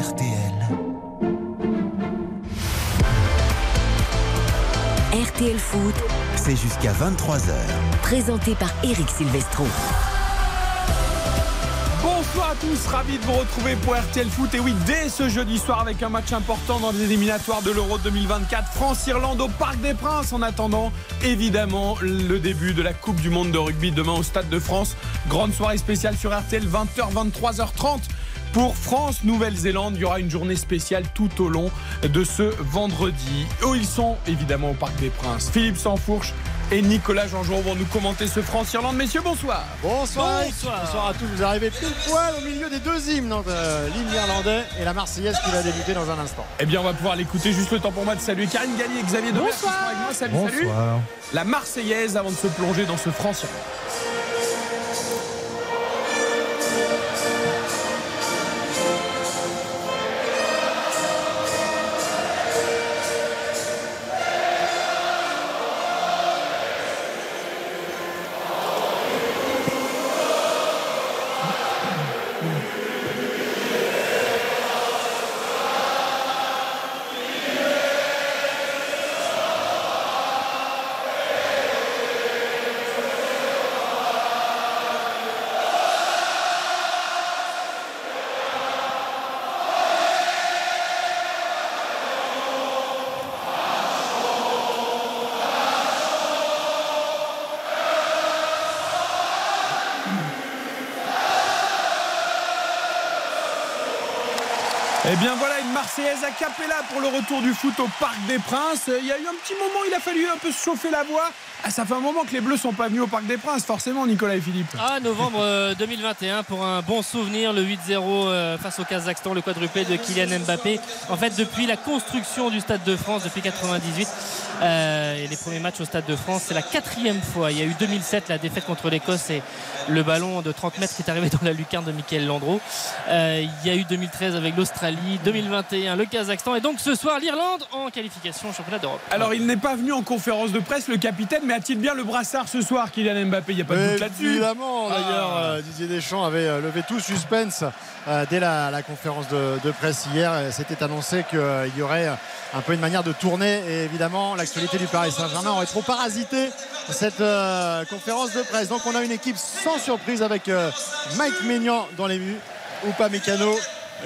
RTL. RTL Foot, C'est jusqu'à 23h. présenté par Eric Silvestro. Bonsoir à tous, ravi de vous retrouver pour RTL Foot. Et oui, dès ce jeudi soir avec un match important dans les éliminatoires de l'Euro 2024, France-Irlande au Parc des Princes. En attendant, évidemment, le début de la Coupe du Monde de rugby demain au Stade de France. Grande soirée spéciale sur RTL, 20h, 23h30. Pour France, Nouvelle-Zélande, il y aura une journée spéciale tout au long de ce vendredi. Eux, ils sont évidemment au Parc des Princes. Philippe Sansfourche et Nicolas Jean-Jean vont nous commenter ce France-Irlande. Messieurs, bonsoir. Bonsoir. Bonsoir. Bonsoir à tous. Vous arrivez pile poil au milieu des deux hymnes, euh, l'hymne irlandais et la Marseillaise qui va débuter dans un instant. Eh bien, on va pouvoir l'écouter. Juste le temps pour moi de saluer Karine Galli et Xavier Demer qui sont avec moi. Salut, salut. La Marseillaise avant de se plonger dans ce France-Irlande. Eh bien voilà une Marseillaise a cappella pour le retour du foot au Parc des Princes. Il y a eu un petit moment, il a fallu un peu se chauffer la voix. Ah, ça fait un moment que les Bleus sont pas venus au Parc des Princes, forcément, Nicolas et Philippe. Ah, novembre euh, 2021 pour un bon souvenir, le 8-0 euh, face au Kazakhstan, le quadruplé de Kylian Mbappé. En fait, depuis la construction du Stade de France, depuis 98, euh, et les premiers matchs au Stade de France, c'est la quatrième fois. Il y a eu 2007, la défaite contre l'Écosse et le ballon de 30 mètres qui est arrivé dans la lucarne de Michael Landreau. Euh, il y a eu 2013 avec l'Australie, 2021 le Kazakhstan et donc ce soir l'Irlande en qualification au championnat d'Europe. Alors il n'est pas venu en conférence de presse, le capitaine, mais a-t-il bien le brassard ce soir, Kylian Mbappé Il n'y a pas de doute là-dessus. Évidemment, Ah. d'ailleurs, euh, Didier Deschamps avait euh, levé tout suspense euh, dès la, la conférence de, de presse hier. C'était annoncé qu'il y aurait un peu une manière de tourner. Et évidemment, l'actualité du Paris Saint-Germain aurait trop parasité cette euh, conférence de presse. Donc on a une équipe sans surprise avec euh, Mike Maignan dans les buts, Oupa Mécano.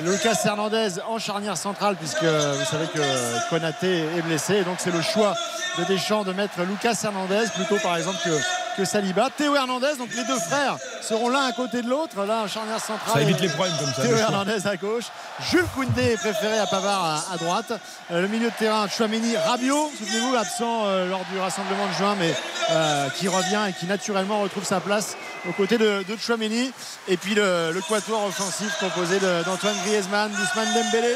Lucas Hernandez en charnière centrale puisque vous savez que Konaté est blessé. Donc c'est le choix de Deschamps de mettre Lucas Hernandez plutôt par exemple que, que Saliba. Théo Hernandez, donc les deux frères seront l'un à côté de l'autre, là en charnière centrale. Ça évite les problèmes comme ça. Théo. Hernandez à gauche, Jules Koundé est préféré à Pavard à, à droite. Euh, le milieu de terrain, Chouameni, Rabiot, souvenez-vous, absent euh, lors du rassemblement de juin, mais euh, qui revient et qui naturellement retrouve sa place aux côtés de, de Chouameni. Et puis le, le quatuor offensif composé d'Antoine Griezmann, d'Ousmane Dembélé,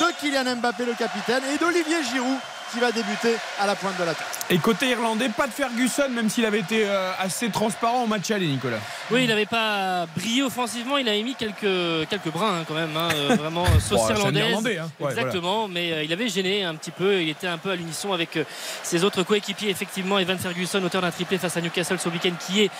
de Kylian Mbappé, le capitaine, et d'Olivier Giroud qui va débuter à la pointe de l'attaque. Et côté irlandais, pas de Ferguson, même s'il avait été euh, assez transparent au match aller, Nicolas. Oui, il n'avait pas brillé offensivement, il avait mis quelques, quelques brins hein, quand même, hein, euh, vraiment sauce irlandaise. Irlandais, hein. Ouais, Exactement, mais euh, il avait gêné un petit peu, il était un peu à l'unisson avec euh, ses autres coéquipiers, effectivement, Evan Ferguson, auteur d'un triplé face à Newcastle ce week-end, qui est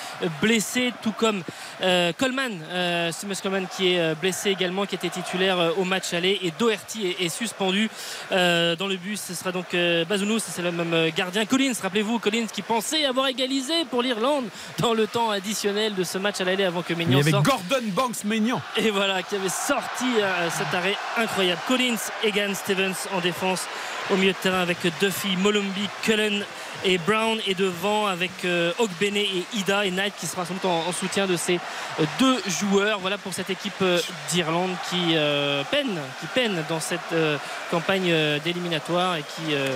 blessé, tout comme euh, Coleman, euh, Seamus Coleman qui est blessé également, qui était titulaire au match aller, et Doherty est, est suspendu. Euh, dans le bus, ce sera donc Bazounou, c'est le même gardien. Collins, rappelez-vous, Collins qui pensait avoir égalisé pour l'Irlande dans le temps additionnel de ce match à l'aller avant que Il y Maignan avait sorte. Gordon Banks Maignan. Et voilà, qui avait sorti euh, cet arrêt incroyable. Collins, Egan, Stevens en défense. Au milieu de terrain avec Duffy, Molumby, Cullen et Brown. Et devant avec euh, Ogbene et Ida et Knight qui sera sans doute en, en soutien de ces euh, deux joueurs. Voilà pour cette équipe euh, d'Irlande qui euh, peine, qui peine dans cette euh, campagne d'éliminatoire et qui euh,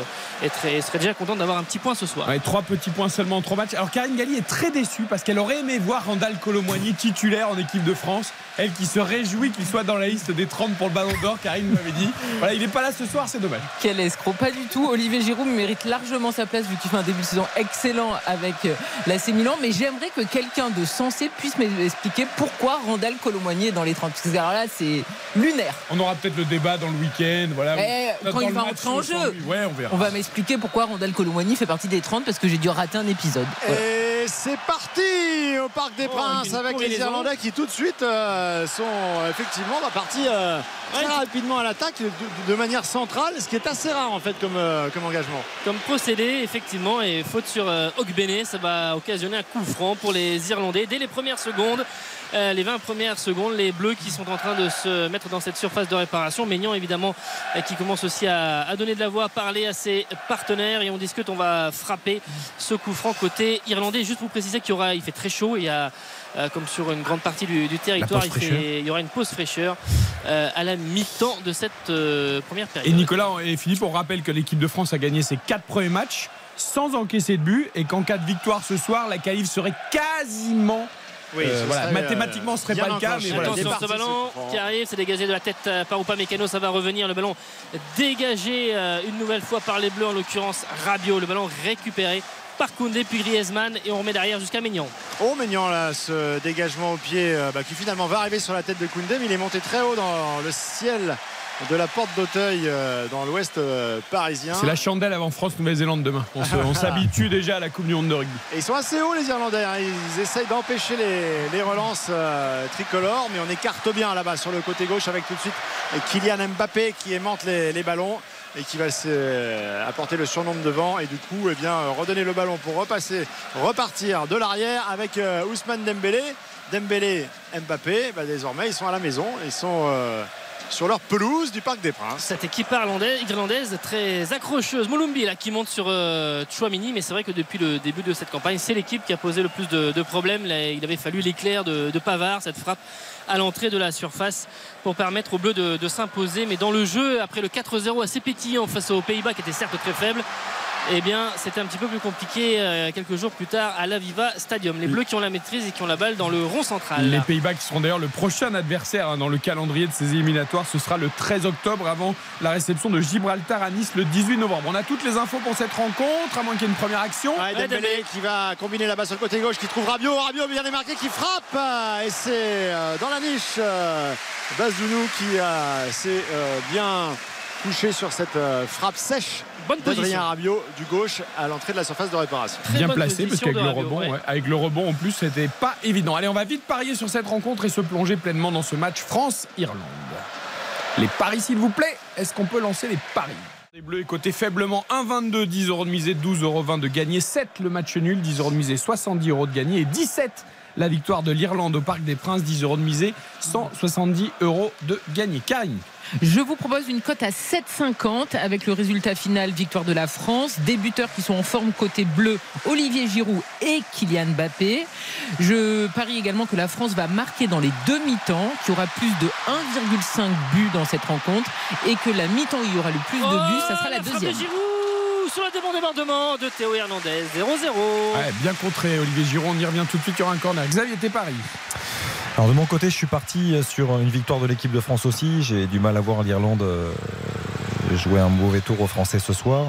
est très- serait déjà contente d'avoir un petit point ce soir. Ouais, trois petits points seulement en trois matchs. Alors Karine Galli est très déçue parce qu'elle aurait aimé voir Randall Colomwani titulaire en équipe de France. Elle qui se réjouit qu'il soit dans la liste des 30 pour le ballon d'or. Karine nous avait dit. Voilà, il n'est pas là ce soir, c'est dommage. Quel escroc, pas du tout. Olivier Giroud mérite largement sa place vu qu'il fait un début de saison excellent avec euh, l'AC Milan. Mais j'aimerais que quelqu'un de sensé puisse m'expliquer pourquoi Randall Colomwani est dans les 30. Parce que alors là, c'est lunaire. On aura peut-être le débat dans le week-end. Voilà. Eh, quand il va match, entrer en jeu. Ouais, on verra. On va m'expliquer pourquoi Randall Colomwani fait partie des 30 parce que j'ai dû rater un épisode. Voilà. Et c'est parti au Parc des Oh, Princes avec les. Irlandais qui tout de suite euh, sont euh, effectivement bah, partis euh, très Ouais. rapidement à l'attaque de, de- de manière centrale, ce qui est assez rare en fait comme, euh, comme engagement. comme procédé effectivement et faute sur euh, Ogbene ça va occasionner un coup franc pour les Irlandais dès les premières secondes. Euh, les 20 premières secondes les Bleus qui sont en train de se mettre dans cette surface de réparation. Maignan évidemment euh, qui commence aussi à, à donner de la voix à parler à ses partenaires. Et on discute on va frapper ce coup franc côté irlandais. Juste pour préciser qu'il y aura il fait très chaud. Il y a euh, comme sur une grande partie du, du territoire il, fait- il y aura une pause fraîcheur euh, à la mi-temps de cette euh, première période. Et Nicolas et Philippe, on rappelle que l'équipe de France a gagné ses quatre premiers matchs sans encaisser de but et qu'en cas de victoire ce soir, la qualif serait quasiment. Oui, Euh, ce voilà, serait, mathématiquement, ce serait bien pas le cas, mais voilà, Attention, ce ballon qui arrive, c'est dégagé de la tête euh, par Oupa Mécano, ça va revenir. Le ballon dégagé euh, une nouvelle fois par les Bleus, en l'occurrence Rabiot. Le ballon récupéré par Koundé puis Griezmann et on remet derrière jusqu'à Maignan. Oh Maignan là, ce dégagement au pied euh, bah, qui finalement va arriver sur la tête de Koundé, mais il est monté très haut dans le ciel de la porte d'Auteuil euh, dans l'ouest euh, parisien. C'est la chandelle avant France-Nouvelle-Zélande demain. On s'habitue déjà à la Coupe du Monde de rugby. Et ils sont assez hauts les Irlandais. hein. Ils essayent d'empêcher les, les relances euh, tricolores, mais on écarte bien là-bas sur le côté gauche avec tout de suite Kylian Mbappé qui aimante les, les ballons et qui va apporter le surnombre devant et du coup eh bien, redonner le ballon pour repasser, repartir de l'arrière avec Ousmane Dembélé. Dembélé, Mbappé, bah, désormais ils sont à la maison, ils sont sur leur pelouse du Parc des Princes. Cette équipe irlandaise, très accrocheuse. Moulumbi qui monte sur euh, mais c'est vrai que depuis le début de cette campagne, c'est l'équipe qui a posé le plus de, problèmes. Il avait fallu l'éclair de, Pavard, cette frappe à l'entrée de la surface pour permettre aux Bleus de s'imposer. Mais dans le jeu, après le 4-0 assez pétillant face aux Pays-Bas, qui était certes très faible, eh bien, c'était un petit peu plus compliqué euh, quelques jours plus tard à l'Aviva Stadium. Les Bleus qui ont la maîtrise et qui ont la balle dans le rond central. Les Pays-Bas qui seront d'ailleurs le prochain adversaire hein, dans le calendrier de ces éliminatoires. Ce sera le 13 octobre avant la réception de Gibraltar à Nice le 18 novembre. On a toutes les infos pour cette rencontre, à moins qu'il y ait une première action. Ouais, Ouais, Dembélé Dembélé. qui va combiner là-bas sur le côté gauche qui trouve Rabiot Rabiot bien démarqué qui frappe euh, et c'est euh, dans la niche euh, Bazounou qui euh, s'est euh, bien couché sur cette euh, frappe sèche Bonne position. Rabiot du gauche à l'entrée de la surface de réparation Très Bien placé parce qu'avec le rebond, ouais. ouais, avec le rebond en plus, c'était pas évident. Allez, on va vite parier sur cette rencontre et se plonger pleinement dans ce match France-Irlande. Les paris, s'il vous plaît. Est-ce qu'on peut lancer les paris? Les Bleus coté faiblement 1,22, 10 euros de misée, 12,20 euros de gagné, 7 le match nul, 10 euros de misée, 70 euros de gagné et 17 la victoire de l'Irlande au Parc des Princes, 10 euros de misée, 170 euros de gagné. Karine, Je vous propose une cote à 7,50 avec le résultat final victoire de la France. Des buteurs qui sont en forme côté bleu, Olivier Giroud et Kylian Mbappé. Je parie également que la France va marquer dans les deux mi-temps, qu'il y aura plus de 1,5 buts dans cette rencontre et que la mi-temps où il y aura le plus de buts, ça sera la, Oh, deuxième. Sur le débordement de Théo Hernandez 0-0 Ouais, bien contré Olivier Giroud, on y revient tout de suite, il y aura un corner. Xavier, tes paris Alors de mon côté, je suis parti sur une victoire de l'équipe de France aussi. J'ai du mal à voir l'Irlande euh, jouer un mauvais tour aux Français ce soir.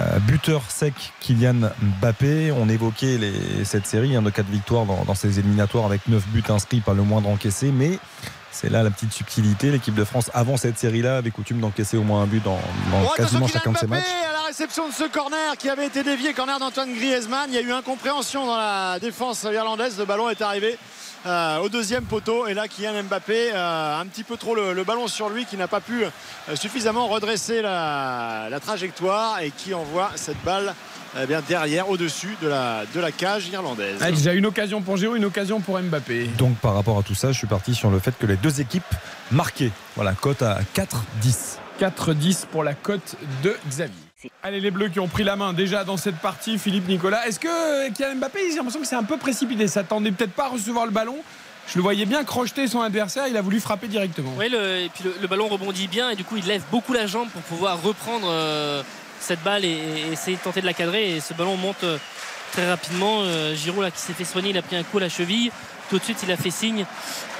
Euh, buteur sec Kylian Mbappé. On évoquait les- cette série hein, de 4 victoires dans, dans ces éliminatoires avec 9 buts inscrits, pas le moindre encaissé. Mais c'est là la petite subtilité. L'équipe de France, avant cette série-là, avait coutume d'encaisser au moins un but dans, dans Oh, quasiment chacun de ses Mbappé matchs. à la réception de ce corner qui avait été dévié, corner d'Antoine Griezmann. Il y a eu incompréhension dans la défense irlandaise. Le ballon est arrivé euh, au deuxième poteau et là Kylian Mbappé euh, un petit peu trop le, le ballon sur lui qui n'a pas pu euh, suffisamment redresser la, la trajectoire et qui envoie cette balle eh bien, derrière, au-dessus de la, de la cage irlandaise. Ah, Déjà une occasion pour Giroud, une occasion pour Mbappé. Donc par rapport à tout ça, je suis parti sur le fait que les deux équipes marquaient. Voilà, cote à 4-10. 4-10 pour la cote de Xavier. Allez, les Bleus qui ont pris la main déjà dans cette partie, Philippe Nicolas. Est-ce que Kylian Mbappé, j'ai l'impression que c'est un peu précipité, il s'attendait peut-être pas à recevoir le ballon. Je le voyais bien crocheter son adversaire, il a voulu frapper directement. Oui, le, et puis le, le ballon rebondit bien et du coup il lève beaucoup la jambe pour pouvoir reprendre euh, cette balle et, et essayer de tenter de la cadrer. Et ce ballon monte euh, très rapidement. Euh, Giroud là qui s'est fait soigner, il a pris un coup à la cheville. Tout de suite il a fait signe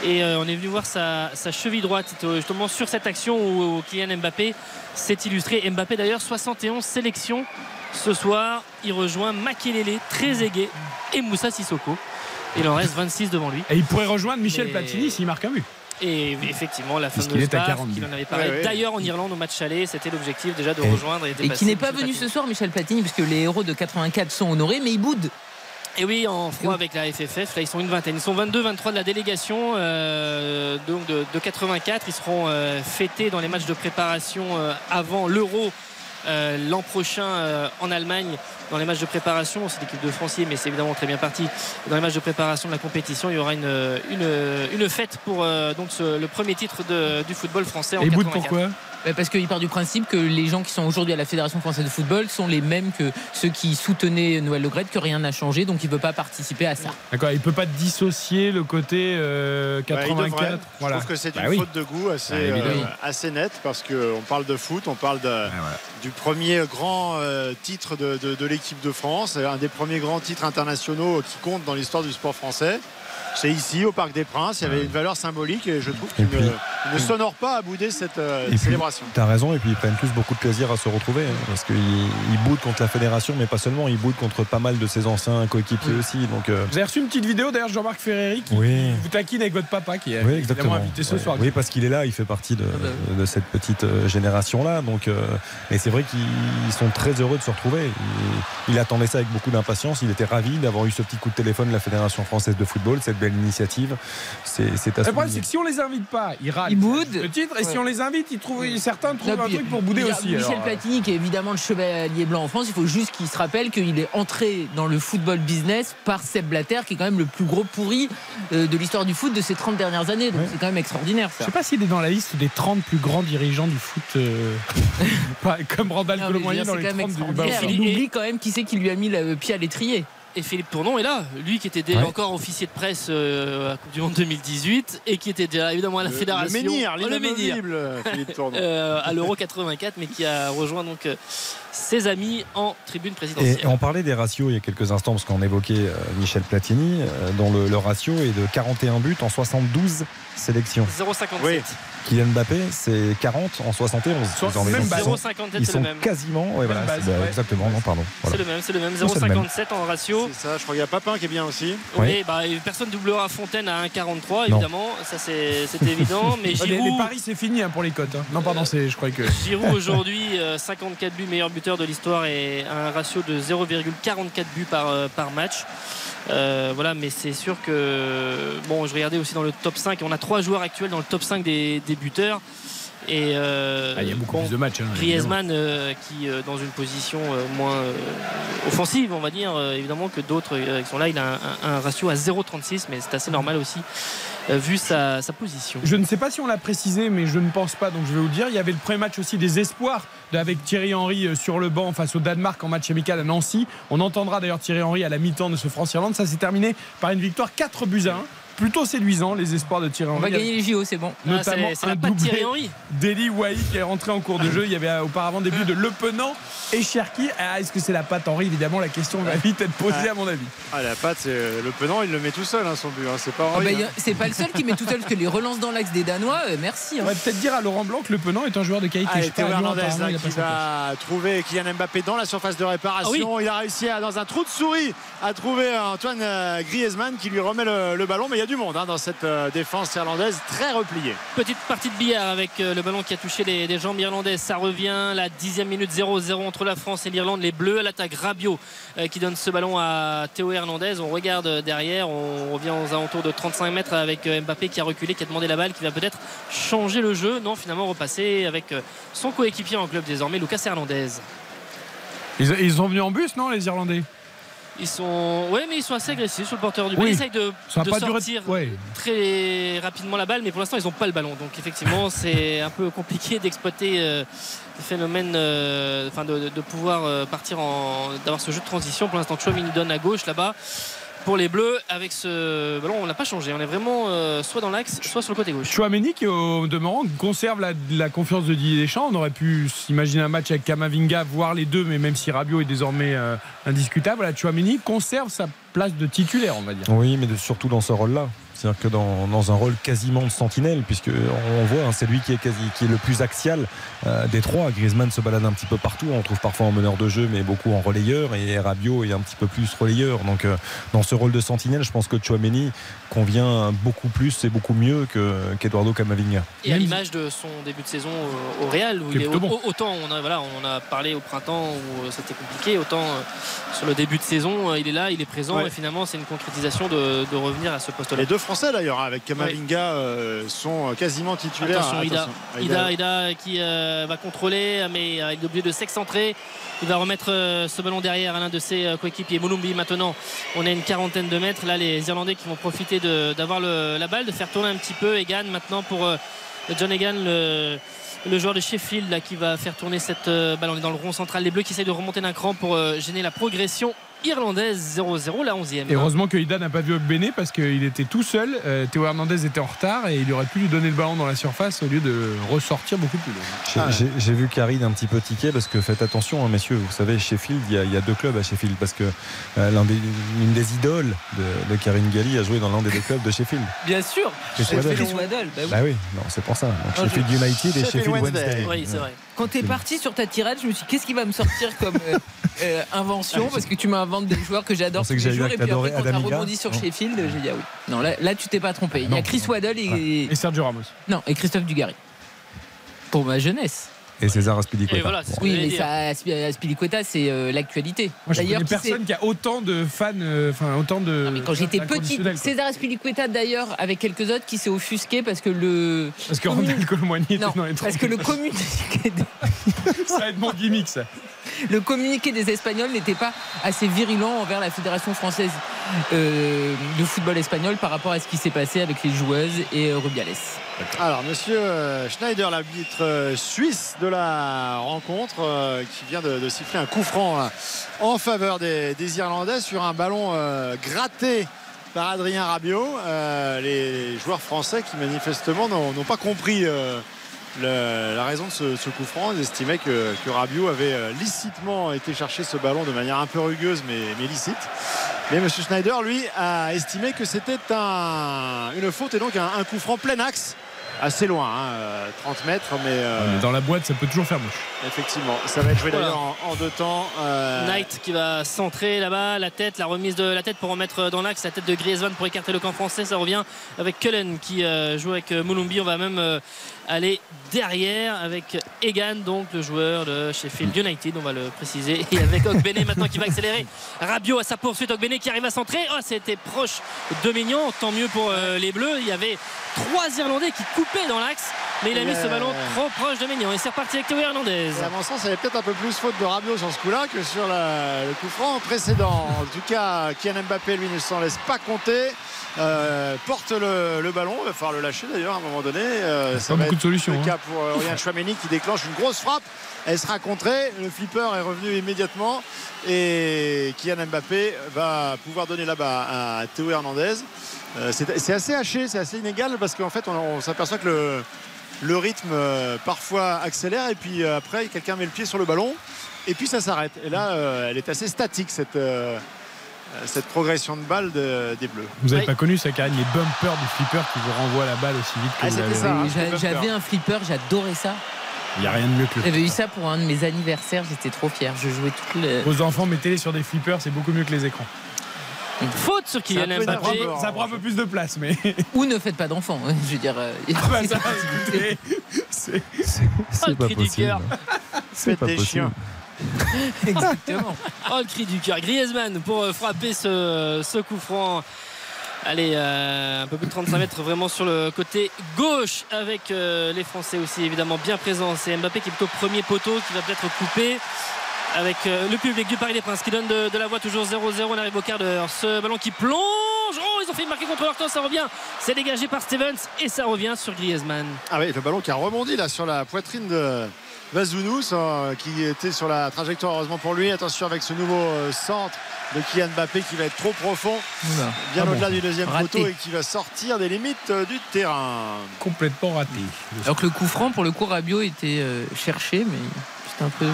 et euh, on est venu voir sa, sa cheville droite. Justement sur cette action où, où Kylian Mbappé s'est illustré. Mbappé d'ailleurs 71 sélections ce soir. Il rejoint Makelele, Trezeguet et Moussa Sissoko. Il en reste 26 devant lui. Et il pourrait rejoindre Michel Mais- Platini s'il marque un but. Et effectivement, la fameuse est à baffe 42. qu'il en avait parlé. Ouais, ouais. D'ailleurs, en Irlande, au match aller, c'était l'objectif déjà de Et- rejoindre et, Et qui n'est pas venu Platini. ce soir, Michel Platini, puisque les héros de 84 sont honorés, mais il boude. Et oui, en froid avec la FFF, là ils sont une vingtaine. Ils sont 22-23 de la délégation, euh, donc de, de 84. Ils seront euh, fêtés dans les matchs de préparation euh, avant l'Euro l'an prochain euh, en Allemagne. Dans les matchs de préparation, c'est l'équipe de Francier, mais c'est évidemment très bien parti. Dans les matchs de préparation de la compétition, il y aura une, une, une fête pour euh, donc ce- le premier titre de- du football français en Et bout 84. pourquoi? Bah, Parce qu'il part du principe que les gens qui sont aujourd'hui à la Fédération française de football sont les mêmes que ceux qui soutenaient Noël Le que rien n'a changé, donc il ne veut pas participer à ça. D'accord, il peut pas dissocier le côté euh, Ouais, il 84. devrait. voilà. Je trouve que c'est Bah une oui. faute de goût assez, Ah, évidemment. euh, assez nette parce qu'on parle de foot, on parle de, du premier grand euh, titre de, de- de l'équipe de France, un des premiers grands titres internationaux qui comptent dans l'histoire du sport français. C'est ici, au Parc des Princes. Il y avait une valeur symbolique et je trouve qu'il Et puis- ne, ne s'honore pas à bouder cette euh, célébration. T'as raison, et puis ils prennent tous beaucoup de plaisir à se retrouver, hein, parce qu'ils ils boudent contre la fédération, mais pas seulement, ils boudent contre pas mal de ses anciens coéquipiers aussi. Donc, euh, Vous avez reçu une petite vidéo d'ailleurs Jean-Marc Ferreri qui Oui. vous taquine avec votre papa qui est oui, invité ce soir. Oui, parce qu'il est là, il fait partie de, de cette petite euh, génération-là. Donc, euh, et c'est vrai qu'ils sont très heureux de se retrouver. Il, il attendait ça avec beaucoup d'impatience. Il était ravi d'avoir eu ce petit coup de téléphone de la Fédération française de football, cette belle initiative. C'est à Le problème, c'est que si on les invite pas, ils râlent. Ils boudent. Le titre, et si on les invite, ils trouvent, certains trouvent Non, un puis, truc pour bouder a aussi. Michel alors, euh. Platini, qui est évidemment le chevalier blanc en France, il faut juste qu'il se rappelle qu'il est entré dans le football business par Seb Blatter, qui est quand même le plus gros pourri euh, de l'histoire du foot de ces 30 dernières années. Donc Ouais. c'est quand même extraordinaire. Je Ça. sais pas s'il est dans la liste des 30 plus grands dirigeants du foot, euh, comme Randall je dire, dans C'est les quand même 30 du. Bah, Il oublie quand même qui c'est qui lui a mis le pied à l'étrier. Et Philippe Tournon est là, lui qui était déjà Ouais. encore officier de presse euh, à la Coupe du Monde 2018 et qui était déjà évidemment à la Le- fédération. Le menhir, Oh, le menhir. l'inamovible, Philippe Tournon. euh, à l'Euro 84, mais qui a rejoint donc euh, ses amis en tribune Et présidentielle. on parlait des ratios il y a quelques instants, parce qu'on évoquait euh, Michel Platini, euh, dont le, le ratio est de 41 buts en 72 sélections. 0,57. Oui. Kylian Mbappé, c'est 40 en 71. Soit- désormais. même ils sont, 0,57, ils c'est sont le même. quasiment. ouais, voilà, base, c'est- bah, ouais. Exactement, non, pardon. Voilà. C'est le même, c'est le même. Non, c'est le même. 0,57 en ratio. C'est ça, je crois qu'il y a Papin qui est bien aussi. Oui, bah, personne doublera Fontaine à 1,43 Non. évidemment, ça c'est évident. Mais Les, les Giroud, paris, c'est fini hein, pour les cotes. hein. Non, pardon, c'est, je crois que. Giroud aujourd'hui, euh, 54 buts, meilleur buteur de l'histoire et un ratio de 0,44 buts par, euh, par match. Euh, voilà, mais c'est sûr que. Bon, je regardais aussi dans le top 5, et on a trois joueurs actuels dans le top 5 des, des buteurs. Et euh, Ah, il y a beaucoup bon, plus de matchs. hein. Griezmann euh, qui euh, dans une position euh, moins euh, offensive on va dire euh, évidemment que d'autres euh, qui sont là il a un, un- un ratio à 0,36 mais c'est assez normal aussi euh, vu sa, sa position Je ne sais pas si on l'a précisé, mais je ne pense pas, donc je vais vous le dire. Il y avait le premier match aussi des espoirs avec Thierry Henry sur le banc face au Danemark en match amical à Nancy. On entendra d'ailleurs Thierry Henry à la mi-temps de ce France-Irlande. Ça s'est terminé par une victoire 4 buts à 1. Plutôt séduisant, les espoirs de Thierry On Henry. va gagner les JO, c'est bon. C'est- notamment c'est un la patte doublé Thierry Henry d'Eli Wahi qui est rentré en cours de jeu. Il y avait euh, auparavant des buts de Le Penant et Cherki. Ah, Est-ce que c'est la patte Henry? Évidemment, la question va vite être posée à mon avis. Ah, la patte, c'est le penant, il le met tout seul, hein, son but. hein, C'est pas Ah Henry, bah, hein. c'est pas le seul qui met tout seul parce que les relances dans l'axe des Danois, euh, merci. hein. On va peut-être dire à Laurent Blanc que Le Penant est un joueur de qualité. Ah, Je Théo Hernandez qui va trouver Kylian Mbappé dans la surface de réparation. Il a réussi à, dans un trou de souris à trouver Antoine euh, Griezmann qui lui remet le, le ballon. Mais il y a du monde hein, dans cette euh, défense irlandaise très repliée. petite partie de billard avec euh, le ballon qui a touché les, les jambes irlandaises. Ça revient la dixième minute 0-0 entre la France et l'Irlande. Les Bleus à l'attaque Rabiot euh, qui donne ce ballon à Théo Hernandez. On regarde derrière on revient aux alentours de 35 mètres avec euh, Mbappé qui a reculé qui a demandé la balle qui va peut-être changer le jeu. Non finalement repasser avec euh, son coéquipier en club désormais Lucas Hernandez. Ils, ils sont venus en bus, non, les Irlandais? Ils sont ouais mais ils sont assez agressifs sur le porteur du Oui. ballon ils essayent de, de sortir Ouais. très rapidement la balle, mais pour l'instant ils n'ont pas le ballon. Donc effectivement c'est un peu compliqué d'exploiter euh, le phénomène, euh, enfin de, de- de pouvoir euh, partir en, d'avoir ce jeu de transition. Pour l'instant Chouamini donne à gauche là-bas. Pour les Bleus, avec ce ballon, on n'a pas changé. On est vraiment euh, soit dans l'axe, soit sur le côté gauche. Chouameni qui au demeurant conserve la, la confiance de Didier Deschamps. On aurait pu s'imaginer un match avec Kamavinga, voir les deux, mais même si Rabiot est désormais euh, indiscutable, voilà, Chouameni conserve sa place de titulaire, on va dire. Oui, mais de- surtout dans ce rôle-là. C'est-à-dire que dans, dans, un rôle quasiment de sentinelle, puisque on voit, hein, c'est lui qui est, quasi, qui est le plus axial euh, des trois. Griezmann se balade un petit peu partout, on trouve parfois en meneur de jeu, mais beaucoup en relayeur, et Rabiot est un petit peu plus relayeur. Donc euh, dans ce rôle de sentinelle, je pense que Chouameni convient beaucoup plus et beaucoup mieux qu'Eduardo Camavinga. Et à l'image de son début de saison au, Real, où il est autant on a, voilà, on a parlé au printemps où c'était compliqué, autant sur le début de saison, il est là, il est présent, et finalement c'est une concrétisation de, de revenir à ce poste-là. Les deux Français d'ailleurs, avec Kamavinga, euh, sont quasiment titulaires. Attention, Ida. Ida, Ida, qui euh, va contrôler, mais euh, il est obligé de s'excentrer. Il va remettre ce ballon derrière à l'un de ses coéquipiers. Molumbi maintenant, on est une quarantaine de mètres. Là, les Irlandais qui vont profiter d'avoir la balle, de faire tourner un petit peu. Egan maintenant pour John Egan, le le joueur de Sheffield là, qui va faire tourner cette balle. On est dans le rond central. Les Bleus qui essayent de remonter d'un cran pour gêner la progression irlandaise 0-0 la 11e. Et heureusement que Ida n'a pas vu Ogbené parce qu'il était tout seul. Euh, Théo Hernandez était en retard et il aurait pu lui donner le ballon dans la surface au lieu de ressortir beaucoup plus loin. J'ai vu Karine un petit peu tiquer parce que faites attention, hein, messieurs. Vous savez, Sheffield, il y, a, deux clubs à Sheffield parce que euh, l'une des, des, idoles de, Karine Galli a joué dans l'un des deux clubs de Sheffield. Bien sûr. Chris Waddle. Bah, bah oui, non, c'est pour ça. Sheffield United et Sheffield Wednesday. Oui, c'est vrai. Quand tu es parti sur ta tirade, je me suis dit, qu'est-ce qui va me sortir comme euh, invention? Parce que tu m'inventes des joueurs que j'adore tous les jours. Et puis après, quand tu as rebondi sur Sheffield, j'ai dit ah oui. Non, là, là tu t'es pas trompé. Il y a Chris Waddle et... et Sergio Ramos. Non, et Christophe Dugarry. Pour ma jeunesse. Et César Aspilicueta. oui, mais ça, Aspilicueta, c'est euh, l'actualité. D'ailleurs, personne qui a autant de fans, euh, enfin autant de. quand j'étais petit, César Aspilicueta d'ailleurs, avec quelques autres, qui s'est offusqué parce que le. Parce que Randall Colomboigny était dans les Parce que le communiqué. ça va être mon gimmick, ça. Le communiqué des Espagnols n'était pas assez virulent envers la Fédération française euh, de football espagnol par rapport à ce qui s'est passé avec les joueuses et Rubiales. Alors, monsieur euh, Schneider, l'arbitre euh, suisse de la rencontre, euh, qui vient de, siffler un coup franc en faveur des, Irlandais sur un ballon gratté par Adrien Rabiot. les joueurs français qui manifestement n'ont pas compris la raison de ce, coup franc. Ils estimaient que, Rabiot avait licitement été chercher ce ballon de manière un peu rugueuse mais, licite. Mais M. Schneider, lui, a estimé que c'était une faute et donc un coup franc plein axe assez loin, 30 hein, mètres. Euh, mais, dans la boîte, ça peut toujours faire mouche. Effectivement, ça va être joué d'ailleurs en, deux temps. Euh, Knight qui va centrer là-bas, la tête, la remise de la tête pour remettre dans l'axe la tête de Griezmann pour écarter le camp français. Ça revient avec Cullen qui euh, joue avec Moulumbi. On va même aller derrière avec Egan, donc le joueur de Sheffield United, on va le préciser. Et avec Ogbene maintenant qui va accélérer. Rabiot à sa poursuite, Ogbene qui arrive à centrer. Oh, c'était proche de Mignon, tant mieux pour les Bleus. Il y avait trois Irlandais qui dans l'axe. Mais il a mis ce ballon trop proche de Mignon. Et c'est reparti avec Théo Hernandez. à mon sens, il y avait peut-être un peu plus faute de Rabiot sur ce coup-là que sur le coup franc précédent. En tout cas, Kian Mbappé, lui, ne s'en laisse pas compter. Euh, porte le, ballon, il va falloir le lâcher d'ailleurs à un moment donné. Euh, ça pas beaucoup de solutions. Le hein. cas pour euh, Chouameni qui déclenche une grosse frappe. Elle sera contrée. Le flipper est revenu immédiatement. Et Kian Mbappé va pouvoir donner là-bas à Théo Hernandez. C'est assez haché, c'est assez inégal parce qu'en fait, on, s'aperçoit que le, rythme parfois accélère et puis après, quelqu'un met le pied sur le ballon et puis ça s'arrête. Et là, elle est assez statique cette. cette progression de balle des Bleus. Vous n'avez pas connu ça, Karine, les bumpers du flipper qui vous renvoient la balle aussi vite que ah, ça, hein, J'avais un flipper, j'adorais ça. Il n'y a rien de mieux que le J'avais eu ça pour un de mes anniversaires, j'étais trop fier. Je jouais toutes les. Vos enfants, mettez-les sur des flippers, c'est beaucoup mieux que les écrans. Faute sur Kylian Mbappé. Ça prend un peu plus de place, mais. Ou ne faites pas d'enfants. Hein, je veux dire. Euh, ah bah c'est pas possible. C'est pas des chiens. Exactement. Oh, le cri du cœur. Griezmann pour euh, frapper ce, ce coup franc Allez, euh, un peu plus de 35 mètres vraiment sur le côté gauche avec euh, les Français aussi évidemment bien présents. C'est Mbappé qui est plutôt premier poteau qui va peut-être couper avec euh, le public du Paris des Princes qui donne de, la voix toujours 0-0. On arrive au quart d'heure. Ce ballon qui plonge. Oh, ils ont fait une marquée contre leur temps. Ça revient. C'est dégagé par Stevens et ça revient sur Griezmann. Ah oui, le ballon qui a rebondi là sur la poitrine de. Vazunous qui était sur la trajectoire heureusement pour lui attention avec ce nouveau centre de Kylian Mbappé qui va être trop profond, bien ah au-delà du deuxième poteau et qui va sortir des limites euh, du terrain. Complètement raté. Alors que le coup franc pour le coup Rabiot était euh, cherché, mais c'était un peu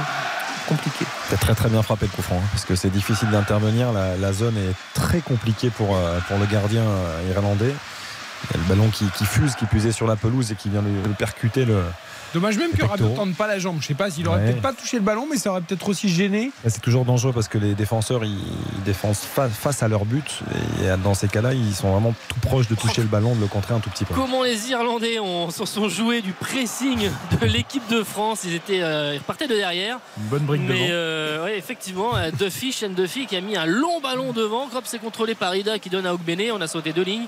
compliqué. C'est très très bien frappé le coup franc, hein, parce que c'est difficile d'intervenir. La, zone est très compliquée pour, euh, pour le gardien irlandais. Il y a le ballon qui, fuse, qui puisait sur la pelouse et qui vient de, de percuter le. Dommage même que Les Rabiot tente pas la jambe. Je sais pas s'il aurait Ouais. peut-être pas touché le ballon, mais ça aurait peut-être aussi gêné. C'est toujours dangereux parce que les défenseurs ils, défendent fa- face à leur but et dans ces cas-là ils sont vraiment tout proches de toucher le ballon, de le contrer un tout petit peu. Comment les Irlandais ont, se sont joués du pressing de l'équipe de France. Ils, étaient, euh, ils repartaient de derrière. Une bonne brique Mais devant. euh, ouais, effectivement, Duffy, Shane Duffy qui a mis un long ballon devant. Hop, c'est contrôlé par Ida qui donne à Ogbene. On a sauté deux lignes.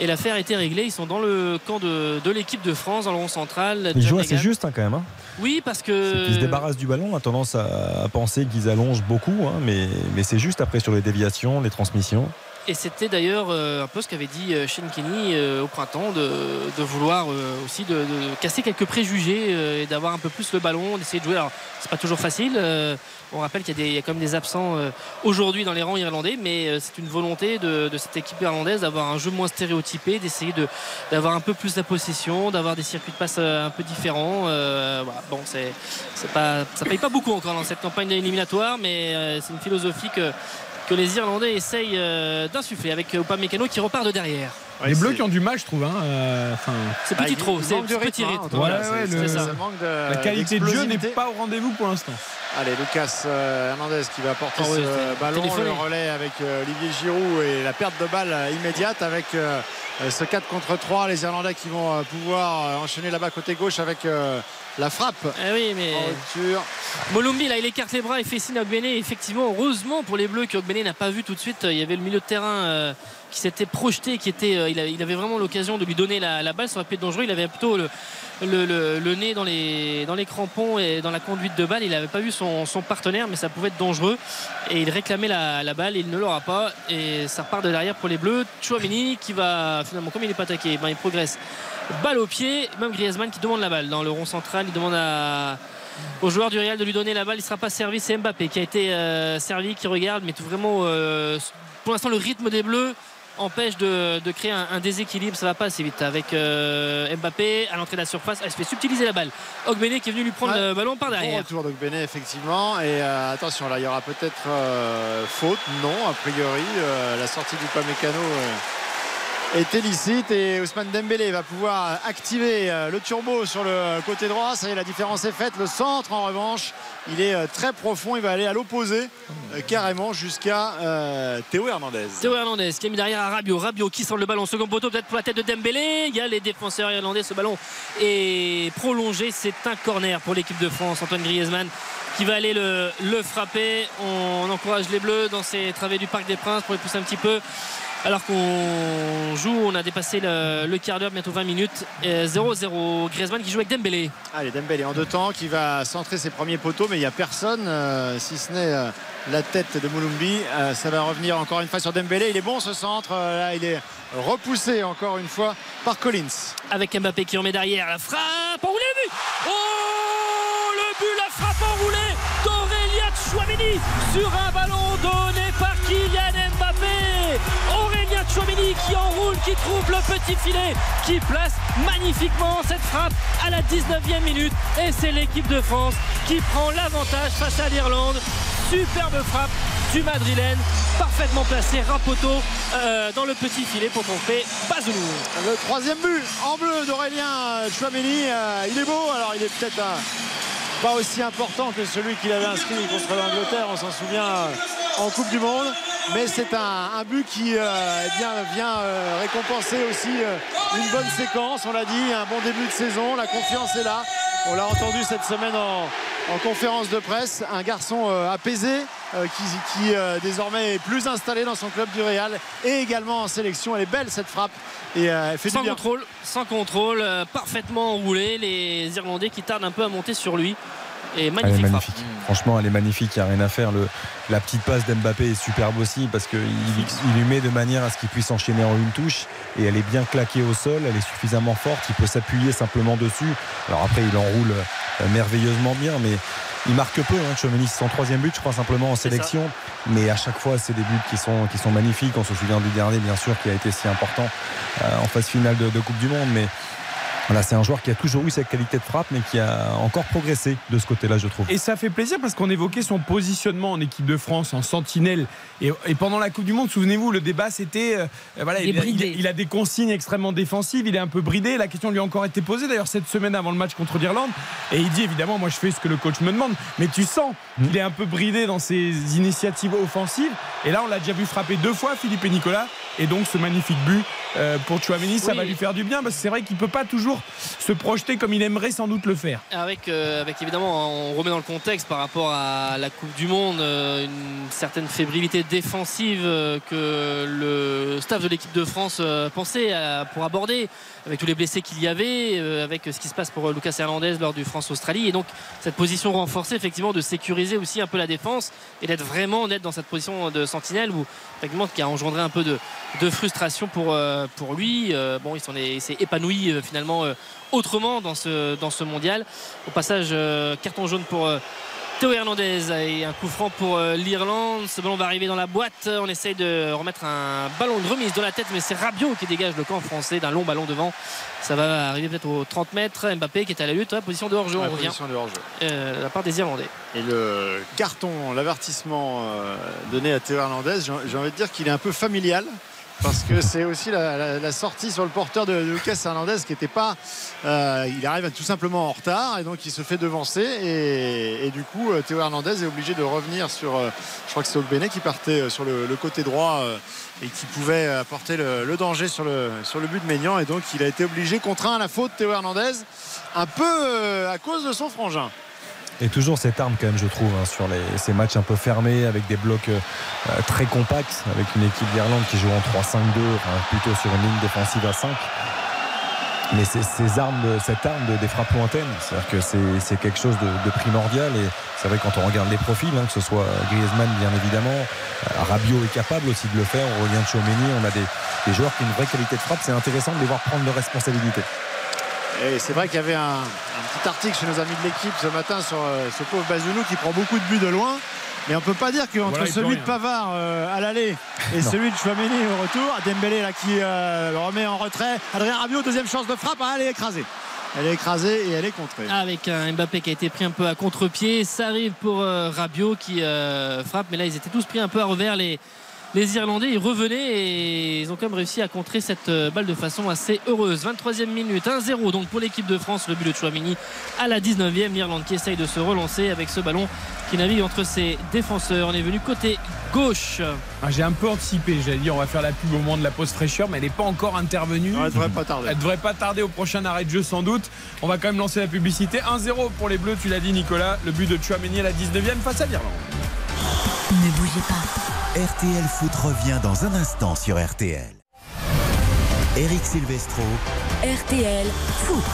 Et l'affaire était réglée. Ils sont dans le camp de, de l'équipe de France, dans le rond central. Ils jouent assez juste hein, quand même. hein. Oui, parce que. qu'ils se débarrassent du ballon, on a tendance à, à penser qu'ils allongent beaucoup, hein, mais, mais c'est juste après sur les déviations, les transmissions. Et c'était d'ailleurs euh, un peu ce qu'avait dit euh, Shane euh, au printemps de, vouloir aussi de, casser quelques préjugés et d'avoir un peu plus le ballon, d'essayer de jouer. Alors, c'est pas toujours facile. on rappelle qu'il y, a quand même des absents aujourd'hui dans les rangs irlandais, mais c'est une volonté de, cette équipe irlandaise d'avoir un jeu moins stéréotypé, d'essayer de, d'avoir un peu plus la possession, d'avoir des circuits de passe un peu différents. Bon, c'est, pas, ça paye pas beaucoup encore dans cette campagne éliminatoire, mais c'est une philosophie que que les Irlandais essayent euh, d'insuffler avec Upamecano qui repart de derrière. les Bleus qui ont du mal, je trouve. hein, euh, enfin, C'est Bah, petit il- trop, c'est petit rythme, hein, rythme. tout Ouais, le- ça. ça. manque de la qualité de jeu n'est pas au rendez-vous pour l'instant. Allez, Lucas euh, Hernandez qui va porter ce ballon, téléphoné. le relais avec euh, Olivier Giroud et la perte de balle euh, immédiate avec euh, euh, ce 4 contre 3. Les Irlandais qui vont euh, pouvoir euh, enchaîner là-bas côté gauche avec euh, la frappe Eh oui, mais. Molumbi, là, il écarte les bras, il fait signe à Ogbene. Effectivement, heureusement pour les Bleus que Ogbene n'a pas vu tout de suite. Il y avait le milieu de terrain euh, qui s'était projeté, qui était, euh, il, avait, il avait vraiment l'occasion de lui donner la, la balle. Ça aurait pu être dangereux. Il avait plutôt le, le, nez dans les, crampons et dans la conduite de balle. Il n'avait pas vu son, partenaire, mais ça pouvait être dangereux. Et il réclamait la, la balle. Il ne l'aura pas. Et ça repart de derrière pour les Bleus. Chouamini qui va finalement, comme il n'est pas attaqué, ben, il progresse. Balle au pied. Même Griezmann qui demande la balle dans le rond central. Il demande au joueur du Real de lui donner la balle. Il ne sera pas servi. C'est Mbappé qui a été euh, servi, qui regarde, mais tout vraiment, euh, pour l'instant, le rythme des Bleus empêche de, de créer un, un déséquilibre. Ça va pas assez vite avec euh, Mbappé à l'entrée de la surface. Elle se fait subtiliser la balle. Ogbene qui est venu lui prendre Ouais. le ballon par Bon derrière. retour d'Ogbene effectivement. Et euh, attention, là, il y aura peut-être euh, faute. Non, a priori. La sortie du Pamecano est illicite et Ousmane Dembélé va pouvoir activer euh, le turbo sur le côté droit. Ça y est, la différence est faite. Le centre, en revanche, il est euh, très profond. Il va aller à l'opposé, euh, carrément jusqu'à Théo Hernandez. Théo Hernandez qui a mis derrière à Rabiot. Rabiot qui sort le ballon. Second poteau peut-être pour la tête de Dembélé. Il y a les défenseurs irlandais. Ce ballon est prolongé. C'est un corner pour l'équipe de France. Antoine Griezmann qui va aller le, le frapper. On encourage les Bleus dans ces travées du Parc des Princes pour les pousser un petit peu. Alors qu'on joue, on a dépassé le, le quart d'heure, bientôt 20 minutes. Et 0-0. Griezmann qui joue avec Dembélé. Allez, Dembélé en deux temps qui va centrer ses premiers poteaux, mais il n'y a personne, euh, si ce n'est euh, la tête de Moulumbi. Euh, ça va revenir encore une fois sur Dembélé. Il est bon ce centre. Là, il est repoussé encore une fois par Collins. avec Mbappé qui en met derrière. La frappe enroulée, but Oh Le but, la frappe enroulée d'Aurélien Chouameni sur un ballon donné par Kylian qui enroule, qui trouve le petit filet, qui place magnifiquement cette frappe à la 19e minute. Et c'est l'équipe de France qui prend l'avantage face à l'Irlande. Superbe frappe du Madrilène, parfaitement placé, Rapoto euh, dans le petit filet pour tromper Bazounou. Le troisième but en bleu d'Aurélien Chouameni. Euh, il est beau, alors il est peut-être euh, pas aussi important que celui qu'il avait inscrit contre l'Angleterre, on s'en souvient euh, en Coupe du Monde. Mais c'est un, but qui euh, eh vient euh, récompenser aussi une bonne séquence. On l'a dit, un bon début de saison, la confiance est là. On l'a entendu cette semaine en, en conférence de presse. Un garçon euh, apaisé euh, qui, qui, euh, désormais est plus installé dans son club du Real et également en sélection. Elle est belle cette frappe et elle fait sans du bien. contrôle, sans contrôle, parfaitement enroulé. Les Irlandais qui tardent un peu à monter sur lui. Et Elle est magnifique. magnifique. Franchement, elle est magnifique. Il n'y a rien à faire. Le, la petite passe d'Mbappé est superbe aussi parce qu'il il lui met de manière à ce qu'il puisse enchaîner en une touche. Et elle est bien claquée au sol. Elle est suffisamment forte. Il peut s'appuyer simplement dessus. Alors après, il enroule euh, merveilleusement bien. Mais il marque peu. Hein, c'est son troisième but, je crois, simplement en sélection. Mais à chaque fois, c'est des buts qui sont, qui sont magnifiques. On se souvient du dernier, bien sûr, qui a été si important euh, en phase finale de, de Coupe du Monde. Mais Voilà, c'est un joueur qui a toujours eu cette qualité de frappe, mais qui a encore progressé de ce côté-là, je trouve. Et ça fait plaisir parce qu'on évoquait son positionnement en équipe de France, en sentinelle. Et, et pendant la Coupe du Monde, souvenez-vous, le débat c'était. euh, voilà, Il a, bridé. il a- il a des consignes extrêmement défensives, il est un peu bridé. La question lui a encore été posée d'ailleurs cette semaine avant le match contre l'Irlande. Et il dit évidemment, moi je fais ce que le coach me demande. Mais tu sens qu'il est un peu bridé dans ses initiatives offensives. Et là, on l'a déjà vu frapper deux fois, Philippe et Nicolas. Et donc ce magnifique but euh, pour Chouameni, ça Oui. va lui faire du bien parce que c'est vrai qu'il peut pas toujours se projeter comme il aimerait sans doute le faire. Avec, euh, avec évidemment, on remet dans le contexte par rapport à la Coupe du Monde, euh, une certaine fébrilité défensive que le staff de l'équipe de France pensait à- pour aborder, avec tous les blessés qu'il y avait, euh, avec ce qui se passe pour euh, Lucas Hernandez lors du France-Australie. Et donc, cette position renforcée, effectivement, de sécuriser aussi un peu la défense et d'être vraiment d'être dans cette position de sentinelle où, qui a engendré un peu de, frustration pour, euh, pour lui. Bon, il s'est épanoui finalement autrement dans ce, dans ce mondial. Au passage, carton jaune pour Théo Hernandez et un coup franc pour euh, l'Irlande. Ce ballon va arriver dans la boîte. On essaye de remettre un ballon de remise de la tête, mais c'est Rabiot qui dégage le camp français d'un long ballon devant. Ça va arriver peut-être aux 30 mètres. Mbappé qui est à la lutte, position de hors-jeu. Ouais, on revient position de hors-jeu. euh, la part des Irlandais. Et le carton, l'avertissement euh, donné à Théo Hernandez, j'ai j'ai envie de dire qu'il est un peu familial. Parce que c'est aussi la, sortie sur le porteur de, Lucas Hernandez qui n'était pas. euh, il arrive tout simplement en retard et donc il se fait devancer. Et, du coup, euh, Théo Hernandez est obligé de revenir sur. euh, je crois que c'est Ogbené qui partait sur le, côté droit et qui pouvait apporter le, danger sur le, but de Maignan. Et donc il a été obligé, contraint à la faute, Théo Hernandez, un peu à cause de son frangin. Et toujours cette arme quand même, je trouve, hein, sur ces matchs un peu fermés, avec des blocs euh, euh, très compacts, avec une équipe d'Irlande qui joue en 3-5-2, enfin, plutôt sur une ligne défensive à 5. Mais armes, cette arme de- des frappes lointaines, c'est-à-dire que c'est quelque chose de, primordial. Et c'est vrai quand on regarde les profils, hein, que ce soit Griezmann bien évidemment, euh, Rabiot est capable aussi de le faire. On revient de on a des, des joueurs qui ont une vraie qualité de frappe. C'est intéressant de les voir prendre leurs responsabilités. Et c'est vrai qu'il y avait un, un petit article chez nos amis de l'équipe ce matin sur euh, ce pauvre Bazounou qui prend beaucoup de buts de loin. Mais on peut pas dire qu'entre Voilà, celui de. Pavard euh, à l'aller et Non. celui de Chouameni au retour, Dembélé là qui euh, le remet en retrait. Adrien Rabiot, deuxième chance de frappe, Ah, elle est écrasée. Elle est écrasée et elle est contrée. Avec un Mbappé qui a été pris un peu à contre-pied. Ça arrive pour euh, Rabiot qui euh, frappe. Mais là, ils étaient tous pris un peu à revers. Les, les Irlandais, ils revenaient et ils ont quand même réussi à contrer cette euh, balle de façon assez heureuse. 23e minute, 1-0 donc pour l'équipe de France. Le but de Chouamini à la 19e. L'Irlande qui essaye de se relancer avec ce ballon qui navigue entre ses défenseurs. On est venu côté gauche. Ah, J'ai un peu anticipé, j'allais dire on va faire la pub au moment de la pause fraîcheur, mais elle n'est pas encore intervenue. Non, elle devrait pas tarder. Elle devrait pas tarder au prochain arrêt de jeu sans doute. On va quand même lancer la publicité. 1-0 pour les Bleus, tu l'as dit Nicolas. Le but de Chouameni à la 19e face à l'Irlande. Ne bougez pas. RTL Foot revient dans un instant sur RTL. Eric Silvestro, RTL Foot.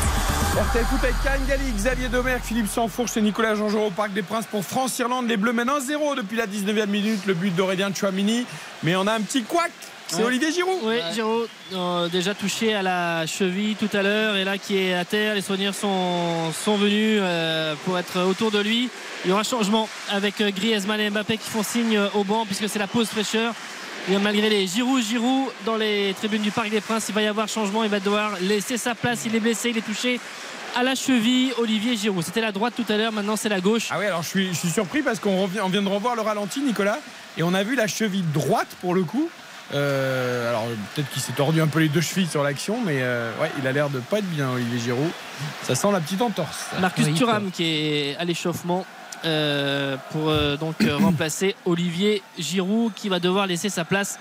RTL Foot avec Karine Galli, Xavier Domergue, Philippe Sansfourche et Nicolas jean au Parc des Princes pour France-Irlande. Les Bleus mènent 1-0 depuis la 19e minute. Le but d'Aurélien Chouamini. Mais on a un petit couac. C'est Ouais. Olivier Giroud. Oui, Giroud, euh, déjà touché à la cheville tout à l'heure et là qui est à terre. Les soigneurs sont, sont venus euh, pour être autour de lui. Il y aura changement avec euh, Griezmann et Mbappé qui font signe au banc puisque c'est la pause fraîcheur. Et malgré les Giroud, Giroud dans les tribunes du Parc des Princes, il va y avoir changement. Il va devoir laisser sa place. Il est blessé, il est touché à la cheville. Olivier Giroud. C'était la droite tout à l'heure, maintenant c'est la gauche. Ah oui, alors je suis, je suis surpris parce qu'on revient, on vient de revoir le ralenti, Nicolas, et on a vu la cheville droite pour le coup. Euh, alors peut-être qu'il s'est tordu un peu les deux chevilles sur l'action, mais euh, ouais, il a l'air de pas être bien, Olivier Giroud. Ça sent la petite entorse. Marcus Oui, Thuram qui est à l'échauffement euh, pour euh, donc remplacer Olivier Giroud qui va devoir laisser sa place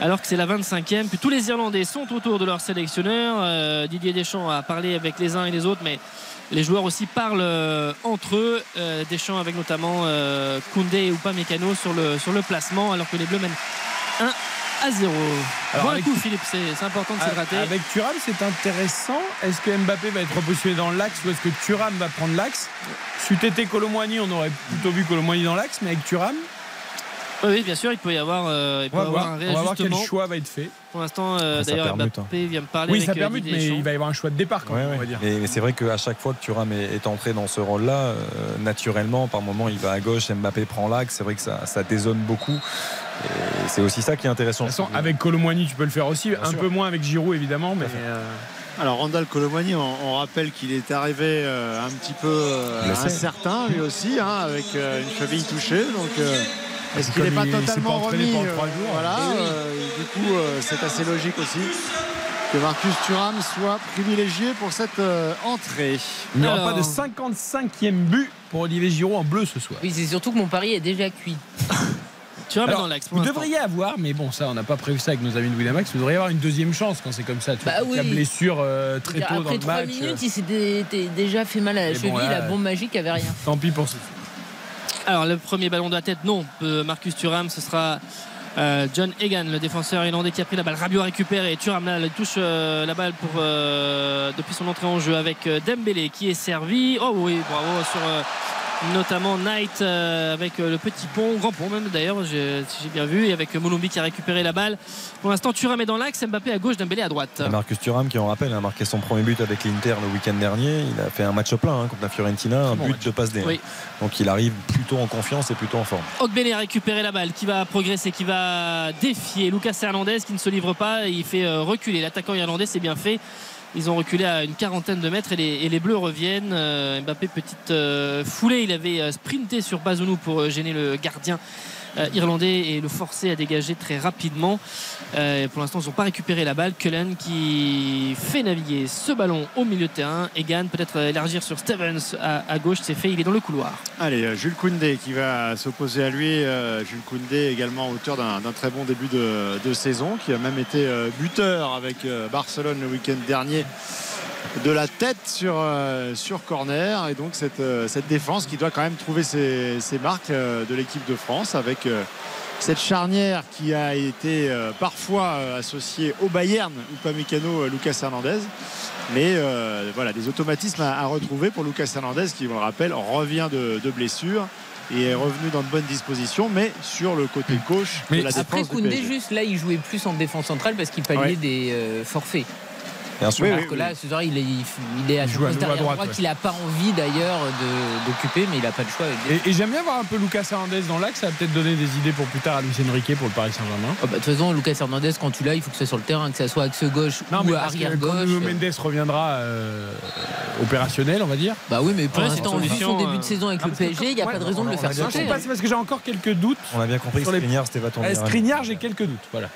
alors que c'est la 25e. Puis tous les Irlandais sont autour de leur sélectionneur. Euh, Didier Deschamps a parlé avec les uns et les autres, mais les joueurs aussi parlent euh, entre eux. Euh, Deschamps avec notamment euh, Koundé et Upamecano sur le, sur le placement alors que les Bleus mènent 1 à 0. Alors, bon avec- coup Philippe, c'est important de s'hydrater. Avec Thuram, c'est intéressant. Est-ce que Mbappé va être repositionné dans l'axe ou est-ce que Thuram va prendre l'axe? Si été Colomboigny, on aurait plutôt vu Colomboigny dans l'axe, mais avec Thuram, Oui, bien sûr, il peut y avoir, euh, il peut on va, avoir voir, un on va voir quel réajustement. choix va être fait. Pour l'instant, euh, Ah, d'ailleurs, Mbappé vient me parler Oui, avec ça permute, mais il va y avoir un choix de départ quand Ouais, même, ouais. on va dire. Mais, mais c'est vrai qu'à chaque fois que Thuram est, est entré dans ce rôle-là, euh, naturellement, par moment, il va à gauche, Mbappé prend l'axe. C'est vrai que ça, ça dézone beaucoup. C'est aussi ça qui est intéressant. De toute façon, avec Colomboigny, tu peux le faire aussi. Bien un sûr. peu moins avec Giroud, évidemment, mais euh, Alors Randall Colomani, on, rappelle qu'il est arrivé euh, un petit peu euh, incertain lui aussi, hein, avec euh, une cheville touchée. Donc est-ce qu'il n'est pas totalement remis Voilà. du coup, c'est assez logique aussi que Marcus Thuram soit privilégié pour cette entrée. Il n'y aura pas de 55e but pour Olivier Giroud en bleu ce soir. Oui, c'est surtout que mon pari est déjà cuit. Tu dans l'axe. Vous devriez avoir, mais bon, ça, on n'a pas prévu ça avec nos amis de Winamax. Vous devriez avoir une deuxième chance quand c'est comme ça. Tu bah La blessure euh, très tôt dans le match. Après 3 minutes, il s'était déjà fait mal à la cheville. la bombe magique avait rien. Tant pis pour ça. Alors, le premier ballon de la tête, non. Marcus Thuram, ce sera. Euh, John Egan, le défenseur irlandais qui a pris la balle. Rabiot récupéré. Thuram là, touche euh, la balle pour, depuis son entrée en jeu avec Dembélé qui est servi. Oh oui, bravo sur notamment Knight euh, avec euh, le petit pont, grand pont même d'ailleurs, si j'ai bien vu, et avec Molombi qui a récupéré la balle. Pour l'instant, Thuram est dans l'axe, Mbappé à gauche, Dembélé à droite. Marcus Thuram, qui on rappelle, a marqué son premier but avec l'Inter le week-end dernier. Il a fait un match plein hein, contre la Fiorentina, un but de passe D. Donc il arrive plutôt en confiance et plutôt en forme. Ogbele a récupéré la balle, qui va progresser, qui va défier Lucas Hernandez, qui ne se livre pas. Il fait euh, reculer l'attaquant irlandais, c'est bien fait. Ils ont reculé à une quarantaine de mètres et les, Bleus reviennent. Euh, Mbappé, petite euh, foulée. Il avait euh, sprinté sur Bazounou pour gêner le gardien euh, irlandais et le forcer à dégager très rapidement. Euh, pour l'instant, ils n'ont pas récupéré la balle. Cullen qui fait naviguer ce ballon au milieu de terrain. Egan peut-être élargir sur Stevens à, gauche. C'est fait, il est dans le couloir. Allez, euh, Jules Koundé qui va s'opposer à lui. Jules Koundé également auteur d'un très bon début de, saison, qui a même été buteur avec Barcelone le week-end dernier de la tête sur, euh, sur corner. Et donc cette, euh, cette, défense qui doit quand même trouver ses, marques euh, de l'équipe de France avec cette charnière qui a été parfois associée au Bayern ou pas mécano Lucas Hernandez. Mais voilà, des automatismes à, retrouver pour Lucas Hernandez qui, on le rappelle, revient de, blessure et est revenu dans de bonnes dispositions, mais sur le côté gauche mais de la après Koundé, juste là, il jouait plus en défense centrale parce qu'il palliait des forfaits. Bien sûr. que là, il est, il est à, à droite, qu'il n'a pas envie d'ailleurs d'occuper, mais il n'a pas le choix. Et, j'aime bien voir un peu Lucas Hernandez dans l'axe. Ça va peut-être donner des idées pour plus tard à Lucien Riquet pour le Paris Saint-Germain. Oh, bah, de toute façon, Lucas Hernandez, quand tu l'as, il faut que ce soit sur le terrain, que ce soit axe gauche ou arrière gauche. Quand Mendes reviendra euh, opérationnel, on va dire. Bah oui, mais pour l'instant, vu son début de saison avec le PSG, il n'y a pas de raison de le faire sortir. C'est parce que j'ai encore quelques doutes. On a bien compris que Skriniar, c'était pas ton Skriniar, j'ai quelques doutes. Voilà.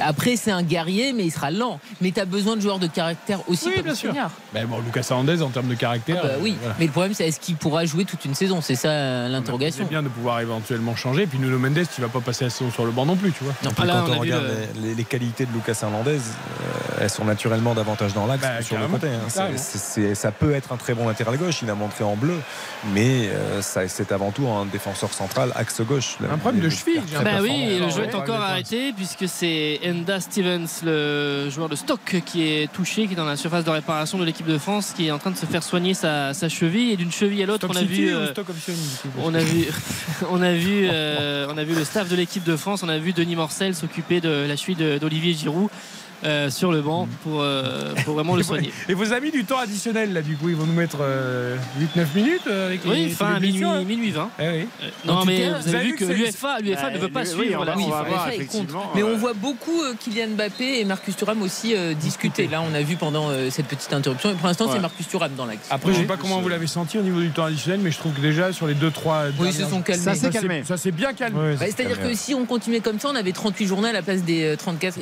Après, c'est un guerrier, mais il sera lent. Mais tu as besoin de joueurs de caractère aussi oui, bien sûr. Mais bon, Lucas Hernandez, en termes de caractère. Ah bah oui, euh, mais le problème, c'est est-ce qu'il pourra jouer toute une saison? C'est ça euh, l'interrogation. C'est bien de pouvoir éventuellement changer. Et puis Nuno Mendes, tu vas pas passer la saison sur le banc non plus, tu vois. quand on, regarde les, qualités de Lucas Hernandez, euh, elles sont naturellement davantage dans l'axe bah, que sur le côté. Hein. ça peut être un très bon latéral gauche. Il a montré en bleu, mais c'est avant tout un défenseur central axe gauche. Un problème de cheville. Bah oui, le jeu est encore arrêté puisque c'est Enda Stevens, le joueur de stock, qui est touché, qui est dans la surface de réparation de l'équipe de France, qui est en train de se faire soigner sa, cheville. Et d'une cheville à l'autre, on, a vu, on a vu, on a vu, euh, on a vu le staff de l'équipe de France, on a vu Denis Morcel s'occuper de la cheville d'Olivier Giroud. Euh, sur le banc pour, euh, pour vraiment le soigner. Et vos amis du temps additionnel, là, du coup, ils vont nous mettre 8-9 euh, minutes avec Oui, fin minuit, minuit 20. Eh oui. non, mais vous avez vu que l'UFA ne veut pas suivre la Mais on voit beaucoup Kylian Mbappé et Marcus Thuram aussi discuter. Là, on a vu pendant cette petite interruption. Et pour l'instant, c'est Marcus Thuram dans l'axe. Après, je ne sais pas comment vous l'avez senti au niveau du temps additionnel, mais je trouve que déjà sur les 2-3. Oui, ils se sont calmés. Ça s'est calmé. Ça s'est bien calmé. Bah, c'est-à-dire que si on continuait comme ça, on avait 38 journées à la place des 34.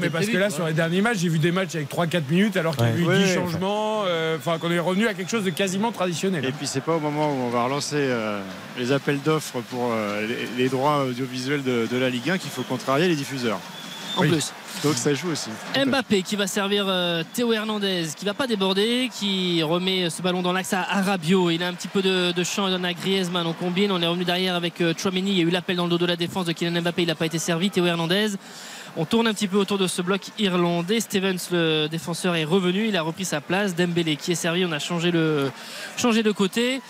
Des 34 mais parce que là, sur les derniers matchs, j'ai vu des matchs avec 3-4 minutes alors qu'il y a eu 10 changements. Euh, enfin, qu'on est revenu à quelque chose de quasiment traditionnel. Et puis, c'est pas au moment où on va relancer euh, les appels d'offres pour euh, les, droits audiovisuels de, la Ligue 1 qu'il faut contrarier les diffuseurs. En plus. Donc ça joue aussi. Mbappé qui va servir Théo Hernandez, qui va pas déborder, qui remet ce ballon dans l'axe à Arabio. Il a un petit peu de, champ, il donne à Griezmann. On combine, on est revenu derrière avec Chouameni. Il y a eu l'appel dans le dos de la défense de Kylian Mbappé, il n'a pas été servi. Théo Hernandez on tourne un petit peu autour de ce bloc irlandais. Stevens, le défenseur, est revenu. Il a repris sa place. Dembélé qui est servi. On a changé, le, changé de côté.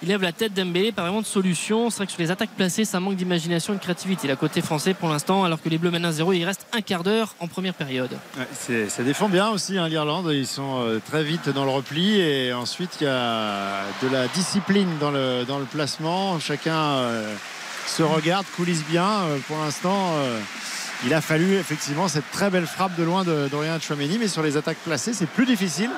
Il lève la tête Dembélé, pas vraiment de solution. C'est vrai que sur les attaques placées, ça manque d'imagination et de créativité. La côté français pour l'instant, alors que les Bleus mènent 1-0, il reste un quart d'heure en première période. ça défend bien aussi hein, l'Irlande. Ils sont euh, très vite dans le repli et ensuite il y a de la discipline dans le, dans le placement. Chacun euh, se regarde, coulisse bien. Euh, pour l'instant il a fallu effectivement cette très belle frappe de loin d'Orient Chouameni. Mais sur les attaques placées, c'est plus difficile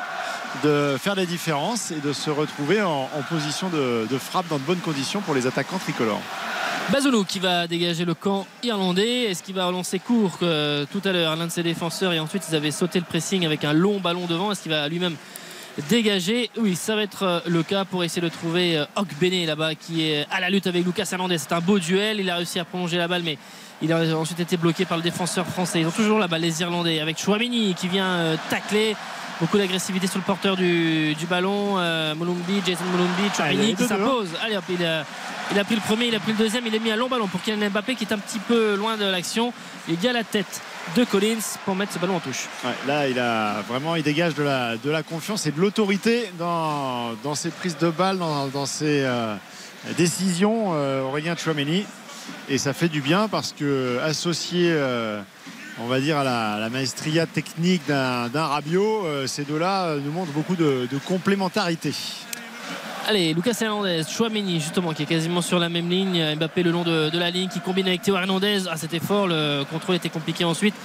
de faire des différences et de se retrouver en, position de, frappe dans de bonnes conditions pour les attaquants tricolores. Bazolo qui va dégager le camp irlandais. Est-ce qu'il va relancer court que tout à l'heure l'un de ses défenseurs? Et ensuite ils avaient sauté le pressing avec un long ballon devant Est-ce qu'il va lui-même dégager Oui, ça va être euh, le cas pour essayer de trouver Bene là-bas qui est à la lutte avec Lucas Hernandez. C'est un beau duel. Il a réussi à prolonger la balle, mais il a ensuite été bloqué par le défenseur français. Ils ont toujours la balle, les Irlandais, avec Chouamini qui vient euh, tacler beaucoup d'agressivité sur le porteur du, ballon. Euh, Jason Molumbi, Chouamini qui s'impose. Allez hop, il a, il a pris le premier, il a pris le deuxième, il a mis un long ballon pour Kylian Mbappé qui est un petit peu loin de l'action. Il y a la tête de Collins pour mettre ce ballon en touche. là, il a vraiment, dégage de la, confiance et de l'autorité dans, dans ses prises de balles, dans, ses euh, décisions. Euh, Aurélien Chouameni et ça fait du bien parce que associé euh, on va dire à la, maestria technique d'un Rabiot ces deux-là nous montrent beaucoup de complémentarité Allez, Lucas Hernandez, Chouameni justement qui est quasiment sur la même ligne. Mbappé le long de, la ligne qui combine avec Théo Hernandez. Ah, c'était fort, le contrôle était compliqué ensuite.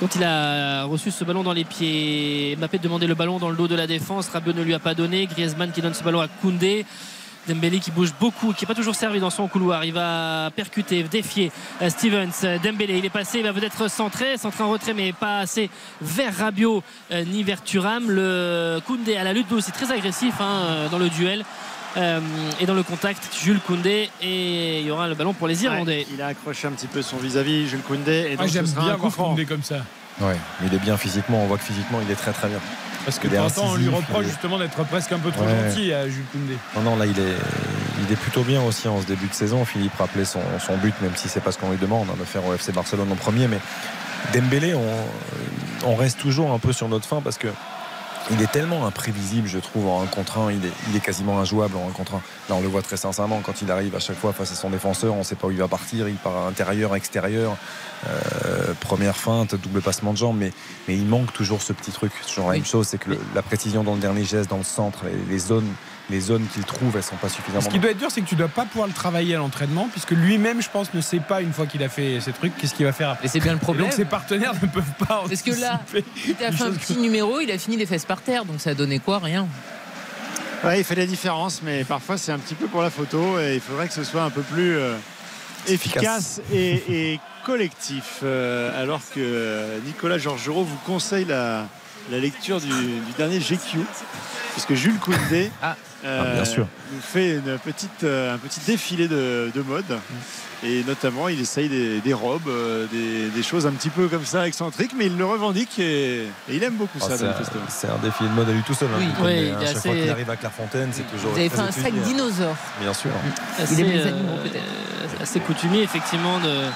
Quand il a reçu ce ballon dans les pieds, Mbappé demandait le ballon dans le dos de la défense. Rabiot ne lui a pas donné. Griezmann qui donne ce ballon à Koundé. Dembélé qui bouge beaucoup, qui n'est pas toujours servi dans son couloir. Il va percuter, défier euh, Stevens. Dembélé, il est passé, il va peut-être centrer, centrer en retrait, mais pas assez vers Rabiot euh, ni vers Thuram. Le Koundé à la lutte aussi très agressif hein, euh, dans le duel. et dans le contact, Jules Koundé et il y aura le ballon pour les Irlandais. il a accroché un petit peu son vis-à-vis, Jules Koundé. Et donc J'aime bien voir Koundé comme ça. Ouais, il est bien physiquement. On voit que physiquement, il est très très bien. Parce que de temps on lui reproche justement d'être presque un peu trop gentil à Jules Koundé. Non, non, là, il est, il est plutôt bien aussi en ce début de saison. Philippe rappelait son, son but, même si c'est pas ce qu'on lui demande, hein, de faire au FC Barcelone en premier. Mais Dembélé, on, on reste toujours un peu sur notre fin parce que il est tellement imprévisible, je trouve, en un contre 1. Il est, quasiment injouable en un contre 1. Là, on le voit très sincèrement quand il arrive à chaque fois face à son défenseur. On ne sait pas où il va partir. Il part à intérieur, extérieur. Euh, première feinte, double passement de jambes. Mais, mais il manque toujours ce petit truc. C'est toujours la même chose. C'est que la précision dans le dernier geste, dans le centre, les zones les zones qu'il trouve, elles sont pas suffisamment. Ce qui doit être dur, c'est que tu dois pas pouvoir le travailler à l'entraînement, puisque lui-même, je pense, ne sait pas une fois qu'il a fait ces trucs, qu'est-ce qu'il va faire après. Et c'est bien le problème. donc ses partenaires ne peuvent pas. Parce que là, il a fait un petit numéro, il a fini les fesses par terre, donc ça a donné quoi? Rien. Ouais, il fait des différences, mais parfois c'est un petit peu pour la photo et il faudrait que ce soit un peu plus euh, efficace et, collectif. Euh, alors que Nicolas Georgerot vous conseille la, lecture du, du dernier GQ puisque Jules Koundé ah. Euh, ah, bien sûr. nous fait une petite, euh, un petit défilé de, mode. Et notamment, il essaye des, robes, euh, des, choses un petit peu comme ça excentriques, mais il le revendique et, il aime beaucoup ça. Ah, c'est un, défilé de mode à lui tout seul. Hein, oui, à chaque fois qu'il arrive à Clairefontaine, c'est toujours. Vous avez fait un sac dinosaure. Bien sûr. il est assez coutumier, effectivement, de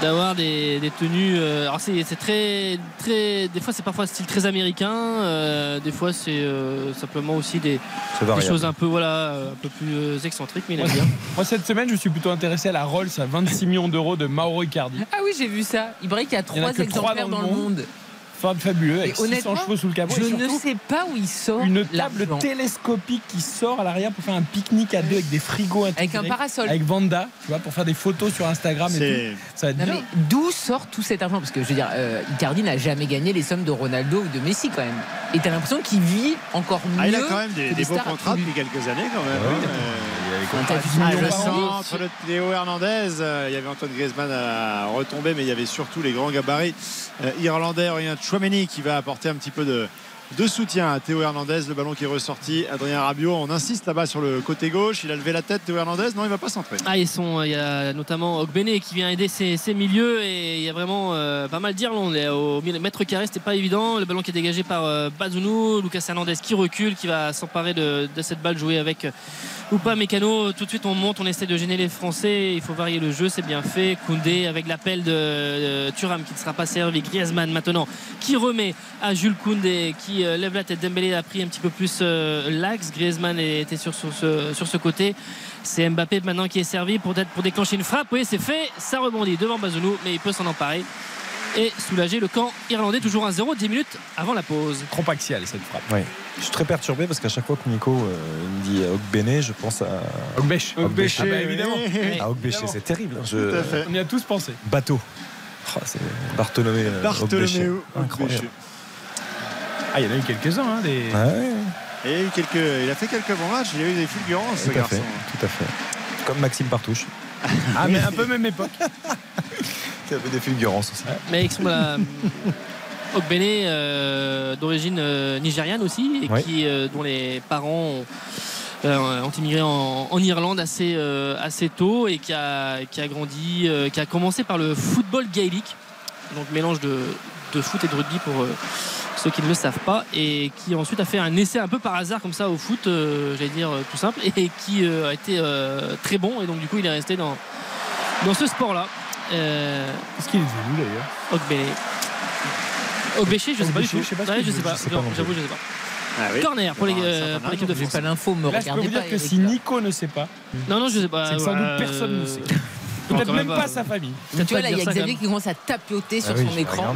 d'avoir des, tenues. Euh, alors c'est, très, très. Des fois, c'est parfois style très américain. Euh, des fois, c'est euh, simplement aussi des, choses un peu, voilà, un peu plus excentriques, mais il aime bien. Moi, cette semaine, je suis plutôt intéressé à la Rolls à 26 millions d'euros de Mauro Icardi. Ah oui, j'ai vu ça. Il paraît qu'il y a trois exemplaires dans, le monde fabuleux avec 600 chevaux sous le capot. Je ne sais pas où il sort. Une table télescopique qui sort à l'arrière pour faire un pique-nique à deux avec des frigos Avec un parasol. Avec Vanda, tu vois, pour faire des photos sur Instagram et tout. Ça va être bien. D'où sort tout cet argent? Parce que je veux dire, euh, Icardi n'a jamais gagné les sommes de Ronaldo ou de Messi quand même. Et t'as l'impression qu'il vit encore mieux. Ah, il a quand même des, beaux contrats depuis quelques années quand même. Ouais, euh, le centre de Théo Hernandez. Euh, il y avait Antoine Griezmann à retomber, mais il y avait surtout les grands gabarits irlandais. Rien de Chouameni qui va apporter un petit peu de, de soutien à Théo Hernandez. Le ballon qui est ressorti. Adrien Rabiot, on insiste là-bas sur le côté gauche. Il a levé la tête, Théo Hernandez. Non, il va pas centrer. Ah, ils sont, il y a notamment Ogbene qui vient aider ses, milieux et il y a vraiment euh, pas mal d'Irlande. Au mètre carré, c'était pas évident. Le ballon qui est dégagé par euh, Bazounou. Lucas Hernandez qui recule, qui va s'emparer de, cette balle jouée avec ou pas Mécano. Tout de suite, on monte, on essaie de gêner les Français. Il faut varier le jeu, c'est bien fait. Koundé avec l'appel de, Thuram qui ne sera pas servi. Griezmann maintenant qui remet à Jules Koundé qui lève la tête. Dembélé a pris un petit peu plus euh, l'axe. Griezmann était sur, ce, sur ce côté. C'est Mbappé maintenant qui est servi pour, pour déclencher une frappe. Oui, c'est fait. Ça rebondit devant Bazounou, mais il peut s'en emparer et soulager le camp irlandais toujours à 0 10 minutes avant la pause. Trop axial cette frappe. Oui. Je suis très perturbé parce qu'à chaque fois que Nico euh, me dit Ogbene, je pense à Ogbèche. Ogbèche, ah bah, évidemment. À Ogbèche, c'est terrible. On y a tous pensé. Bateau. Oh, c'est Bartholomé. euh, Bartholomé. Incroyable. Ah, il y en a eu quelques-uns. Hein, des... Ouais, il, a eu quelques, il a fait quelques bons matchs, il a eu des fulgurances, ce tout à garçon. fait. Tout à fait. Comme Maxime Partouche. Ah, mais un peu même époque. Qui avait des fulgurances aussi. Mais avec son euh, Ogbene, euh, d'origine euh, nigériane aussi, et Ouais. qui, euh, dont les parents ont, euh, ont immigré en, en Irlande assez, euh, assez tôt et qui a, qui a grandi, euh, qui a commencé par le football gaélique, donc mélange de, de foot et de rugby pour euh, ceux qui ne le savent pas, et qui ensuite a fait un essai un peu par hasard comme ça au foot, euh, j'allais dire euh, tout simple, et qui euh, a été euh, très bon, et donc du coup il est resté dans, dans ce sport-là. Euh, Est-ce qu'il est devenu d'ailleurs? Ogbele. Ogbéché, je sais pas du tout. je sais pas Ouais, je sais pas. J'avoue, je sais pas. Ah oui. Corner pour euh, pour l'équipe de âge, J'ai France. pas l'info, me Là, je peux vous pas. dire que si là. Nico ne sait pas, Non, non, je sais pas. c'est que sans doute personne ne sait. Peut-être même pas sa famille. Tu vois, là, il y a Xavier qui commence à tapoter sur Ah oui, son écran.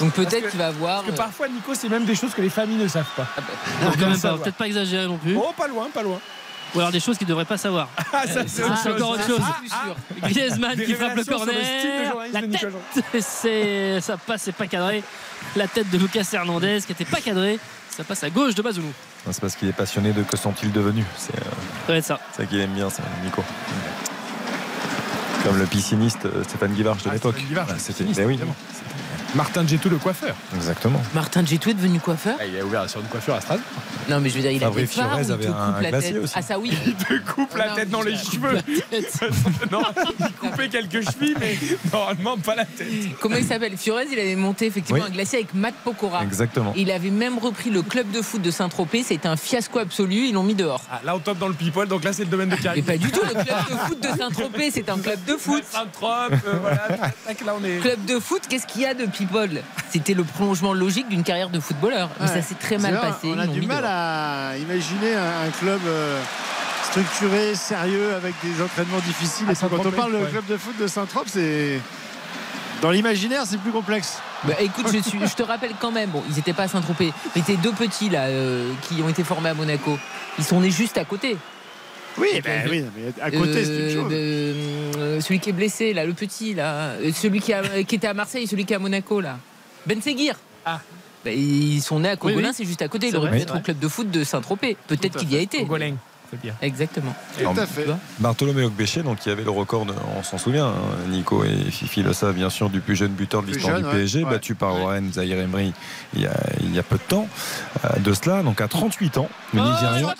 Donc peut-être que- qu'il va voir. Parce que euh, parfois, Nico, c'est même des choses que les familles ne savent pas. pas, savoir. peut-être pas exagérer non plus. Oh, pas loin, pas loin. Ou alors des choses qu'ils ne devraient pas savoir. Ah, ça, c'est Ah, autre chose. encore autre chose. Griezmann qui frappe le révélations sur le style de corner. journaliste La de Nico tête, c'est ça passe, c'est pas cadré. La tête de Lucas Hernandez qui était pas cadré. Ça passe à gauche de Bazounou. Non, C'est parce qu'il est passionné de que sont-ils devenus. C'est euh, Ça va être ça. ça qu'il aime bien, ça, Nico. Comme le pisciniste euh, Stéphane Guivarch de Ah, l'époque. C'était ben oui. Martin Djetou, le coiffeur. exactement. Martin Djetou est devenu coiffeur Ah, il a ouvert sur une coiffure à Strasbourg. Non, mais je veux dire, il a Fabrice des il avait te un coupe la glacier tête. aussi. Ah, ça oui. Il te coupe la Non, tête dans mais les cheveux. non, il coupait quelques chevilles, mais normalement pas la tête. Comment il s'appelle? Fiorez, il avait monté effectivement Oui. un glacier avec Matt Pokora. Exactement. Il avait même repris le club de foot de Saint-Tropez. C'était un fiasco absolu. Ils l'ont mis dehors. Ah, là, on top dans le people, donc là, c'est le domaine de Mais Karim. pas du tout. Le club de foot de Saint-Tropez, c'est un club de foot. Saint-Trope, euh, voilà. tac, là, on est. Club de foot, qu'est-ce qu'il y a de people C'était le prolongement logique d'une carrière de footballeur. Mais Ouais. ça s'est très mal vrai, passé. On a du mal dehors. à imaginer un, un club euh, structuré, sérieux, avec des entraînements difficiles. Et quand on parle de ouais. club de foot de Saint-Trope, c'est. Dans l'imaginaire, c'est plus complexe. Bah, écoute, je, suis- je te rappelle quand même, bon, ils n'étaient pas à Saint-Tropez, mais t'es deux petits là euh, qui ont été formés à Monaco. Ils sont nés juste à côté. Oui, ben oui, mais à côté, c'est une chose. de- euh, celui qui est blessé là, le petit là, Euh, celui qui, a- qui était à Marseille, celui qui est à Monaco là. Ben Seguir. Ah. Bah, ils sont nés à Cogolin, Oui, oui. c'est juste à côté. Il aurait pu être au club de foot de Saint-Tropez. Peut-être qu'il y a été. Dire. Exactement. Tout à fait. Bartholomé Ogbéché, donc qui avait le record, de- on s'en souvient, hein, Nico et Fifi le savent bien sûr, du plus jeune buteur de l'histoire du. PSG, Ouais. battu par Ouais. Warren Zahir Emery il y, a, il y a peu de temps euh, de cela, donc à 38 ans, le Oh, Nigérian.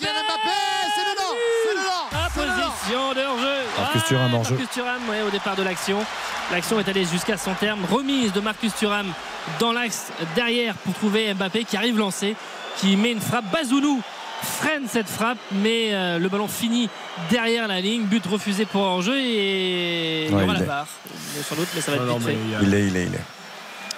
Dedans. position de hors-jeu. Marcus Ah, Thuram hors-jeu. Marcus Thuram, ouais, au départ de l'action. L'action est allée jusqu'à son terme. Remise de Marcus Thuram dans l'axe derrière pour trouver Mbappé qui arrive lancé, qui met une frappe. Bazounou freine cette frappe, mais euh, le ballon finit derrière la ligne. But refusé pour hors-jeu et il y Ouais, aura il la est. barre. Sans doute, mais ça va être Non, vite fait. il y a- Il est, il est, il est.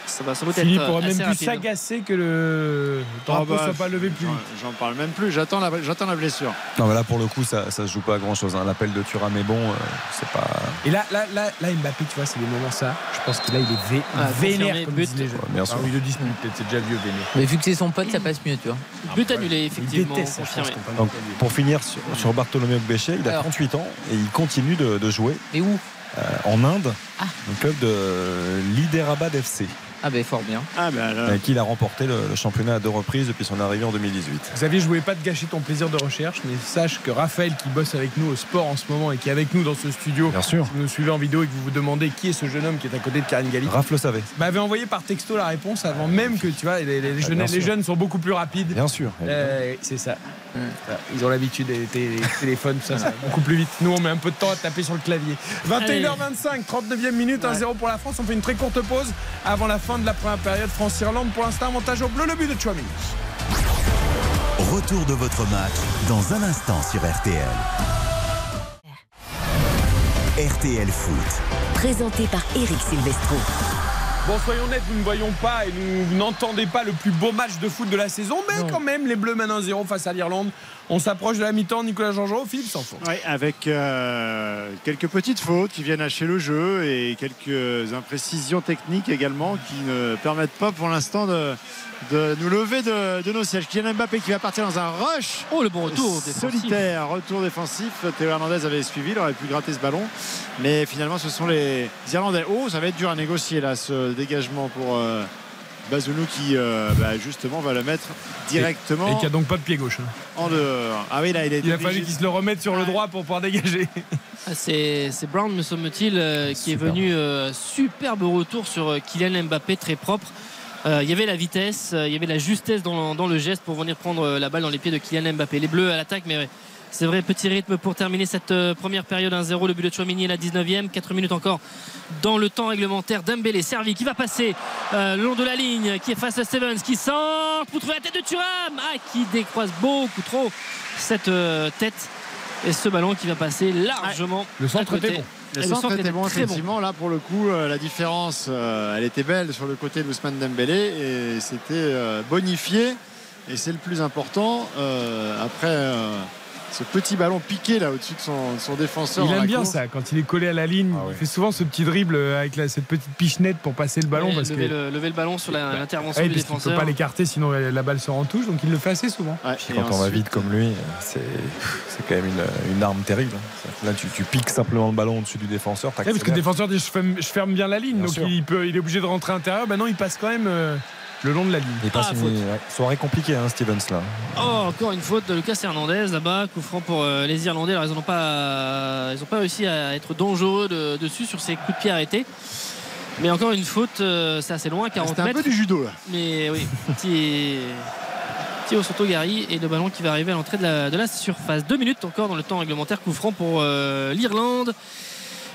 Ça va sans doute Philippe être pourrait même plus rapide. s'agacer que le drapeau Ah bah, soit pas levé plus J'en- parle même plus, j'attends la, j'attends la blessure. Non, mais là pour le coup, ça, ça se joue pas à grand chose. L'appel de Thuram est bon, euh, c'est pas. Et là, là, là, là, Mbappé, tu vois, c'est des moments ça. Je pense que là, il est vé- Ah, vénère, comme but. disent les jeunes. Ouais, bien sûr. Le peut-être, c'est déjà vieux vénère. Mais vu que c'est son pote, ça passe mieux, tu vois. But annulé, effectivement. Il déteste confirmé. Donc, pour finir sur, sur Bartholomé Ogbéché, il a Alors. 38 ans et il continue de, de jouer Mais où? euh, en Inde, Ah. un club de l'Hyderabad FC, Ah, ben fort bien. Ah ben avec qui il a remporté le, le championnat à deux reprises depuis son arrivée en 2018. Xavier, je voulais pas te gâcher ton plaisir de recherche, mais sache que Raphaël, qui bosse avec nous au sport en ce moment et qui est avec nous dans ce studio, Bien sûr. si vous nous suivez en vidéo et que vous vous demandez qui est ce jeune homme qui est à côté de Karine Galli, Raph le savait. m'avait envoyé par texto la réponse avant même que tu vois, les, les Ah, jeunes, les jeunes sont beaucoup plus rapides. Bien sûr. Euh, c'est ça. Ils ont l'habitude des téléphones, tout ça, ça va beaucoup plus vite. Nous, on met un peu de temps à taper sur le clavier. 21h25, 39e minute, 1-0 pour la France. On fait une très courte pause avant la fin de la première période France-Irlande. Pour l'instant, montage au bleu, le but de Chouamini. Retour de votre match dans un instant sur RTL. RTL Foot. Présenté par Eric Silvestro. Bon, soyons nets, nous ne voyons pas et nous n'entendez pas le plus beau match de foot de la saison, mais quand même, les Bleus mènent 1-0 face à l'Irlande. On s'approche de la mi-temps, Nicolas Jean-Jean, Philippe sans faute. Oui, avec euh, quelques petites fautes qui viennent hacher le jeu et quelques imprécisions techniques également qui ne permettent pas pour l'instant de, de nous lever de, nos sièges. Kylian Mbappé qui va partir dans un rush. Oh, le bon retour solitaire, retour défensif. Théo Hernandez avait suivi, il aurait pu gratter ce ballon. Mais finalement, ce sont les Irlandais. Oh, ça va être dur à négocier là, ce dégagement pour. Euh, Bazounou qui euh, bah, justement va le mettre directement. Et, qui a donc pas de pied gauche. Hein. En dehors. Ah oui, là, il, il a fallu qu'il se le remette sur le droit pour pouvoir dégager. Ah, c'est Brown, me semble-t-il, euh, qui est venu superbe retour sur Kylian Mbappé, très propre. Euh, il y avait la vitesse, euh, il y avait la justesse dans, le geste pour venir prendre euh, la balle dans les pieds de Kylian Mbappé. Les Bleus à l'attaque, mais c'est vrai, petit rythme pour terminer cette première période 1-0. Le but de Chouamini est la 19e. 4 minutes encore dans le temps réglementaire. Dembélé, servi, qui va passer le long de la ligne, qui est face à Stevens, qui sort pour trouver la tête de Thuram, ah, qui décroise beaucoup trop cette tête. Et ce ballon qui va passer largement. Le centre était bon. Le, centre, était, bon, effectivement. Là, pour le coup, euh, la différence, euh, elle était belle sur le côté de Ousmane Dembélé et c'était euh, bonifié. Et c'est le plus important. après ce petit ballon piqué là au-dessus de son, défenseur. Il aime bien ça quand il est collé à la ligne. Ah il fait souvent ce petit dribble avec cette petite pichenette pour passer le ballon. parce lever, que... le, lever le ballon sur l'intervention du défenseur. Il ne peut pas l'écarter sinon la balle sort en touche. Donc il le fait assez souvent. quand on va vite comme lui, c'est quand même une, arme terrible. Là tu, piques simplement le ballon au-dessus du défenseur. parce que le défenseur dit je ferme, bien la ligne. donc il, peut, il, est obligé de rentrer à l'intérieur. Ben non, il passe quand même. Euh, le long de la ligne. Ah, une soirée compliquée, hein, Stevens là. Oh, encore une faute de Lucas Hernandez là-bas, coup franc pour euh, les Irlandais. Alors ils n'ont pas, ils pas réussi à être dangereux dessus sur ces coups de pied arrêtés. Mais encore une faute, euh, c'est assez loin, 40 mètres. un peu du judo là. Mais oui, petit, petit Soto Gary et le ballon qui va arriver à l'entrée de la, surface. Deux minutes encore dans le temps réglementaire, coup franc pour euh, l'Irlande.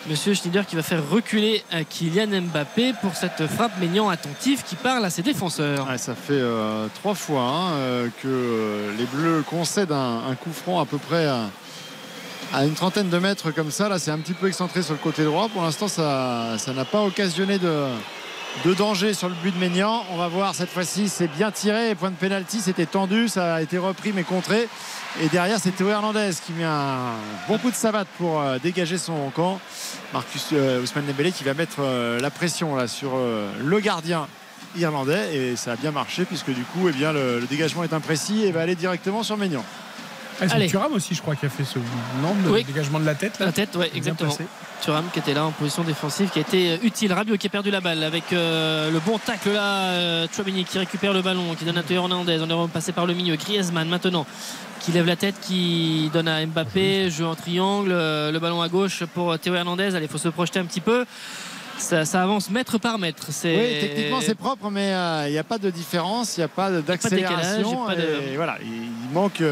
Monsieur Schneider qui va faire reculer euh, Kylian Mbappé pour cette frappe Maignan attentif qui parle à ses défenseurs. ça fait euh, trois fois hein, euh, que les Bleus concèdent un, coup franc à peu près à, une trentaine de mètres comme ça. Là, c'est un petit peu excentré sur le côté droit. Pour l'instant, ça n'a pas occasionné de, de danger sur le but de Maignan. On va voir cette fois-ci, c'est bien tiré. Point de pénalty, c'était tendu, ça a été repris mais contré. Et derrière, c'est Théo qui met un bon coup de savate pour euh, dégager son camp. Marcus euh, Ousmane Dembélé qui va mettre euh, la pression sur le gardien irlandais et ça a bien marché puisque du coup, eh bien, le, dégagement est imprécis et va aller directement sur Maignan. Ah, c'est Thuram aussi, je crois, qui a fait ce non, dégagement de la tête. La tête, oui, exactement. Thuram qui était là en position défensive, qui a été utile. Rabiot qui a perdu la balle avec euh, le bon tacle là. Euh, qui récupère le ballon, qui donne à Théo Hernandez. On est repassé par le milieu. Griezmann maintenant qui lève la tête, qui donne à Mbappé. Jeu en triangle. Euh, le ballon à gauche pour Théo Hernandez. Allez, il faut se projeter un petit peu. Ça, avance mètre par mètre. Oui, techniquement c'est propre, mais euh, il n'y a pas de différence, il n'y a pas d'accélération. Voilà, il manque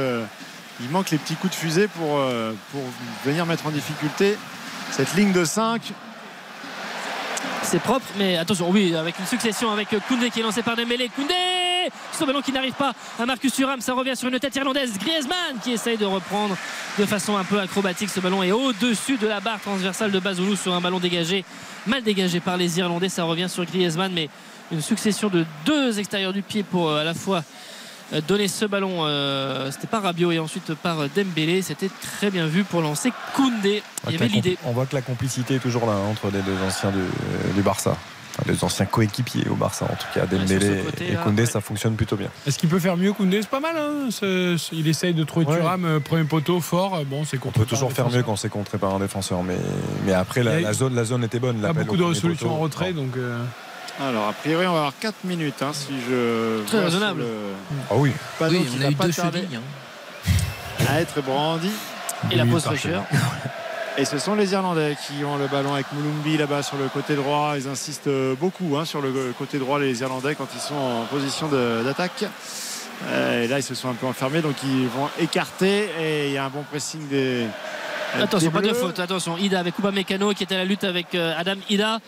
il manque les petits coups de fusée pour, euh, venir mettre en difficulté cette ligne de 5 c'est propre mais attention oui avec une succession avec Koundé qui est lancé par Dembélé. Koundé ce ballon qui n'arrive pas à Marcus Thuram ça revient sur une tête irlandaise Griezmann qui essaye de reprendre de façon un peu acrobatique ce ballon. Est au-dessus de la barre transversale de Bazoulou sur un ballon dégagé mal dégagé par les Irlandais ça revient sur Griezmann mais une succession de deux extérieurs du pied pour euh, à la fois donner ce ballon. Euh, c'était par Rabiot et ensuite par Dembélé. C'était très bien vu pour lancer Koundé. Il y avait l'idée. On voit que la complicité est toujours là entre les deux anciens du, Barça. les anciens coéquipiers au Barça en tout cas Dembélé et Koundé ça fonctionne plutôt bien est-ce qu'il peut faire mieux Koundé? C'est pas mal hein il essaye de trouver Thuram euh, premier poteau fort bon c'est on peut toujours faire mieux quand c'est contré par un défenseur mais, mais après la, zone la zone était bonne il y a beaucoup de solutions en retrait donc alors, a priori, on va avoir 4 minutes hein, si je. Très raisonnable. Ah oui. Pas oui, on a eu deux chevilles. Hein. À être brandi. Et la pause fraîcheur. Et ce sont les Irlandais qui ont le ballon avec Moulumbi là-bas sur le côté droit. Ils insistent beaucoup hein, sur le côté droit, les Irlandais, quand ils sont en position d'attaque. Euh, et là, ils se sont un peu enfermés, donc ils vont écarter. Et il y a un bon pressing des. Attention, pas de faute. Attention, Ida avec Kuba Mécano qui était à la lutte avec euh, Adam Ida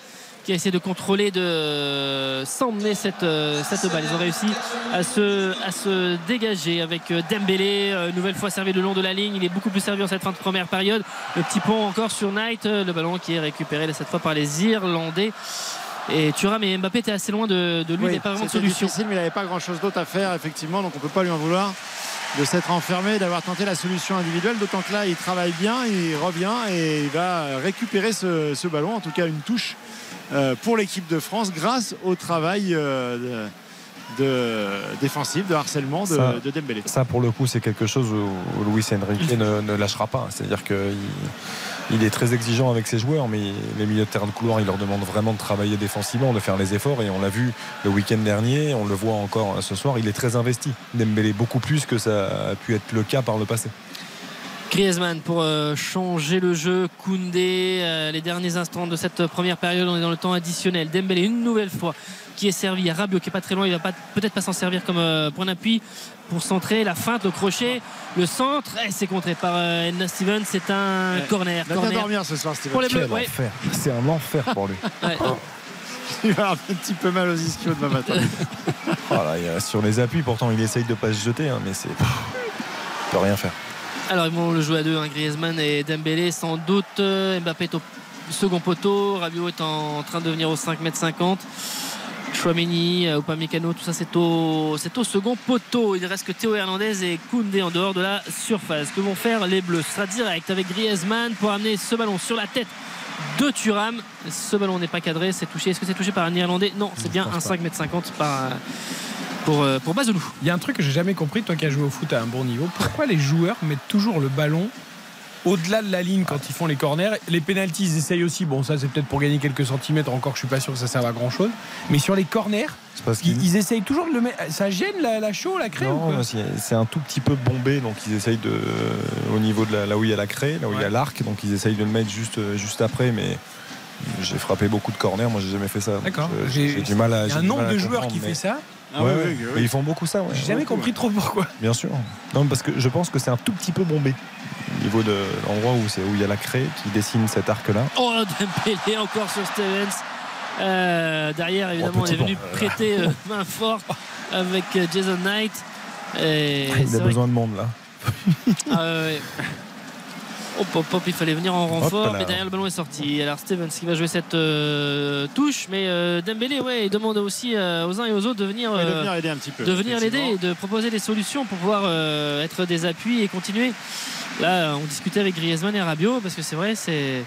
qui a essayé de contrôler, de s'emmener cette, euh, cette balle. Ils ont réussi à se, à se dégager avec euh, Dembélé, euh, nouvelle fois servi le long de la ligne. Il est beaucoup plus servi en cette fin de première période. Le petit pont encore sur Knight, le ballon qui est récupéré cette fois par les Irlandais. Et Thuram et Mbappé étaient assez loin de, lui, il n'y pas vraiment de solution. difficile, mais il n'avait pas grand chose d'autre à faire, effectivement, donc on ne peut pas lui en vouloir de s'être enfermé, d'avoir tenté la solution individuelle. D'autant que là, il travaille bien, il revient et il va récupérer ce, ballon, en tout cas une touche pour l'équipe de France grâce au travail. Euh, de défensif, de harcèlement de, de, Dembélé. Ça, pour le coup, c'est quelque chose où, Luis Enrique ne, ne lâchera pas. C'est-à-dire qu'il il est très exigeant avec ses joueurs, mais les milieux de terrain de couloir, il leur demande vraiment de travailler défensivement, de faire les efforts. Et on l'a vu le week-end dernier, on le voit encore ce soir, il est très investi. Dembélé beaucoup plus que ça a pu être le cas par le passé. Griezmann pour euh, changer le jeu. Koundé, euh, les derniers instants de cette première période, on est dans le temps additionnel. Dembélé une nouvelle fois qui est servi. à Rabiot qui est pas très loin, il va peut-être pas s'en servir comme euh, point d'appui pour centrer. La feinte, le crochet, le centre, et c'est contré par Enna Steven. C'est un corner. Il va dormir ce soir, Steven. C'est un enfer pour lui. il va avoir un petit peu mal aux ischios demain matin. sur les appuis, pourtant, il essaye de pas se jeter, hein, mais c'est. Il peut rien faire. Alors ils vont le jouer à deux, hein, Griezmann et Dembélé sans doute. Euh, Mbappé est au second poteau, Rabiot est en train de venir au 5m50. Chouameni, euh, Upamecano, tout ça c'est au, c'est au second poteau. Il reste que Théo Hernandez et Koundé en dehors de la surface. Que vont faire les Bleus? Ce sera direct avec Griezmann pour amener ce ballon sur la tête de Thuram. Ce ballon n'est pas cadré, c'est touché. Est-ce que c'est touché par un Irlandais? Non, c'est bien un 5m50 par pour, euh, pour. Il y a un truc que j'ai jamais compris, toi qui as joué au foot à un bon niveau. Pourquoi les joueurs mettent toujours le ballon au-delà de la ligne quand ils font les corners? Les pénalties, ils essayent aussi. Bon, ça, c'est peut-être pour gagner quelques centimètres. Encore, je suis pas sûr que ça serve à grand chose. Mais sur les corners, ils, essayent toujours de le mettre. Ça gêne la, la chaux, la craie Non, c'est un tout petit peu bombé. Donc, ils essayent de. Au niveau de là où il y a la craie, là où il y a l'arc. Donc, ils essayent de le mettre juste, juste après. Mais. J'ai frappé beaucoup de corners, moi j'ai jamais fait ça. D'accord. J'ai du mal à. Il y a un nombre de joueurs qui fait ça. Ah ils font beaucoup ça. J'ai jamais compris trop pourquoi. Bien sûr. Non, parce que je pense que c'est un tout petit peu bombé au niveau de l'endroit où c'est où il y a la craie qui dessine cet arc-là. Oh, Dembélé encore sur Stevens. Euh, derrière, évidemment, on est venu prêter euh, main forte avec euh, Jason Knight. Et il a besoin de monde là. Ah, ouais. Hop, hop, hop, il fallait venir en renfort, mais derrière le ballon est sorti. Alors Stevens qui va jouer cette euh, touche, mais euh, Dembélé, ouais, il demande aussi euh, aux uns et aux autres de venir, aider un petit peu, de venir l'aider, de proposer des solutions pour pouvoir être des appuis et continuer. Là, on discutait avec Griezmann et Rabiot parce que c'est vrai, c'est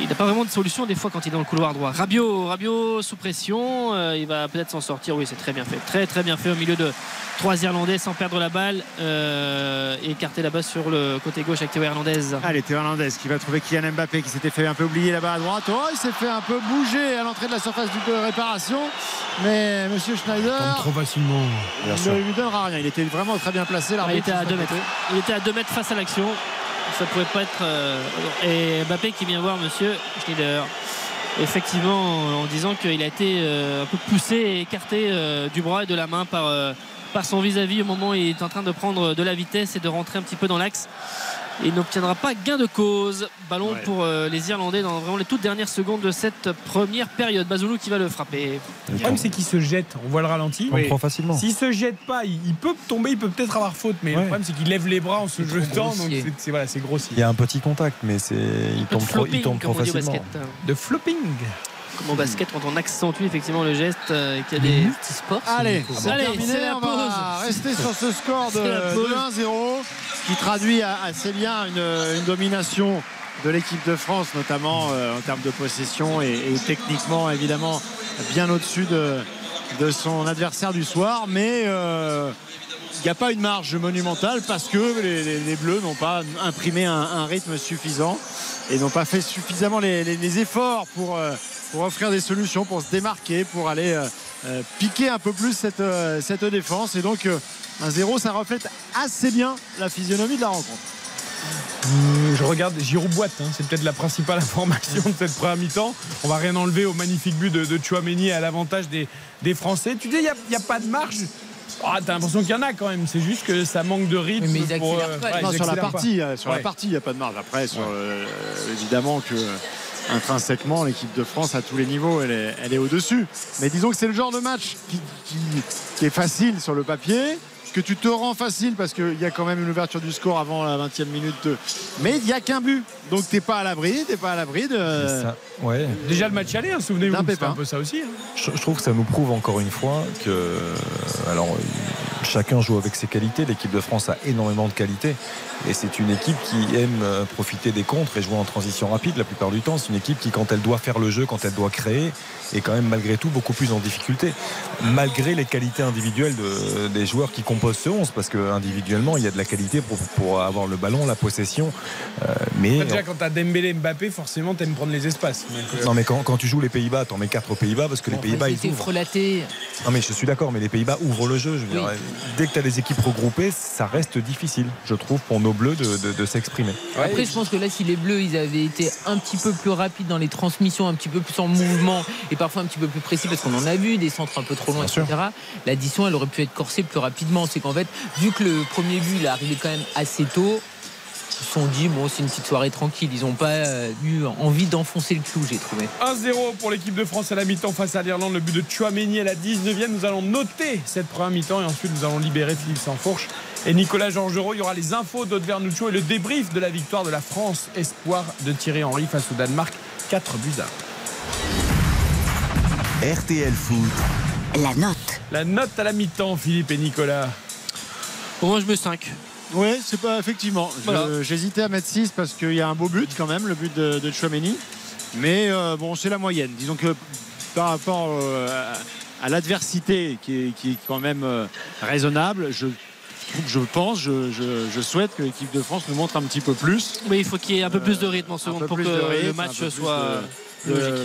il n'a pas vraiment de solution des fois quand il est dans le couloir droit. Rabiot, Rabiot sous pression, euh, il va peut-être s'en sortir. Oui, c'est très bien fait. Très très bien fait au milieu de trois Irlandais sans perdre la balle euh, et la base sur le côté gauche avec Théo Hernandez. Allez, Théo Hernandez qui va trouver Kylian Mbappé qui s'était fait un peu oublier là-bas à droite. Oh, il s'est fait un peu bouger à l'entrée de la surface du réparation. Mais Monsieur Schneider. Comme trop facilement. Il ne lui donnera rien. Il était vraiment très bien placé. il était à 2 mètres. Il était à 2 mètres face à l'action ça pouvait pas être. Euh, et Mbappé qui vient voir Monsieur Schneider. Effectivement, en disant qu'il a été euh, un peu poussé et écarté euh, du bras et de la main par, par son vis-à-vis au moment où il est en train de prendre de la vitesse et de rentrer un petit peu dans l'axe il n'obtiendra pas gain de cause. Ballon pour euh, les Irlandais dans vraiment les toutes dernières secondes de cette première période. Bazoulou qui va le frapper. Le problème, c'est qu'il se jette. On voit le ralenti. Oui. facilement. S'il se jette pas, il, peut tomber, il peut peut-être avoir faute. Mais le problème, c'est qu'il lève les bras en se jetant. Donc c'est voilà, grossier. Il y a un petit contact, mais c'est il tombe, trop, il tombe trop facilement. De flopping comme au basket quand on accentue effectivement le geste euh, qu'il y a des petits sports. Allez, c'est terminé. On va rester sur ce score de, 1-0 qui traduit assez bien une, domination de l'équipe de France, notamment euh, en termes de possession et, techniquement évidemment bien au-dessus de, de, son adversaire du soir. Mais euh, il n'y a pas une marge monumentale parce que les, Bleus n'ont pas imprimé un, rythme suffisant et n'ont pas fait suffisamment les, efforts pour pour offrir des solutions, pour se démarquer, pour aller euh, euh, piquer un peu plus cette, euh, cette défense. Et donc, un 0, ça reflète assez bien la physionomie de la rencontre. Je regarde Giroud boîte, hein. c'est peut-être la principale information de cette première mi-temps. On va rien enlever au magnifique but de, de Chouameni à l'avantage des, des, Français. Tu dis, il n'y a, pas de marge. Ah, t'as l'impression qu'il y en a quand même, c'est juste que ça manque de rythme. mais ils pour, sur la partie, sur la partie, il n'y a pas de marge. Après, sur, évidemment que intrinsèquement, l'équipe de France à tous les niveaux, elle est, elle est au-dessus. Mais disons que c'est le genre de match qui, est facile sur le papier. Que tu te rends facile parce qu'il y a quand même une ouverture du score avant la 20e minute. Mais il n'y a qu'un but. Donc t'es pas à l'abri, t'es pas à l'abri de. Ouais. Déjà le match aller, hein, souvenez-vous, c'est un peu ça aussi. Hein. Je, je, trouve que ça nous prouve encore une fois que. Alors, chacun joue avec ses qualités. L'équipe de France a énormément de qualités. Et c'est une équipe qui aime euh, profiter des contres et jouer en transition rapide la plupart du temps. C'est une équipe qui, quand elle doit faire le jeu, quand elle doit créer, est quand même malgré tout beaucoup plus en difficulté. Malgré les qualités individuelles de, des joueurs qui composent ce 11, parce qu'individuellement, il y a de la qualité pour, pour avoir le ballon, la possession. Euh, mais déjà, quand tu as Dembélé Mbappé, forcément, tu aimes prendre les espaces. Euh, non, mais quand, quand, tu joues les Pays-Bas, tu en mets 4 aux Pays-Bas, parce que les Pays-Bas, ils ouvrent. Frelaté. Non, mais je suis d'accord, mais les Pays-Bas ouvrent le jeu. Je veux dire, dès que tu as des équipes regroupées, ça reste difficile, je trouve, pour nos Bleus de, de, de s'exprimer. Après, je pense que là, si les Bleus, ils avaient été un petit peu plus rapides dans les transmissions, un petit peu plus en mouvement et parfois un petit peu plus précis, parce qu'on en a vu des centres un peu trop loin, etc. L'addition, elle aurait pu être corsée plus rapidement. C'est qu'en fait, vu que le premier but, il est arrivé quand même assez tôt, ils se sont dit bon c'est une petite soirée tranquille. Ils n'ont pas eu envie d'enfoncer le clou j'ai trouvé. 1-0 pour l'équipe de France à la mi-temps face à l'Irlande. Le but de Chouameni à la 19e nous allons noter cette première mi-temps et ensuite nous allons libérer Philippe Sansfourche et Nicolas Georgerot. Il y aura les infos d'Aude et le débrief de la victoire de la France. Espoir de Thierry Henry face au Danemark. 4 buts à RTL Foot la note la note à la mi-temps Philippe et Nicolas pour moi je mets 5 oui, c'est pas effectivement. J'hésitais à mettre 6 parce qu'il y a un beau but quand même, le but de, de Chouameni. Mais euh, bon, c'est la moyenne. Disons que par rapport euh, à l'adversité qui est, qui est, quand même euh, raisonnable, je, je pense, je, je, je souhaite que l'équipe de France nous montre un petit peu plus. Oui, il faut qu'il y ait un peu plus de rythme en seconde pour que rythme, le match soit. De,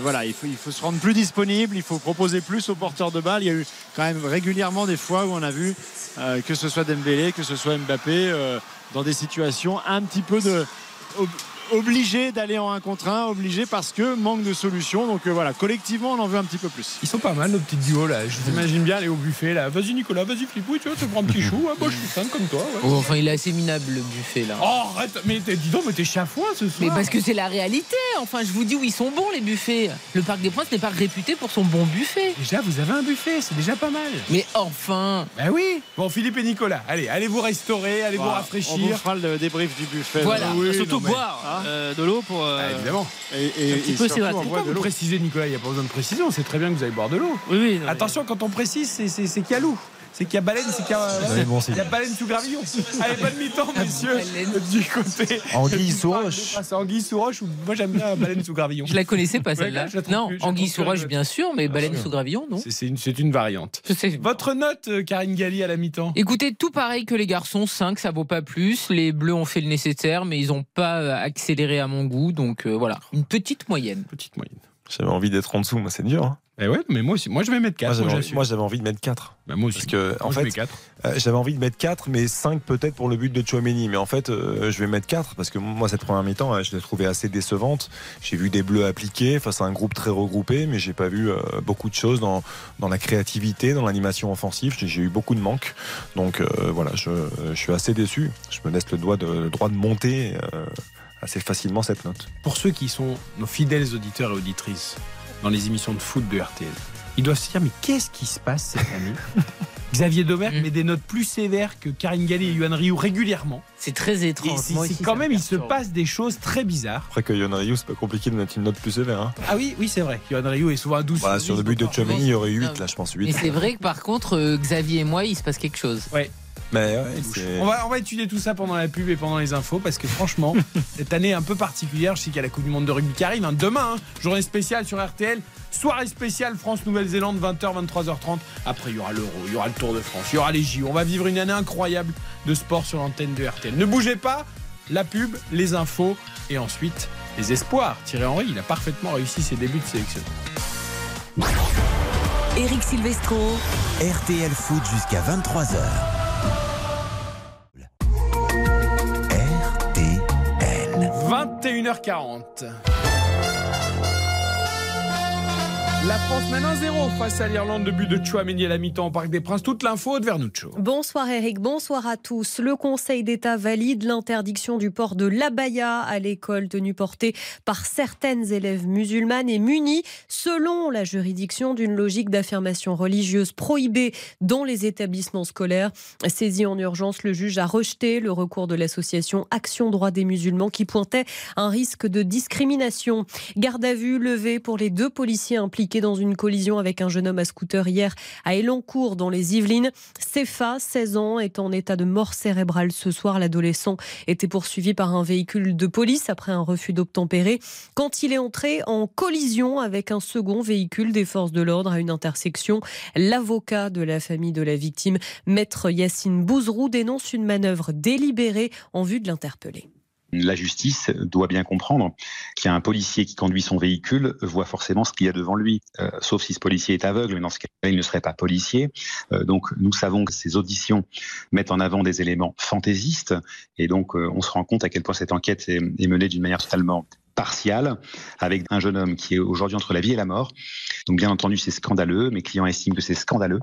voilà, il faut, il faut se rendre plus disponible, il faut proposer plus aux porteurs de balles. Il y a eu quand même régulièrement des fois où on a vu euh, que ce soit Dembélé, que ce soit Mbappé, euh, dans des situations un petit peu de obligé d'aller en 1 contre 1, obligé parce que manque de solution. Donc euh, voilà, collectivement, on en veut un petit peu plus. Ils sont pas mal, nos petits duos là. Je t'imagine bien aller au buffet là. Vas-y Nicolas, vas-y Flipou, tu vois, tu prends un petit chou. moi je suis fan comme toi. Ouais. Oh, enfin, il est assez minable le buffet là. Oh, arrête, mais dis donc, mais t'es chafouin ce soir. Mais parce que c'est la réalité. Enfin, je vous dis où ils sont bons les buffets. Le Parc des Princes n'est pas réputé pour son bon buffet. Déjà, vous avez un buffet, c'est déjà pas mal. Mais enfin. Ben oui. Bon, Philippe et Nicolas, allez, allez vous restaurer, allez vous rafraîchir. On vous fera le débrief du buffet. Voilà, oui, surtout boire euh, de l'eau pour. Euh, ah, évidemment. Et, et, un petit peu c'est Pourquoi vous précisez, Nicolas Il n'y a pas besoin de préciser. On sait très bien que vous allez boire de l'eau. Oui, oui. Non, Attention, mais... quand on précise, c'est qu'il y a loup c'est qu'il y a baleine, c'est qu'il y a, ouais, bon, il y a baleine sous gravillon. Allez, bonne mi-temps, messieurs, du côté. Anguille sous roche. C'est anguille sous roche ou moi j'aime bien baleine sous gravillon. Je la connaissais pas celle-là. non, anguille sous roche, bien sûr, mais baleine sous gravillon, non C'est une, une, variante. Votre note, euh, Karine Galli, à la mi-temps Écoutez, tout pareil que les garçons, 5, ça vaut pas plus. Les bleus ont fait le nécessaire, mais ils n'ont pas euh, accéléré à mon goût. Donc euh, voilà, une petite moyenne. Petite moyenne. J'avais envie d'être en dessous, moi c'est dur. Hein. Eh ouais, mais moi aussi. Moi, je vais mettre 4. Moi, j'avais envie de mettre 4. Bah, moi aussi. Parce que, moi, en fait, euh, j'avais envie de mettre 4, mais 5 peut-être pour le but de Chouameni. Mais en fait, euh, je vais mettre 4 parce que moi, cette première mi-temps, je l'ai trouvée assez décevante. J'ai vu des bleus appliqués face à un groupe très regroupé, mais j'ai pas vu euh, beaucoup de choses dans, dans la créativité, dans l'animation offensive. J'ai eu beaucoup de manques. Donc, euh, voilà, je, je, suis assez déçu. Je me laisse le, doigt de, le droit de monter assez facilement cette note. Pour ceux qui sont nos fidèles auditeurs et auditrices dans les émissions de foot de RTL, ils doivent se dire mais qu'est-ce qui se passe cette année Xavier Domergue mm. met des notes plus sévères que Karine Galli et Yohan Ryu régulièrement. C'est très étrange. C'est quand même, il se passe des choses très bizarres. Après que Yohan Ryu, c'est pas compliqué de mettre une note plus sévère. Hein. Ah oui, oui, c'est vrai. Yohan Ryu est souvent à 12. Bah, sur le but de Chomini, il y aurait eu 8, là, je pense 8. Mais c'est vrai que par contre, euh, Xavier et moi, il se passe quelque chose. Ouais. Mais ouais, on, va, on va étudier tout ça pendant la pub et pendant les infos parce que franchement, cette année un peu particulière, je sais qu'il y a la Coupe du Monde de rugby qui arrive. Hein. Demain, hein, journée spéciale sur RTL. Soirée spéciale France-Nouvelle-Zélande, 20h, 23h30. Après, il y aura l'Euro, il y aura le Tour de France, il y aura les JO. On va vivre une année incroyable de sport sur l'antenne de RTL. Ne bougez pas, la pub, les infos et ensuite les espoirs. Thierry Henry, il a parfaitement réussi ses débuts de sélection. Eric Silvestro. RTL Foot jusqu'à 23h. 21h40. La France mène 1-0 face à l'Irlande. de but de Chouameni à la mi-temps au Parc des Princes. Toute l'info de Vernuccio. Bonsoir Eric, bonsoir à tous. Le Conseil d'État valide l'interdiction du port de l'abaya à l'école tenue portée par certaines élèves musulmanes et munies, selon la juridiction, d'une logique d'affirmation religieuse prohibée dans les établissements scolaires. Saisi en urgence, le juge a rejeté le recours de l'association Action Droit des musulmans qui pointait un risque de discrimination. Garde à vue levée pour les deux policiers impliqués dans une collision avec un jeune homme à scooter hier à Elancourt dans les Yvelines. Cefa, 16 ans, est en état de mort cérébrale ce soir. L'adolescent était poursuivi par un véhicule de police après un refus d'obtempérer quand il est entré en collision avec un second véhicule des forces de l'ordre à une intersection. L'avocat de la famille de la victime, maître Yacine Bouzrou, dénonce une manœuvre délibérée en vue de l'interpeller. La justice doit bien comprendre qu'il y a un policier qui conduit son véhicule voit forcément ce qu'il y a devant lui, euh, sauf si ce policier est aveugle, mais dans ce cas il ne serait pas policier. Euh, donc nous savons que ces auditions mettent en avant des éléments fantaisistes, et donc euh, on se rend compte à quel point cette enquête est, est menée d'une manière totalement partiale, avec un jeune homme qui est aujourd'hui entre la vie et la mort. Donc bien entendu c'est scandaleux, mes clients estiment que c'est scandaleux,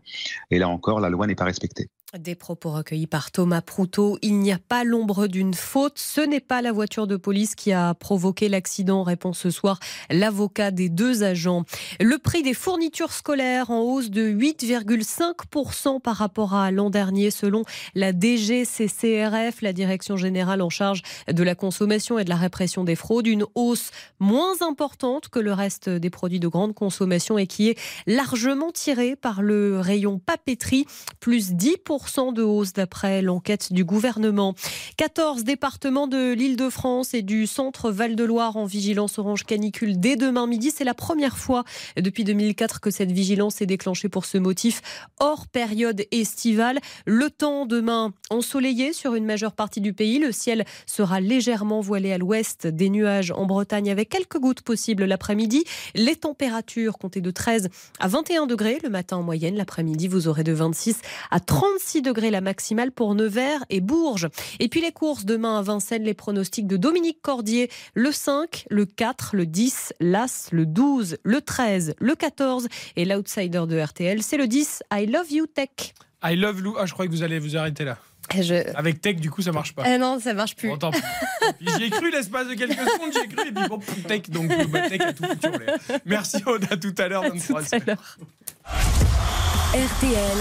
et là encore la loi n'est pas respectée. Des propos recueillis par Thomas Proutot. Il n'y a pas l'ombre d'une faute. Ce n'est pas la voiture de police qui a provoqué l'accident, répond ce soir l'avocat des deux agents. Le prix des fournitures scolaires en hausse de 8,5% par rapport à l'an dernier, selon la DGCCRF, la Direction générale en charge de la consommation et de la répression des fraudes. Une hausse moins importante que le reste des produits de grande consommation et qui est largement tirée par le rayon papeterie, plus 10% de hausse d'après l'enquête du gouvernement. 14 départements de l'île de France et du centre Val-de-Loire en vigilance orange canicule dès demain midi. C'est la première fois depuis 2004 que cette vigilance est déclenchée pour ce motif hors période estivale. Le temps demain ensoleillé sur une majeure partie du pays. Le ciel sera légèrement voilé à l'ouest, des nuages en Bretagne avec quelques gouttes possibles l'après-midi. Les températures comptées de 13 à 21 degrés le matin en moyenne. L'après-midi, vous aurez de 26 à 36 degrés la maximale pour Nevers et Bourges. Et puis les courses demain à Vincennes, les pronostics de Dominique Cordier, le 5, le 4, le 10, l'As, le 12, le 13, le 14 et l'outsider de RTL, c'est le 10, I Love You Tech. I Love You, ah je crois que vous allez vous arrêter là. Avec Tech, du coup, ça marche pas. Eh non, ça marche plus. J'y ai cru l'espace de quelques secondes, j'ai cru, et puis bon, Tech, donc bah, Tech a tout foutu Merci Aude, à tout à l'heure, RTL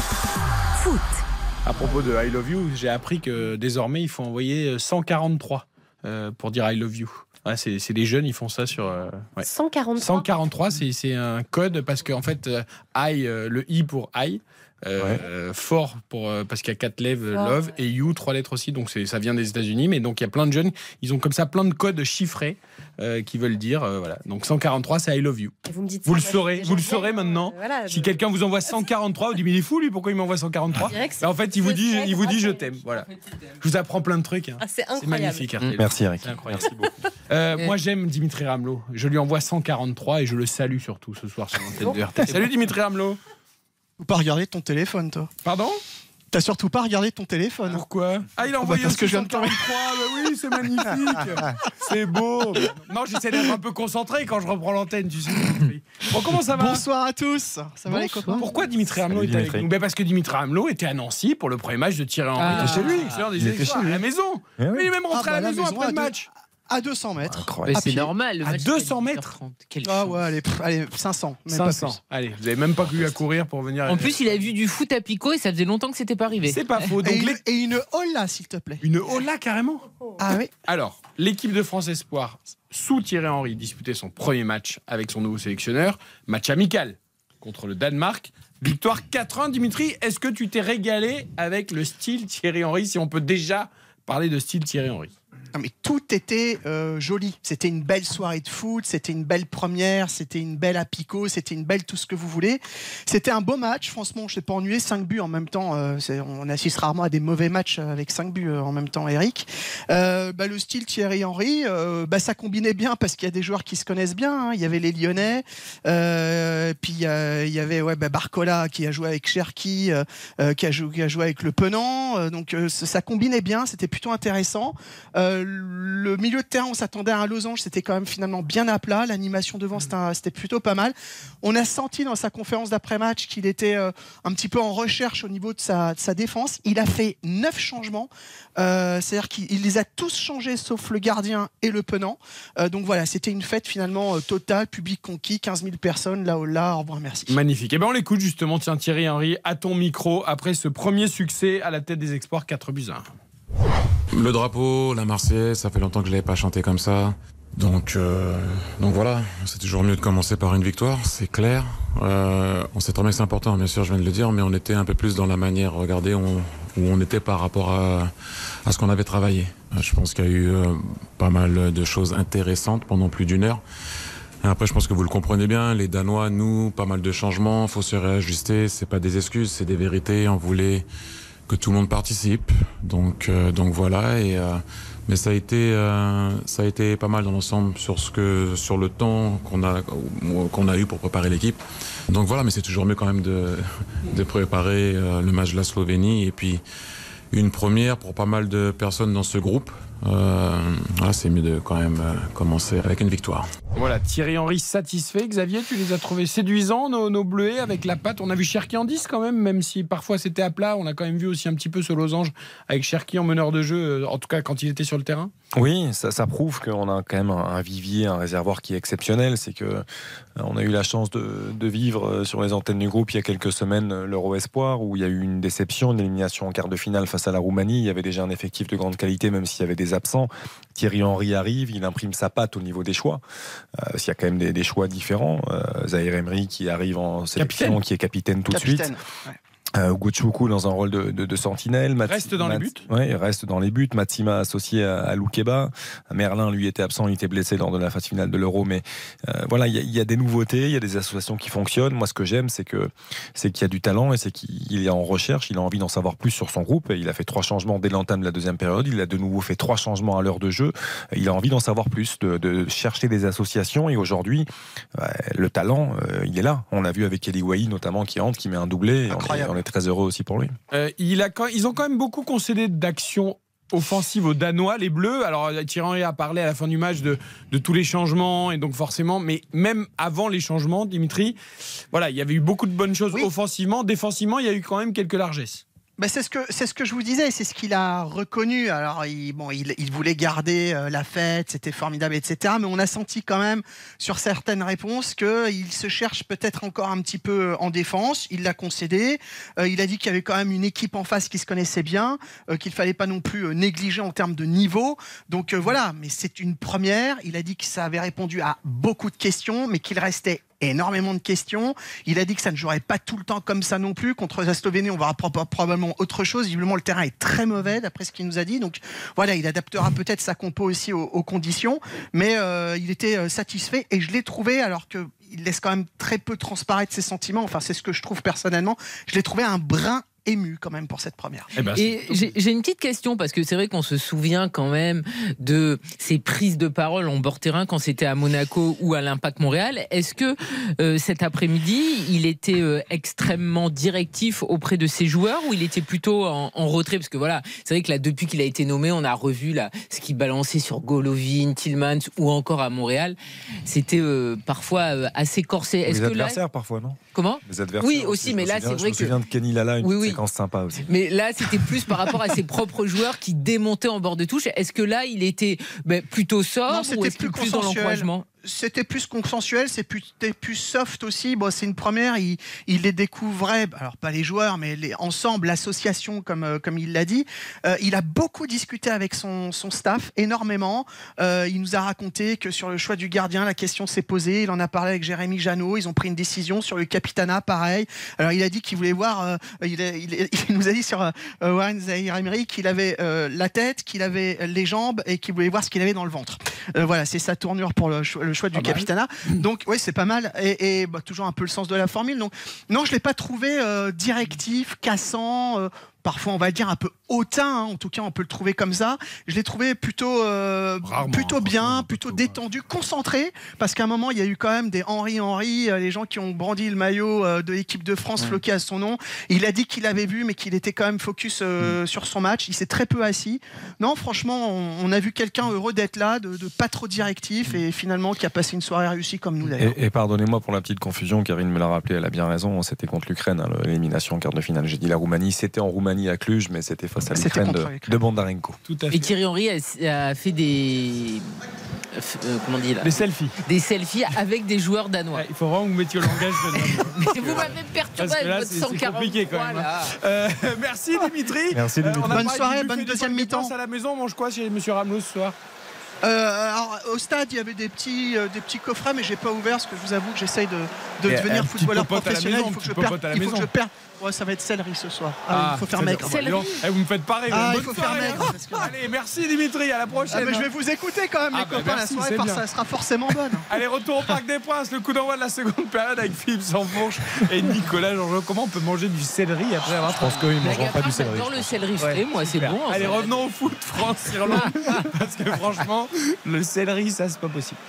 Foot. À propos de I Love You, j'ai appris que désormais il faut envoyer 143 euh, pour dire I Love You. c'est les jeunes, ils font ça sur. 143. 143, c'est un code parce qu'en fait, euh, I, euh, le I pour I, euh, fort pour euh, parce qu'il y a quatre lettres love et you trois lettres aussi donc ça vient des États-Unis mais donc il y a plein de jeunes ils ont comme ça plein de codes chiffrés euh, qui veulent dire voilà. Donc 143 c'est I love you. Vous, me dites vous le saurez vous le saurez maintenant. si quelqu'un vous envoie 143 vous dites mais il est fou lui pourquoi il m'envoie 143 en fait il vous dit il vous dit je t'aime voilà. Je vous apprends plein de trucs hein. ah, c'est magnifique merci Eric. Merci beaucoup. Moi j'aime Dimitri Ramelot je lui envoie 143 et je le salue surtout ce soir sur l'antenne de RT salut Dimitri Ramelot pas regarder ton téléphone, toi. Pardon? T'as surtout pas regardé ton téléphone. Pourquoi? Ah, il a envoyé parce que je viens de bah oui, c'est magnifique. c'est beau. Non, j'essaie d'être un peu concentré quand je reprends l'antenne, tu sais. Bon, comment ça va? Bonsoir à tous. Ça va les copains? Pourquoi Dimitri Hamelot était avec nous? Ben Parce que Dimitri Hamelot était à Nancy pour le premier match de Thierry Henry. Ah, chez lui. Il était chez lui. À la maison. Eh il est même rentré ah, à la maison après le match à 200 mètres. C'est normal. à 200 mètres Ah ouais, allez, allez 500. Même 500. Allez, vous n'avez même pas eu à courir pour venir. En plus, il a vu du foot à Pico et ça faisait longtemps que c'était pas arrivé. C'est pas faux. Donc et, une, hola, s'il te plaît. Une hola carrément Ah oui. Alors, l'équipe de France Espoir, sous Thierry Henry, disputait son premier match avec son nouveau sélectionneur. Match amical contre le Danemark. Victoire 4-1. Dimitri, est-ce que tu t'es régalé avec le style Thierry Henry, si on peut déjà parler de style Thierry Henry? Mais tout était euh, joli. C'était une belle soirée de foot, c'était une belle première, c'était une belle apico, c'était une belle tout ce que vous voulez. C'était un beau match, franchement, je ne pas ennuyé. 5 buts en même temps, euh, on assiste rarement à des mauvais matchs avec 5 buts euh, en même temps, Eric. Bah, le style Thierry Henry, bah, ça combinait bien parce qu'il y a des joueurs qui se connaissent bien. Hein. Il y avait les Lyonnais, puis il y avait ouais, bah, Barcola qui a joué avec Cherki, qui, a joué, avec le Penant. donc ça combinait bien, c'était plutôt intéressant le milieu de terrain, on s'attendait à un losange, c'était quand même finalement bien à plat. L'animation devant, c'était plutôt pas mal. On a senti dans sa conférence d'après-match qu'il était un petit peu en recherche au niveau de sa, défense. Il a fait neuf changements, c'est-à-dire qu'il les a tous changés sauf le gardien et le penant. donc voilà, c'était une fête finalement totale, public conquis, 15 000 personnes, là, là, au revoir, merci. Magnifique. Et eh ben on l'écoute justement, tiens Thierry Henry, à ton micro, après ce premier succès à la tête des Exploits 4 buts 1. Le drapeau, la Marseillaise, ça fait longtemps que je l'avais pas chanté comme ça. Donc, euh, donc voilà, c'est toujours mieux de commencer par une victoire, c'est clair. Euh, on sait très bien que c'est important, bien sûr, je viens de le dire, mais on était un peu plus dans la manière, regardez, où on était par rapport à, à ce qu'on avait travaillé. Je pense qu'il y a eu euh, pas mal de choses intéressantes pendant plus d'une heure. Après, je pense que vous le comprenez bien, les Danois, nous, pas mal de changements, faut se réajuster. C'est pas des excuses, c'est des vérités. On voulait tout le monde participe, donc euh, donc voilà. Et euh, mais ça a été euh, ça a été pas mal dans l'ensemble sur ce que sur le temps qu'on a qu'on a eu pour préparer l'équipe. Donc voilà, mais c'est toujours mieux quand même de de préparer le match de la Slovénie et puis une première pour pas mal de personnes dans ce groupe. Euh, c'est mieux de quand même euh, commencer avec une victoire. Voilà, Thierry Henry satisfait. Xavier, tu les as trouvés séduisants, nos, nos bleuets, avec la patte. On a vu Cherki en 10 quand même, même si parfois c'était à plat. On a quand même vu aussi un petit peu ce losange avec Cherki en meneur de jeu, euh, en tout cas quand il était sur le terrain. Oui, ça, ça prouve qu'on a quand même un vivier, un réservoir qui est exceptionnel. C'est que on a eu la chance de, de, vivre sur les antennes du groupe il y a quelques semaines l'Euro Espoir, où il y a eu une déception, une élimination en quart de finale face à la Roumanie. Il y avait déjà un effectif de grande qualité, même s'il y avait des absent. Thierry Henry arrive, il imprime sa patte au niveau des choix. Euh, s'il y a quand même des, choix différents. Euh, Zahir Emery qui arrive en sélection, qui est capitaine tout de suite. Euh, dans un rôle de, de, de sentinelle. reste dans les buts. Oui, reste dans les buts. Matsima associé à, à Loukeba. Merlin, lui, était absent, il était blessé lors de la phase finale de l'Euro. Mais euh, voilà, il y, y, a des nouveautés, il y a des associations qui fonctionnent. Moi, ce que j'aime, c'est que c'est qu'il y a du talent et c'est qu'il est en recherche. Il a envie d'en savoir plus sur son groupe. il a fait trois changements dès l'entame de la deuxième période. Il a de nouveau fait trois changements à l'heure de jeu. Il a envie d'en savoir plus, de, de, chercher des associations. Et aujourd'hui, le talent, euh, il est là. On l'a vu avec Kelly Wai, notamment, qui entre, qui met un doublé. On est, très heureux aussi pour lui. Euh, il a, ils ont quand même beaucoup concédé d'actions offensives aux Danois, les Bleus. Alors Thierry a parlé à la fin du match de, de, tous les changements et donc forcément, mais même avant les changements, Dimitri, voilà, il y avait eu beaucoup de bonnes choses offensivement, défensivement, il y a eu quand même quelques largesses. Bah, c'est ce que c'est ce que je vous disais, c'est ce qu'il a reconnu. Alors il, bon, il, voulait garder euh, la fête, c'était formidable, etc. Mais on a senti quand même sur certaines réponses qu'il se cherche peut-être encore un petit peu en défense. Il l'a concédé. Euh, il a dit qu'il y avait quand même une équipe en face qui se connaissait bien, euh, qu'il fallait pas non plus négliger en termes de niveau. Donc voilà, mais c'est une première. Il a dit que ça avait répondu à beaucoup de questions, mais qu'il restait énormément de questions. Il a dit que ça ne jouerait pas tout le temps comme ça non plus. Contre la Slovénie, on verra probablement autre chose. Visiblement, le terrain est très mauvais, d'après ce qu'il nous a dit. Donc voilà, il adaptera peut-être sa compo aussi aux, conditions. Mais euh, il était euh, satisfait et je l'ai trouvé, alors qu'il laisse quand même très peu transparaître ses sentiments. Enfin, c'est ce que je trouve personnellement. Je l'ai trouvé un brin ému quand même pour cette première. Eh ben, et j'ai une petite question parce que c'est vrai qu'on se souvient quand même de ces prises de parole en bord terrain quand c'était à Monaco ou à l'Impact Montréal. Est-ce que euh, cet après-midi, il était euh, extrêmement directif auprès de ses joueurs ou il était plutôt en, retrait? Parce que voilà, c'est vrai que là, depuis qu'il a été nommé, on a revu là, ce qu'il balançait sur Golovin, Tillmans ou encore à Montréal. C'était euh, parfois assez corsé. Est-ce Les que adversaires parfois, non? Comment? Les adversaires. Oui, aussi, mais là, c'est vrai je me souviens de Kenny Lala, une oui, sympa aussi. Mais là, c'était plus par rapport à ses propres joueurs qui démontaient en bord de touche. Est-ce que là, il était ben, plutôt sobre ou est-ce plus, plus dans l'encouragement? C'était plus consensuel, c'était plus soft aussi. Bon, c'est une première. Il, les découvrait, alors pas les joueurs, mais ensemble, l'association, comme, euh, comme il l'a dit. Euh, il a beaucoup discuté avec son, staff, énormément. Euh, il nous a raconté que sur le choix du gardien, la question s'est posée. Il en a parlé avec Jérémy Janot. Ils ont pris une décision sur le capitana, pareil. Alors, il a dit qu'il voulait voir. il, il, nous a dit sur Warren Zahir Emery qu'il avait la tête, qu'il avait les jambes et qu'il voulait voir ce qu'il avait dans le ventre. voilà, c'est sa tournure pour le, le le choix du ah bah capitana. Donc, oui, c'est pas mal. Et, bah, toujours un peu le sens de la formule. Donc, non, je l'ai pas trouvé euh, directif, cassant. Euh, parfois on va dire un peu hautain, hein. en tout cas on peut le trouver comme ça. Je l'ai trouvé plutôt, euh, plutôt bien, plutôt détendu, concentré, parce qu'à un moment il y a eu quand même des Henri Henri, euh, les gens qui ont brandi le maillot euh, de l'équipe de France floqué à son nom. Il a dit qu'il avait vu, mais qu'il était quand même focus mm. sur son match. Il s'est très peu assis. Non, franchement, on, a vu quelqu'un heureux d'être là, de, pas trop directif, et finalement qui a passé une soirée réussie comme nous d'ailleurs. Et, pardonnez-moi pour la petite confusion, Karine me l'a rappelé, elle a bien raison. C'était contre l'Ukraine, hein, l'élimination en quart de finale. J'ai dit la Roumanie, c'était en Roumanie à Cluj, mais c'était face à l'Ukraine de, Bondarenko. Tout à fait. Et Thierry Henry a, fait des. Euh, comment dit là? Des selfies. Des selfies avec des joueurs danois. il faut vraiment que vous mettiez au langage de Vous m'avez perturbé avec votre 140. compliqué quand même. Hein. Euh, merci Dimitri. Merci Dimitri. bonne soirée, bonne deuxième mi-temps. à la maison, on mange quoi chez Monsieur Ramelow ce soir? Euh, alors, au stade, il y avait des petits, euh, des petits coffrets, mais j'ai pas ouvert parce que je vous avoue que j'essaye de, de devenir footballeur professionnel. il faut que je perde. Il faut que je perde. Ouais, ça va être céleri ce soir. Ah, il ah, faut faire maigre. Eh, vous me faites pareil. Ah, il faut faire maigre. Allez, merci Dimitri, à la prochaine. Ah, je vais vous écouter quand même, les bah, copains. la soirée, ça sera forcément bonne. Allez, retour au Parc des Princes. Le coup d'envoi de la seconde période avec Philippe Sanfourche et Nicolas Jean Comment on peut manger du céleri après avoir Je pense qu'ils ne mangeront pas du céleri. Dans le céleri frais, moi, c'est bon. Allez, revenons au foot France-Irlande. Parce que franchement, le céleri, ça, c'est pas possible.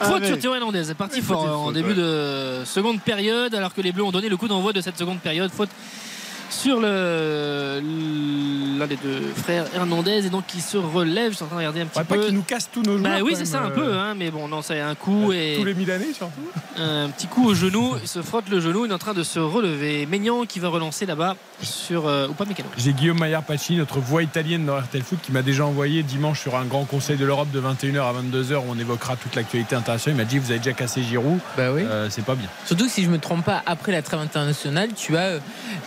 Faute sur Théo Hernandez, parti fort en début de seconde période, alors que les Bleus ont donné le coup d'envoi de cette seconde période. Faute sur le l'un des deux frères Hernandez et donc qui se relève. Je suis en train de regarder un petit peu. Pas qui nous casse tous nos joueurs. Bah oui, c'est ça un peu, euh. hein, mais bon, non, ça a un coup et tous les Milanais surtout. Un petit coup au genou, il se frotte le genou, il est en train de se relever. Maignan qui va relancer là-bas sur euh, ou pas Mécano. J'ai Guillaume Maillard Pacini, notre voix italienne dans RTL Foot, qui m'a déjà envoyé dimanche sur un grand conseil de l'Europe de 21h à 22h où on évoquera toute l'actualité internationale. Il m'a dit vous avez déjà cassé Giroud. Bah oui. Euh, c'est pas bien. Surtout que si je me trompe pas, après la trêve internationale, tu as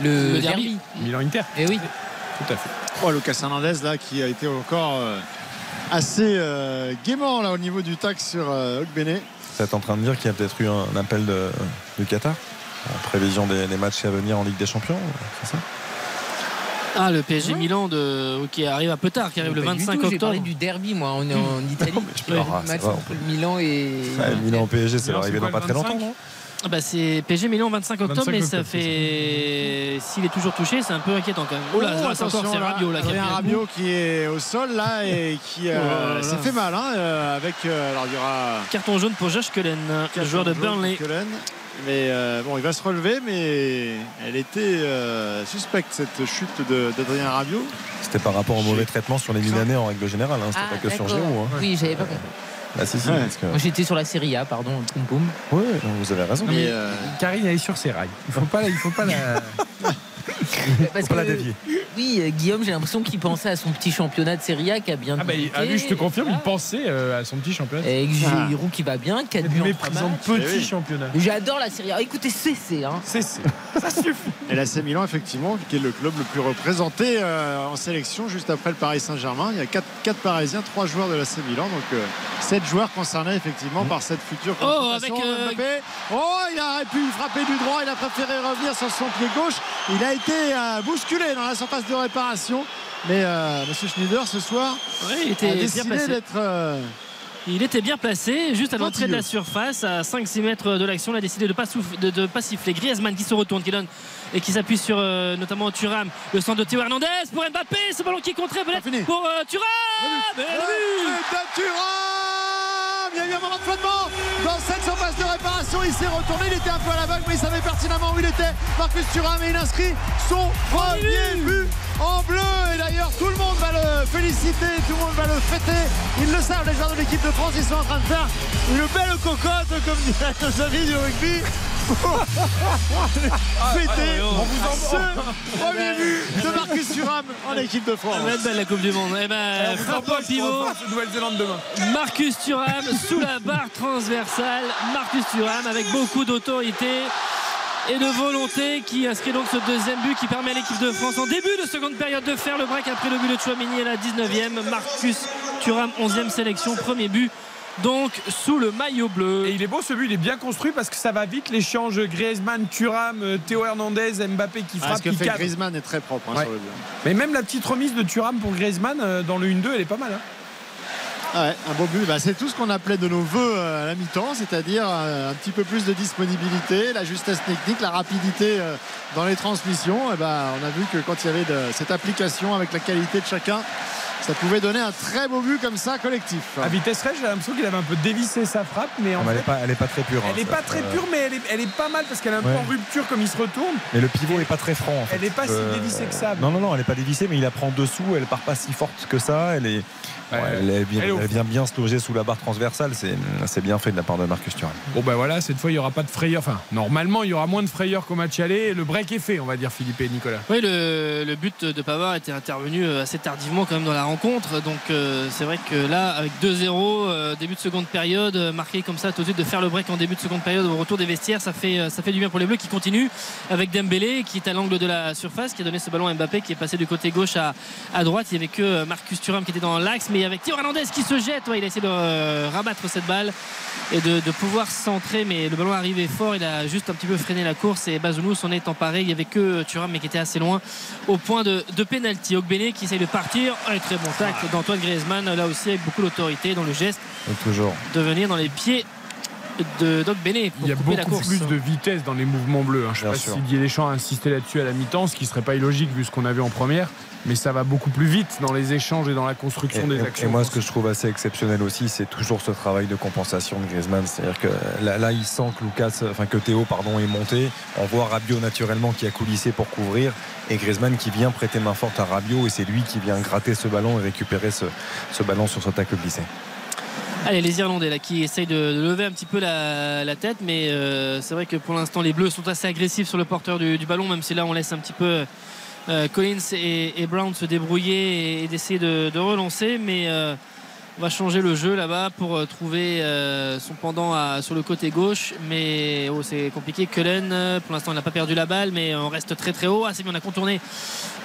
le, derby. Milan-Inter. Et eh oui. Tout à fait. Oh, Lucas Hernandez là qui a été encore euh, assez gaiement là au niveau du tac sur euh. Vous êtes en train de dire qu'il y a peut-être eu un appel de, du Qatar en prévision des, des matchs à venir en Ligue des Champions, c'est ça? Ah, le PSG Milan de... qui arrive un peu tard, qui arrive le 25 octobre. J'ai parlé du derby, moi, on est en Italie. le match entre Milan et. Milan PSG, c'est arrivé dans pas très longtemps, non? ah bah c'est PSG Milan 25 octobre, mais ça fait. S'il est toujours touché, c'est un peu inquiétant quand même. Oh là, c'est encore c'est Rabiot là, qui, Rabiot qui est au sol là et qui euh, oh s'est fait mal hein, euh, avec. Euh, alors il y aura. Carton jaune pour Josh Cullen, le joueur de Burnley. Mais bon, il va se relever, mais elle était suspecte cette chute d'Adrien Rabiot. C'était par rapport au mauvais traitement sur les Milanais en règle générale, hein. c'était ah, pas que sur Giroud. Hein. Oui, j'avais pas compris. Bah, Moi j'étais sur la série A, pardon, poum Oui, vous avez raison. Mais, euh, Karine, elle est sur ses rails. Il faut pas, il faut pas la. Parce que, oui, euh, Guillaume, j'ai l'impression qu'il pensait à son petit championnat de Serie A qui a bien. Ah, bah, ah je te confirme, il pensait euh, à son petit championnat. Et Giroud qui va bien, 4 buts en petit championnat. J'adore la Serie A. Écoutez, CC. Hein. CC. Ça suffit. Et l'AC Milan, effectivement, qui est le club le plus représenté euh, en sélection, juste après le Paris Saint-Germain. Il y a 4, 4 Parisiens, 3 joueurs de l'AC Milan. Donc 7 joueurs concernés, effectivement, par cette future Oh, avec oh, il aurait pu frapper du droit. Il a préféré revenir sur son pied gauche. Il a été bousculé dans la surface de réparation. Mais euh, Monsieur Schneider ce soir il était a décidé d'être. Euh, il était bien placé, juste à l'entrée de la surface, à 5-6 mètres de l'action. Il a décidé de ne pas, pas siffler. Griezmann qui se retourne, qui donne et qui s'appuie sur euh, notamment Thuram. Le centre de Théo Hernandez pour Mbappé. Ce ballon qui est contré peut-être pour Thuram. Il y a eu un moment de flottement dans cette surface de réparation. Il s'est retourné, il était un peu à l'aveugle, mais il savait pertinemment où il était. Marcus Thuram et il inscrit son premier but en bleu. Et d'ailleurs, tout le monde va le féliciter, tout le monde va le fêter. Ils le savent, les joueurs de l'équipe de France, ils sont en train de faire une belle cocotte, comme dirait nos amis du rugby. Fêter ce premier but de Marcus Thuram en équipe de France. Elle belle la Coupe du Monde. Eh ben, frappe pivot. Nouvelle-Zélande demain. Marcus Thuram sous la barre transversale. Marcus Thuram avec beaucoup d'autorité et de volonté qui inscrit donc ce deuxième but qui permet à l'équipe de France en début de seconde période de faire le break après le but de Chouamini à la 19e. Marcus Thuram 11e sélection, premier but donc sous le maillot bleu. Et il est beau ce but, il est bien construit parce que ça va vite l'échange Griezmann, Thuram, euh, Théo Hernandez, Mbappé qui ah, frappe. Ah, ce que fait Griezmann est très propre hein, sur le but. Mais même la petite remise de Thuram pour Griezmann euh, dans le 1-2, elle est pas mal. Hein. Un beau but. Bah, c'est tout ce qu'on appelait de nos voeux euh, à la mi-temps, c'est-à-dire euh, un petit peu plus de disponibilité, la justesse technique, la rapidité euh, dans les transmissions. Et bah, on a vu que quand il y avait de, cette application avec la qualité de chacun, ça pouvait donner un très beau but comme ça collectif. À vitesse réelle, j'ai l'impression qu'il avait un peu dévissé sa frappe, mais en elle, n'est pas, elle est pas très pure. Elle n'est hein, pas très pure, mais elle est, elle est pas mal parce qu'elle est un peu en rupture comme il se retourne. Mais le pivot n'est pas très franc. En fait. Elle n'est pas si dévissée que ça. Non, non, non, elle n'est pas dévissée, mais il la prend dessous. Elle part pas si forte que ça. Elle est. elle, vient, bien se loger sous la barre transversale. C'est bien fait de la part de Marcus Thuram. Bon, ben voilà, cette fois, il n'y aura pas de frayeur. Enfin, normalement, il y aura moins de frayeur qu'au match aller. Le break est fait, on va dire, Philippe et Nicolas. Oui, le, but de Pavard était intervenu assez tardivement quand même dans la rencontre. Donc, euh, c'est vrai que là, avec 2-0, euh, début de seconde période, euh, marqué comme ça tout de suite de faire le break en début de seconde période au retour des vestiaires, ça fait, ça fait du bien pour les Bleus qui continuent avec Dembélé qui est à l'angle de la surface, qui a donné ce ballon à Mbappé qui est passé du côté gauche à, à droite. Il n'y avait que Marcus Thuram qui était dans l'axe, mais avec Théo Hernandez qui se jette. il a essayé de rabattre cette balle et de, pouvoir centrer, mais le ballon arrivait fort. Il a juste un petit peu freiné la course et Bazounou s'en est emparé. Il n'y avait que Thuram, mais qui était assez loin au point de, de pénalty. Ogbene qui essaye de partir. Un très bon tacle d'Antoine Griezmann, là aussi avec beaucoup d'autorité dans le geste. toujours. De venir dans les pieds de Doc Bene. Il y a beaucoup plus de vitesse dans les mouvements bleus. Hein. Je ne sais pas si Didier Deschamps a insisté là-dessus à la mi-temps, ce qui serait pas illogique vu ce qu'on a vu en première. Mais ça va beaucoup plus vite dans les échanges et dans la construction des actions. Et moi, ce que je trouve assez exceptionnel aussi, c'est toujours ce travail de compensation de Griezmann. C'est-à-dire que là, il sent que Lucas, enfin que Théo, pardon, est monté. On voit Rabiot naturellement qui a coulissé pour couvrir et Griezmann qui vient prêter main forte à Rabiot et c'est lui qui vient gratter ce ballon et récupérer ce, ce ballon sur ce tacle glissé. Allez, les Irlandais là qui essayent de, lever un petit peu la, tête, mais euh, c'est vrai que pour l'instant les Bleus sont assez agressifs sur le porteur du, ballon, même si là on laisse un petit peu Collins et, Brown se débrouiller et, d'essayer de, relancer, mais euh, va changer le jeu là-bas pour euh, trouver euh, son pendant sur le côté gauche. Mais oh, c'est compliqué. Cullen, euh, pour l'instant, il n'a pas perdu la balle, mais on reste très très haut. Ah, c'est bien, on a contourné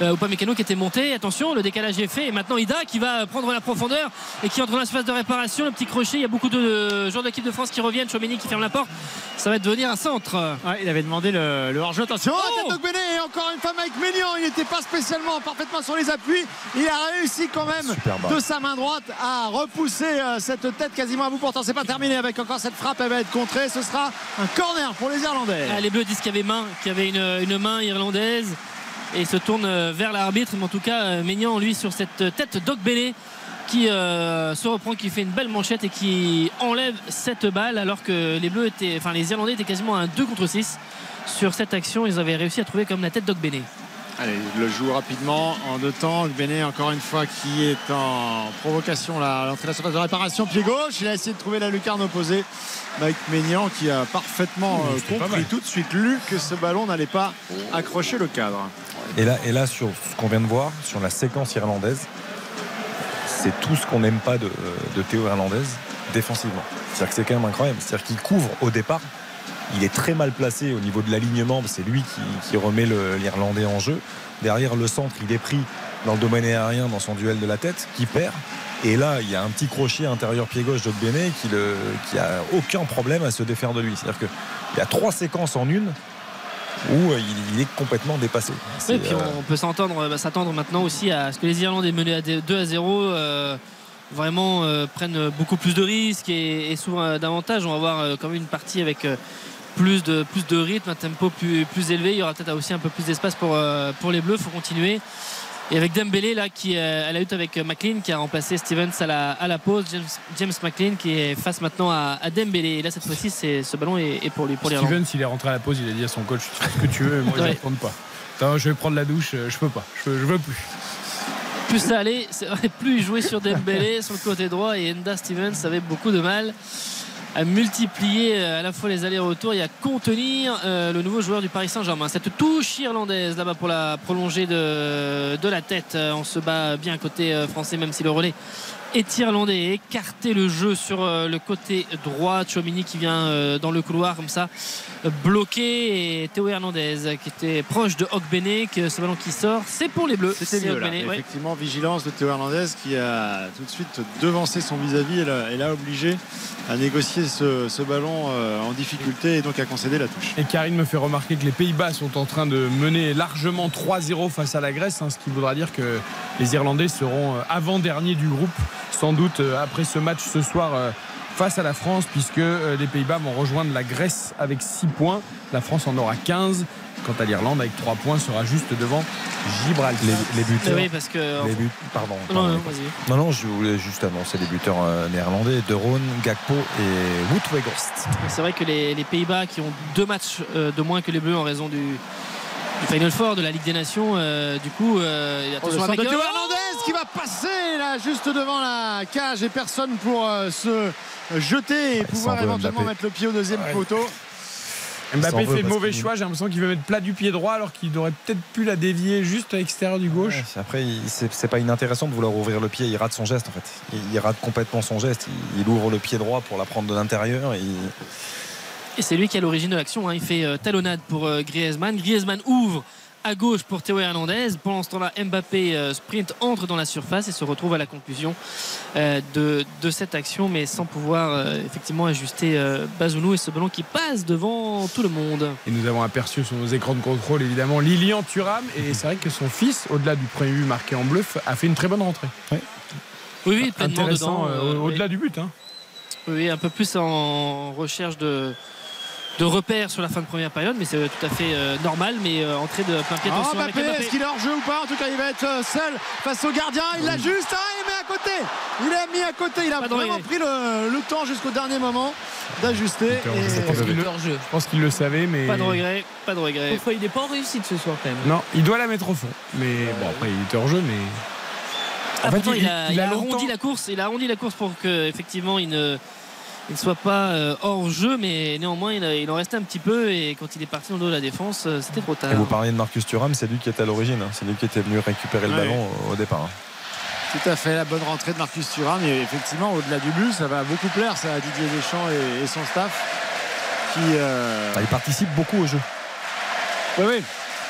euh, Mécano qui était monté. Attention, le décalage est fait. Et maintenant, Ida qui va prendre la profondeur et qui entre dans la phase de réparation. Le petit crochet, il y a beaucoup de joueurs de l'équipe de France qui reviennent. Chomeni qui ferme la porte. Ça va devenir un centre. il avait demandé le, hors-jeu. Attention, oh et encore une fois Mike Ménian. Il n'était pas spécialement parfaitement sur les appuis. Il a réussi quand même de sa main droite à repousser euh, cette tête quasiment à bout portant. C'est pas terminé avec encore cette frappe. Elle va être contrée. Ce sera un corner pour les Irlandais. Ah, les Bleus disent qu'il y avait main, qu'il y avait une, main irlandaise et se tourne euh, vers l'arbitre. Mais en tout cas, euh, Maignan, lui, sur cette tête d'Ogbélé qui se reprend, qui fait une belle manchette et qui enlève cette balle alors que les Bleus étaient, enfin les Irlandais étaient quasiment à un 2 contre 6 sur cette action. Ils avaient réussi à trouver comme la tête d'Ogbélé. Allez, il le joue rapidement en deux temps. Benet, encore une fois, qui est en provocation là, à l'entrée de la surface de réparation, pied gauche. Il a essayé de trouver la lucarne opposée. Mike Maignan qui a parfaitement euh, compris tout de suite, lu que ce ballon n'allait pas accrocher le cadre. Et là, et là sur ce qu'on vient de voir, sur la séquence irlandaise, c'est tout ce qu'on n'aime pas de, de Théo Irlandaise défensivement. C'est-à-dire que c'est quand même incroyable. C'est-à-dire qu'il couvre au départ il est très mal placé au niveau de l'alignement. C'est lui qui, remet l'Irlandais en jeu. Derrière le centre, il est pris dans le domaine aérien dans son duel de la tête, qui perd. Et là, il y a un petit crochet intérieur pied gauche d'Ogbene qui, qui a aucun problème à se défaire de lui. C'est-à-dire qu'il y a trois séquences en une où euh, il, est complètement dépassé. et puis euh, on peut s'entendre, bah, s'attendre maintenant aussi à ce que les Irlandais menés à 2 à 0 euh, vraiment prennent beaucoup plus de risques et, souvent davantage. On va voir quand même une partie avec plus de, plus de rythme, un tempo plus, plus élevé. Il y aura peut-être aussi un peu plus d'espace pour, euh, pour les Bleus. Il faut continuer. Et avec Dembélé là qui euh, a la lutte avec McLean qui a remplacé Stevens à la, à la pause, James, McLean qui est face maintenant à, Dembélé. Et là cette fois-ci ce ballon est, pour lui pour Stevens il est rentré à la pause, il a dit à son coach tu fais ce que tu veux, moi je ne pas. je vais prendre la douche, je peux pas, je, je veux plus. Plus ça allait, plus il jouait sur Dembélé sur le côté droit et Enda Stevens avait beaucoup de mal à multiplier euh, à la fois les allers-retours et à contenir euh, le nouveau joueur du Paris Saint-Germain. Cette touche irlandaise là-bas pour la prolonger de, de la tête. Euh, on se bat bien côté français même si le relais est irlandais écarter le jeu sur euh, le côté droit. Chomini qui vient euh, dans le couloir comme ça bloqué. Et Théo Hernandez qui était proche de Hogbene ce ballon qui sort c'est pour les bleus. C'était mieux effectivement vigilance de Théo Hernandez qui a tout de suite devancé son vis-à-vis et l'a obligé à négocier ce, ballon euh, en difficulté et donc à concéder la touche. Et Karine me fait remarquer que les Pays-Bas sont en train de mener largement 3-0 face à la Grèce hein, ce qui voudra dire que les Irlandais seront avant-derniers du groupe sans doute après ce match ce soir face à la France puisque les Pays-Bas vont rejoindre la Grèce avec 6 points. La France en aura 15. Quant à l'Irlande, avec 3 points, sera juste devant Gibraltar. Les, buteurs. Oui, parce que. Les buts, pardon. Non, non, non, je voulais juste annoncer les buteurs euh, néerlandais De Roon, Gakpo et Wout Weghorst. C'est vrai que les, Pays-Bas qui ont deux matchs euh, de moins que les Bleus en raison du, Final Four de la Ligue des Nations, euh, du coup, euh, attention avec Hernandez qui va passer là juste devant la cage et personne pour se jeter et pouvoir éventuellement mettre le pied au deuxième poteau. Mbappé fait le mauvais choix. J'ai l'impression qu'il veut mettre plat du pied droit alors qu'il aurait peut-être pu la dévier juste à l'extérieur du gauche. après, c'est pas inintéressant de vouloir ouvrir le pied. Il rate son geste en fait. Il, rate complètement son geste. Il, ouvre le pied droit pour la prendre de l'intérieur. Et... et c'est lui qui est à l'origine de l'action. Hein. Il fait euh, talonnade pour euh, Griezmann. Griezmann ouvre à gauche pour Théo Hernandez. Pendant ce temps-là, Mbappé euh, sprint, entre dans la surface et se retrouve à la conclusion euh, de, cette action, mais sans pouvoir euh, effectivement ajuster Bazounou et ce ballon qui passe devant tout le monde. Et nous avons aperçu sur nos écrans de contrôle évidemment Lilian Thuram et c'est vrai que son fils, au-delà du premier but marqué en bleu, a fait une très bonne rentrée. Oui, oui, pleinement dedans. au-delà du but. Hein. Oui, un peu plus en recherche de de repères sur la fin de première période, mais c'est tout à fait euh, normal. Mais euh, entrée de plein pied. Oh, Mbappé, est-ce qu'il est hors jeu ou pas? En tout cas, il va être euh, seul face au gardien. Il l'a juste, ah, il met à côté. Il l'a mis à côté. Il a vraiment pris le, temps jusqu'au dernier moment d'ajuster. Je pense qu'il le savait, mais pas de regret, pas de regret. il n'est pas en réussite ce soir quand même. Non, il doit la mettre au fond. Mais bon, après, il était hors jeu, mais. En fait, il, a, arrondi la course. Il a arrondi la course pour que effectivement il ne il ne soit pas euh, hors jeu, mais néanmoins il, en restait un petit peu et quand il est parti dans le dos de la défense, euh, c'était trop tard. vous parliez de Marcus Thuram, c'est lui qui était à l'origine, hein. c'est lui qui était venu récupérer le ballon au départ. Hein. Tout à fait, la bonne rentrée de Marcus Thuram. Et effectivement, au-delà du but, ça va beaucoup plaire ça, à Didier Deschamps et, son staff. Qui, euh, ah, il participe beaucoup au jeu. Oui, oui.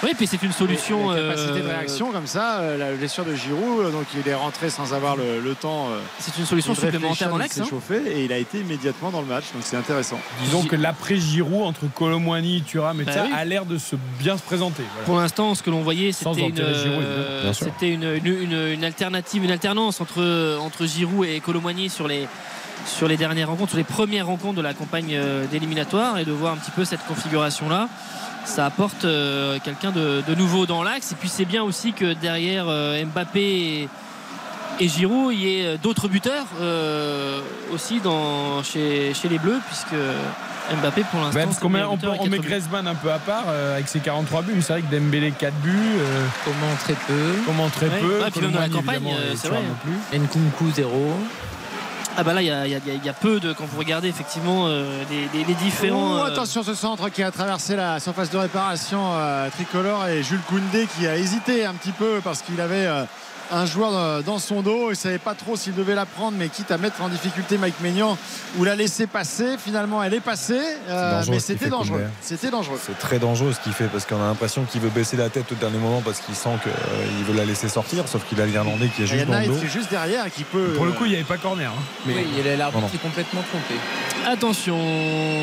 Oui, puis c'est une solution. La capacité de euh, réaction comme ça, euh, la blessure de Giroud, euh, donc il est rentré sans avoir le, temps. C'est une solution supplémentaire dans l'axe. Hein. chauffé et il a été immédiatement dans le match, donc c'est intéressant. Disons que l'après Giroud entre Colomboigny, Thuram et bah a l'air de se bien se présenter. Pour l'instant, ce que l'on voyait, c'était une, alternative, une alternance entre, entre Giroud et Colomboigny sur les sur les dernières rencontres, sur les premières rencontres de la campagne d'éliminatoire et de voir un petit peu cette configuration là ça apporte euh, quelqu'un de, nouveau dans l'axe. Et puis c'est bien aussi que derrière euh, Mbappé et, Giroud, il y ait d'autres buteurs euh, aussi dans, chez, les Bleus, puisque Mbappé pour l'instant. parce qu'on met, on, met Griezmann un peu à part avec ses 43 buts, mais c'est vrai que Dembélé 4 buts. comment très peu. Comment très peu. puis dans la campagne, c'est vrai. Nkunku 0. Ah bah là, il y, a, peu de quand vous regardez effectivement euh, les, différents. Oh, attention, ce centre qui a traversé la surface de réparation euh, tricolore et Jules Koundé qui a hésité un petit peu parce qu'il avait euh, un joueur dans son dos. Il ne savait pas trop s'il devait la prendre, mais quitte à mettre en difficulté Mike Maignan ou la laisser passer. Finalement, elle est passée, euh, mais c'était dangereux. C'était dangereux. C'est très dangereux ce qu'il fait parce qu'on a l'impression qu'il veut baisser la tête au dernier moment parce qu'il sent qu'il euh, veut la laisser sortir. Sauf qu'il a l'Irlandais qui est juste dans le dos. qui est juste derrière et qui peut. Pour le coup, il n'y avait pas corner. Hein. Mais... Oui, il l'arbitre qui est complètement trompé. Attention,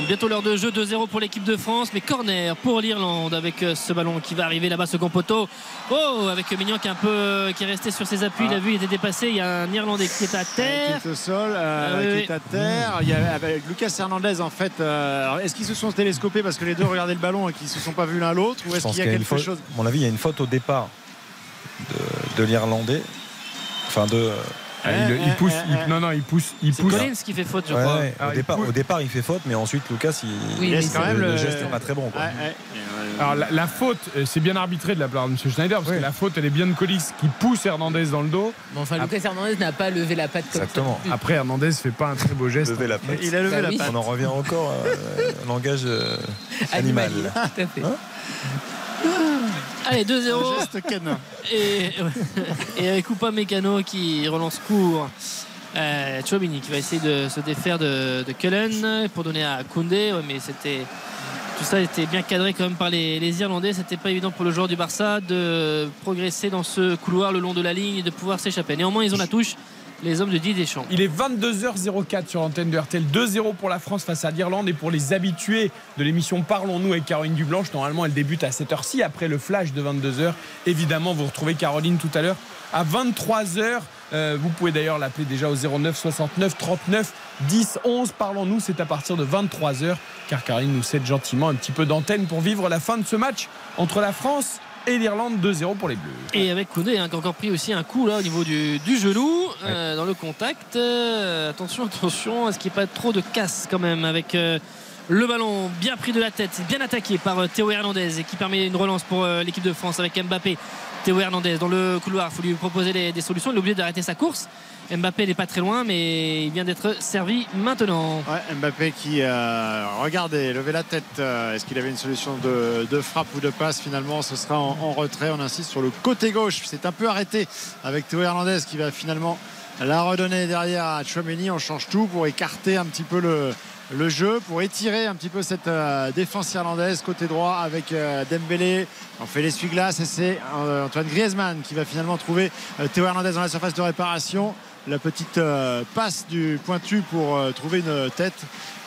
bientôt l'heure de jeu 2-0 pour l'équipe de France, mais corner pour l'Irlande avec euh, ce ballon qui va arriver là-bas, second poteau. Oh, avec Mignon qui est un peu qui est resté sur ses appuis, il a vu, il était dépassé. Il y a un Irlandais qui est à terre. Qui est au sol, euh, qui est à terre. Il y a avec Lucas Hernandez en fait. Euh, est-ce qu'ils se sont télescopés parce que les deux regardaient le ballon et qu'ils se sont pas vus l'un l'autre ou est-ce qu'il y a, quelque chose À mon avis, il y a une faute au départ de, de l'Irlandais. Enfin de ah, il, pousse, non, non, il pousse. Il pousse. Collins qui fait faute, je crois. au, départ, au, départ, il fait faute, mais ensuite, Lucas, il, oui, quand même le, geste n'est pas très bon. Quoi. Alors, la, faute, euh, c'est bien arbitré de la part de M. Schneider, parce que la faute, elle est bien de Collins qui pousse Hernandez dans le dos. Bon, enfin, Lucas Hernandez n'a pas levé la patte comme Exactement. Ça. Après, Hernandez fait pas un très beau geste. Lever la patte. Il a levé bah la patte. On en revient encore au langage euh, animal. Tout à fait. Hein Allez, 2-0. Et, et avec Coupa Mécano qui relance court. Euh, Chobini qui va essayer de se défaire de, Cullen pour donner à Koundé. mais c'était tout ça était bien cadré quand même par les, Irlandais. C'était pas évident pour le joueur du Barça de progresser dans ce couloir le long de la ligne et de pouvoir s'échapper. Néanmoins, ils ont la touche les hommes de Didier Deschamps. Il est 22h04 sur l'antenne de RTL. 2-0 pour la France face à l'Irlande. Et pour les habitués de l'émission Parlons-nous avec Caroline Dublanche, normalement elle débute à cette heure-ci après le flash de 22h. Évidemment, vous retrouvez Caroline tout à l'heure à 23h. Euh, vous pouvez d'ailleurs l'appeler déjà au 09 69 39 10 11. Parlons-nous, c'est à partir de 23h car Caroline nous cède gentiment un petit peu d'antenne pour vivre la fin de ce match entre la France et l'Irlande 2-0 pour les Bleus. Et avec Koundé hein, qui a encore pris aussi un coup là au niveau du, genou euh, dans le contact. Euh, attention, attention, est-ce qu'il n'y a pas trop de casse quand même avec le ballon bien pris de la tête, bien attaqué par Théo Hernandez et qui permet une relance pour l'équipe de France avec Mbappé Théo Hernandez dans le couloir. Il faut lui proposer des, solutions. Il est obligé d'arrêter sa course. Mbappé n'est pas très loin, mais il vient d'être servi maintenant. Mbappé qui a regardez, levé la tête. Euh, est-ce qu'il avait une solution de, frappe ou de passe? Finalement, ce sera en, retrait. On insiste sur le côté gauche. C'est un peu arrêté avec Théo Hernandez qui va finalement la redonner derrière à Chouameni. On change tout pour écarter un petit peu le, le jeu pour étirer un petit peu cette euh, défense irlandaise côté droit avec euh, Dembélé. On fait l'essuie-glace et c'est euh, Antoine Griezmann qui va finalement trouver Théo Hernandez dans la surface de réparation. La petite passe du pointu pour trouver une tête.